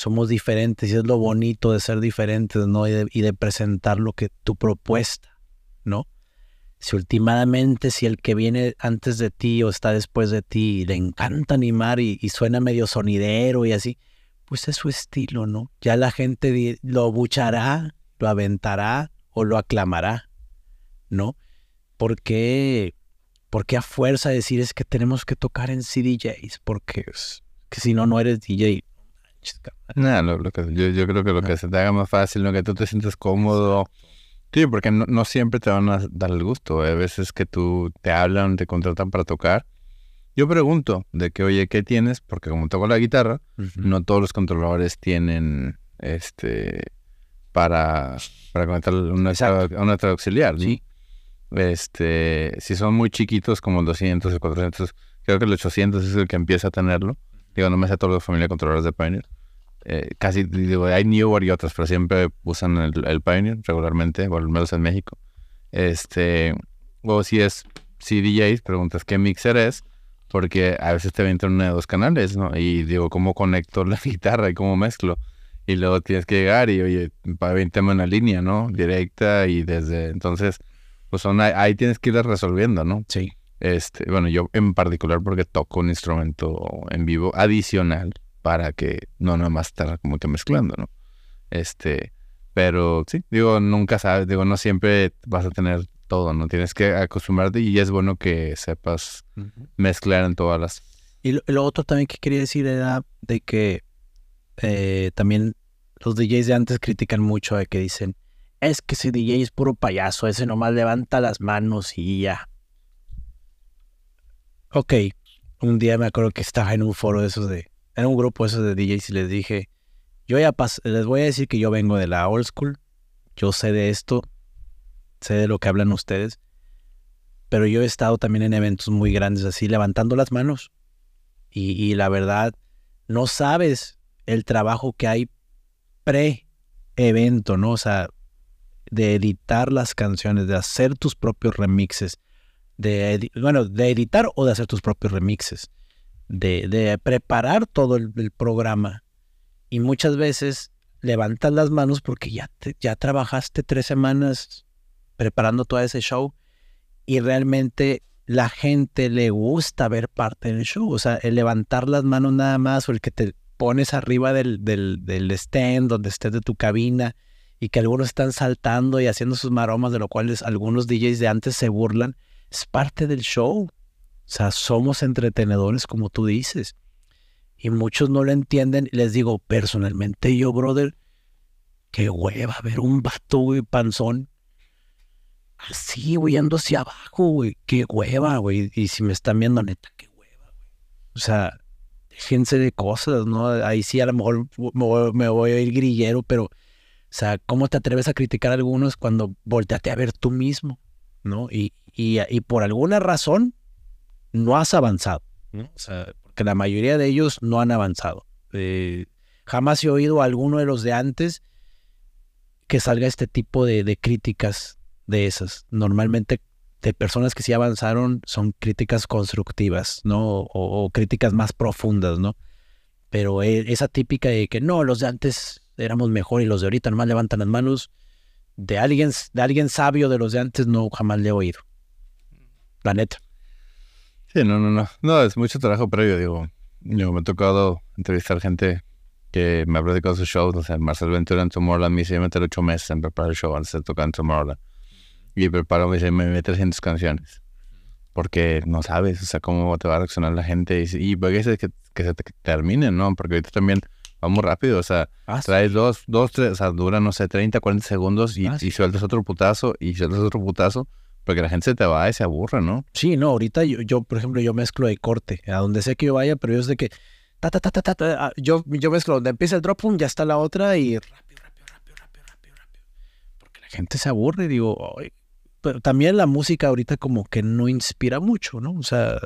somos diferentes y es lo bonito de ser diferentes, ¿no? Y de, y de presentar lo que tu propuesta, ¿no? Si últimamente, si el que viene antes de ti o está después de ti le encanta animar y, y suena medio sonidero y así, pues es su estilo, ¿no? Ya la gente lo buchará lo aventará o lo aclamará, ¿no? ¿Por qué, a fuerza decir es que tenemos que tocar en CDJs? Porque que si no, no eres DJ. No, lo, que, yo, creo que lo que se te haga más fácil, lo que tú te sientes cómodo. Sí, porque no, siempre te van a dar el gusto. Hay veces que tú te hablan, te contratan para tocar. Yo pregunto de que, oye, ¿qué tienes? Porque como toco la guitarra, no todos los controladores tienen este para, para conectar una, una auxiliar. Sí. Este, si son muy chiquitos, como el 200 o 400, creo que el 800 es el que empieza a tenerlo. Digo, no me sé toda la familia de controladores de Pioneer. Eh, casi, digo, hay Newer y otros, pero siempre usan el, Pioneer regularmente, o al menos en México. Este, o si es CDJs, preguntas qué mixer es, porque a veces te avientan uno de dos canales, ¿no? Y digo, ¿cómo conecto la guitarra y cómo mezclo? y luego tienes que llegar y, oye, para 20 una línea, ¿no? Directa y desde, entonces, pues son, ahí tienes que ir resolviendo, ¿no? Sí. Este, bueno, yo en particular porque toco un instrumento en vivo adicional para que no nada más estar como que mezclando, ¿no? Este, pero sí, digo, nunca sabes, digo, no siempre vas a tener todo, ¿no? Tienes que acostumbrarte y es bueno que sepas mezclar en todas las... Y lo, otro también que quería decir era de que eh, también los DJs de antes critican mucho de que dicen, es que ese DJ es puro payaso, ese nomás levanta las manos y ya. Ok, un día me acuerdo que estaba en un foro de esos de, en un grupo de esos de DJs y les dije, yo ya les voy a decir que yo vengo de la old school, yo sé de esto, sé de lo que hablan ustedes, pero yo he estado también en eventos muy grandes así, levantando las manos. Y, y la verdad, no sabes el trabajo que hay pre-evento, ¿no? O sea, de editar las canciones, de hacer tus propios remixes, de, bueno, de editar o de hacer tus propios remixes, de, preparar todo el, programa. Y muchas veces levantas las manos porque ya, ya trabajaste tres semanas preparando todo ese show y realmente la gente le gusta ver parte del show. O sea, el levantar las manos nada más o el que te pones arriba del, del, stand donde estés de tu cabina y que algunos están saltando y haciendo sus maromas, de lo cual algunos DJs de antes se burlan, es parte del show. O sea, somos entretenedores, como tú dices. Y muchos no lo entienden. Les digo, personalmente yo, brother, qué hueva ver un vato, güey, panzón. Así, güey, ando hacia abajo, güey. Qué hueva, güey. Y si me están viendo, neta, qué hueva, güey. O sea, gente de cosas, ¿no? Ahí sí a lo mejor me voy, a ir grillero, pero, o sea, ¿cómo te atreves a criticar a algunos cuando volteate a ver tú mismo, ¿no? Y, y, por alguna razón no has avanzado. O sea, porque la mayoría de ellos no han avanzado. Eh, jamás he oído a alguno de los de antes que salga este tipo de, críticas de esas. Normalmente de personas que sí avanzaron son críticas constructivas, ¿no? O, críticas más profundas, ¿no? Pero e, esa típica de que no, los de antes éramos mejor y los de ahorita nomás levantan las manos, de alguien, de alguien sabio de los de antes no jamás le he oído. La neta. Sí, no, no, no. No, es mucho trabajo previo, digo. Yo me ha tocado entrevistar gente que me ha platicado sus shows. O sea, Marcel Ventura en Tomorrowland me dice, meter ocho meses en preparar el show antes de tocar en Tomorrowland. Y preparo, me dice, me mete 300 canciones. Porque no sabes, o sea, cómo te va a reaccionar la gente. Y, y porque es que, que se te termine, ¿no? Porque ahorita también vamos rápido, o sea, Ah, traes dos, dos, tres, o sea, dura, no sé, 30, 40 segundos y, Ah, y sí. sueltas otro putazo y sueltas otro putazo. Porque la gente se te va y se aburre, ¿no? Sí, no, ahorita yo, yo, por ejemplo, yo mezclo de corte, a donde sea que yo vaya, pero yo sé que ta, ta, ta, ta, ta, ta, ah, yo, yo mezclo donde empieza el drop, pum, ya está la otra y rápido, rápido, rápido, rápido, rápido. Porque la gente se aburre, digo, pero también la música ahorita como que no inspira mucho, ¿no? O sea,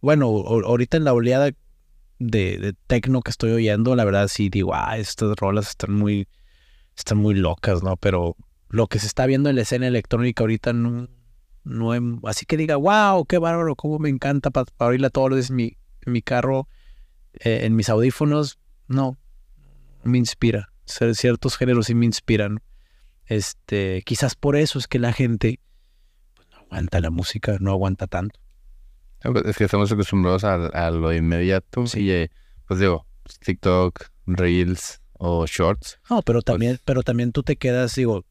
bueno, ahorita en la oleada de, de tecno que estoy oyendo, la verdad sí digo, ah, estas rolas están muy, están muy locas, ¿no? Pero lo que se está viendo en la escena electrónica ahorita no, no em- así que diga, wow, qué bárbaro, cómo me encanta para oírla todos los días en mi, en mi carro, eh, en mis audífonos, no, me inspira. Ciertos géneros sí me inspiran. Este, quizás por eso es que la gente pues, no aguanta la música, no aguanta tanto. Es que estamos acostumbrados a, a lo inmediato. Sí. Y eh, pues digo, TikTok, Reels o Shorts. No, pero también, pero también tú te quedas, digo,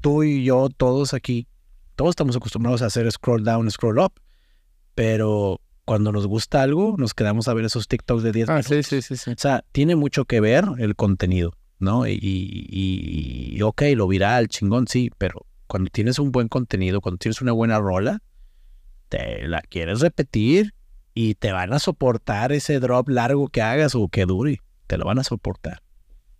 tú y yo, todos aquí, todos estamos acostumbrados a hacer scroll down, scroll up, pero cuando nos gusta algo, nos quedamos a ver esos TikToks de 10 Ah, minutos. sí, sí, sí, sí. O sea, tiene mucho que ver el contenido, ¿no? Y, y, y, ok, lo viral, chingón, sí, pero cuando tienes un buen contenido, cuando tienes una buena rola, te la quieres repetir y te van a soportar ese drop largo que hagas o que dure. Te lo van a soportar.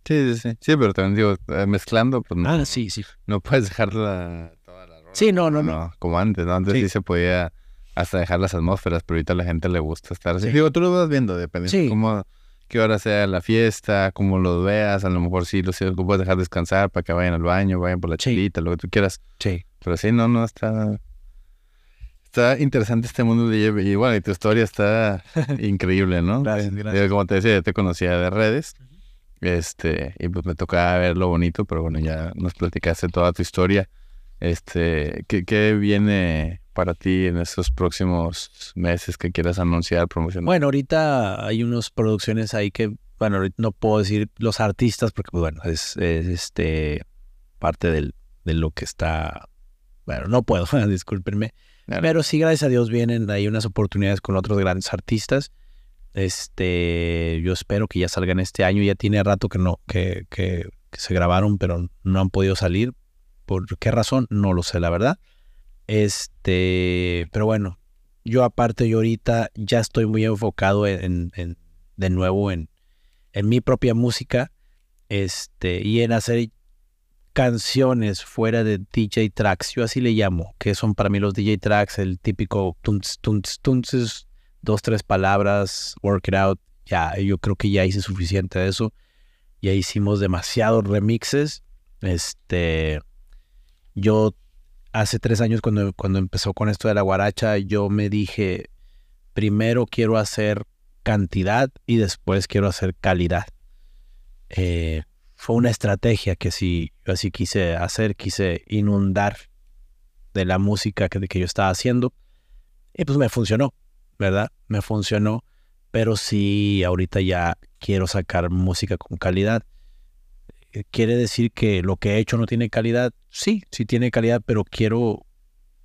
Sí, sí, sí. Sí, pero también digo, eh, mezclando, pues no, Ah, sí, sí. no puedes dejar la, toda la rola. Sí, no, no, no. Como antes, ¿no? Antes sí. Sí. se podía hasta dejar las atmósferas, pero ahorita a la gente le gusta estar así. Sí. Digo, tú lo vas viendo, depende Sí. cómo, qué hora sea la fiesta, cómo lo veas. A lo mejor sí lo, sí lo puedes dejar descansar para que vayan al baño, vayan por la Sí. chelita, lo que tú quieras. Sí. Pero sí, no, no, está... Está interesante este mundo de. Y bueno, y tu historia está increíble, ¿no? Gracias, gracias. Como te decía, yo te conocía de redes. Este, y pues me tocaba ver lo bonito, pero bueno, ya nos platicaste toda tu historia. Este, ¿qué, qué viene para ti en estos próximos meses que quieras anunciar, promocionar? Bueno, ahorita hay unas producciones ahí que, bueno, ahorita no puedo decir los artistas porque, pues, bueno, es, es, este parte del, de lo que está. Bueno, no puedo, discúlpenme. Claro. Pero sí, gracias a Dios, vienen ahí unas oportunidades con otros grandes artistas. Este, yo espero que ya salgan este año. Ya tiene rato que no, que, que, se grabaron, pero no han podido salir. ¿Por qué razón? No lo sé, la verdad. Este, pero bueno, yo aparte, yo ahorita ya estoy muy enfocado en, en- en- de nuevo en, en mi propia música, este, y en hacer canciones fuera de DJ tracks, yo así le llamo, que son para mí los DJ tracks, el típico tunts, tunts, tunts, dos, tres palabras, work it out, ya, yo creo que ya hice suficiente de eso, ya hicimos demasiados remixes, este, yo hace tres años cuando, cuando empezó con esto de la guaracha, yo me dije, primero quiero hacer cantidad y después quiero hacer calidad. Eh, fue una estrategia que sí, yo así quise hacer, quise inundar de la música que, que yo estaba haciendo y pues me funcionó, ¿verdad? Me funcionó, pero sí, ahorita ya quiero sacar música con calidad. Eh, ¿Quiere decir que lo que he hecho no tiene calidad? Sí, sí tiene calidad, pero quiero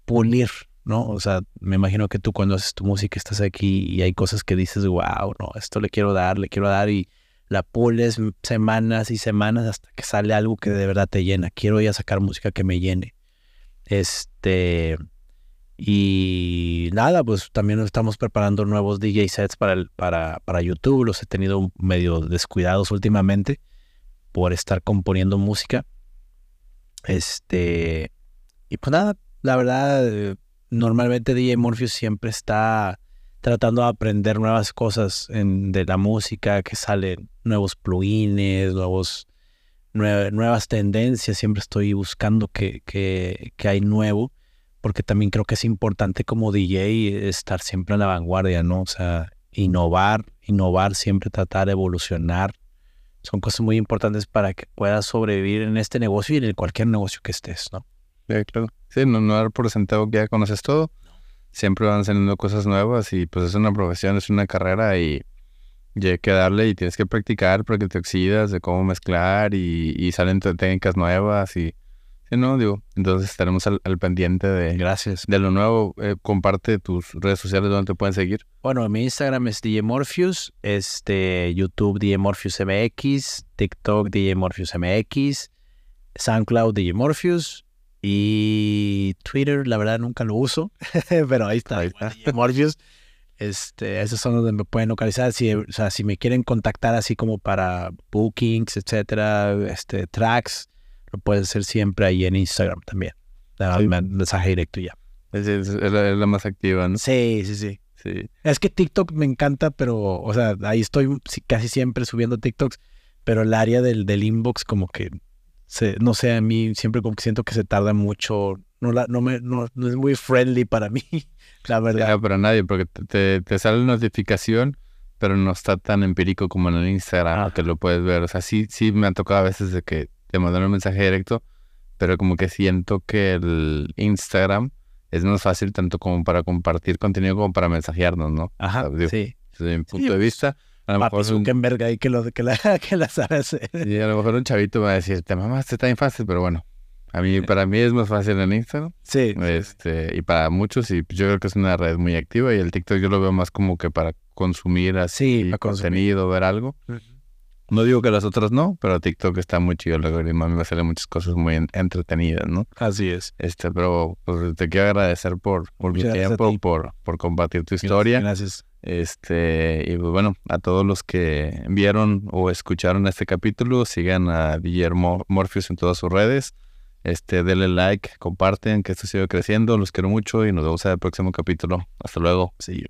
pulir, ¿no? O sea, me imagino que tú cuando haces tu música estás aquí y hay cosas que dices, wow, no, esto le quiero dar, le quiero dar y la pules semanas y semanas hasta que sale algo que de verdad te llena. Quiero ya sacar música que me llene. Este, y nada, pues también estamos preparando nuevos DJ sets para, el, para, para YouTube. Los he tenido medio descuidados últimamente por estar componiendo música. Este, y pues nada, la verdad, normalmente DJ Morpheus siempre está tratando de aprender nuevas cosas en- de la música, que salen nuevos plugins, nuevos, nue- nuevas tendencias. Siempre estoy buscando que, que, que hay nuevo, porque también creo que es importante como DJ estar siempre a la vanguardia, ¿no? O sea, innovar, innovar, siempre tratar de evolucionar. Son cosas muy importantes para que puedas sobrevivir en este negocio y en cualquier negocio que estés, ¿no? Sí, claro. Sí, no, no dar por sentado que ya conoces todo, siempre van saliendo cosas nuevas y pues es una profesión, es una carrera y, y hay que darle y tienes que practicar para que te oxidas de cómo mezclar y, y salen técnicas nuevas y... No, digo, entonces estaremos al, al pendiente de, Gracias. de lo nuevo. Eh, comparte tus redes sociales donde te pueden seguir. Bueno, mi Instagram es DJ Morpheus, este, YouTube DJ Morpheus MX, TikTok DJ Morpheus MX, SoundCloud DJ Morpheus y Twitter, la verdad nunca lo uso, pero ahí está, Ahí igual, está. DJ Morpheus. Este, esos son donde me pueden localizar. Si, o sea, si me quieren contactar así como para bookings, etcétera, este, tracks, lo puedes hacer siempre ahí en Instagram también. Sí. me- mensaje directo ya. Es, es- es la, es la más activa, ¿no? Sí, sí, sí. Sí. Es que TikTok me encanta, pero, o sea, ahí estoy casi siempre subiendo TikToks, pero el área del, del inbox como que, se, no sé, a mí siempre como que siento que se tarda mucho, no, la, no, me, no, no es muy friendly para mí, la verdad. Ya, para nadie, porque te, te, sale notificación, pero no está tan empírico como en el Instagram, Ajá. que lo puedes ver. O sea, sí, sí me ha tocado a veces de que te mandan un mensaje directo, pero como que siento que el Instagram es más fácil tanto como para compartir contenido como para mensajearnos, ¿no? Ajá, sí. Desde mi punto de pues, vista, a lo mejor un, Zuckerberg ahí que, lo, que, la, que la sabe hacer. y a lo mejor un chavito va a decir, te mamaste tan fácil, pero bueno, a mí, para mí es más fácil en Instagram. Sí. Este, y para muchos, y yo creo que es una red muy activa. Y el TikTok yo lo veo más como que para consumir así Sí, para consumir. contenido, ver algo. No digo que las otras no, pero TikTok está muy chido. El algoritmo a mí me sale muchas cosas muy en- entretenidas, ¿no? Así es. Este, pero pues, te quiero agradecer por, por a tiempo, ti. por, por compartir tu historia. Gracias. Este, y pues bueno, a todos los que vieron o escucharon este capítulo, sigan a Guillermo Morpheus en todas sus redes. Este, denle like, comparten, que esto siga creciendo. Los quiero mucho y nos vemos en el próximo capítulo. Hasta luego. Sí.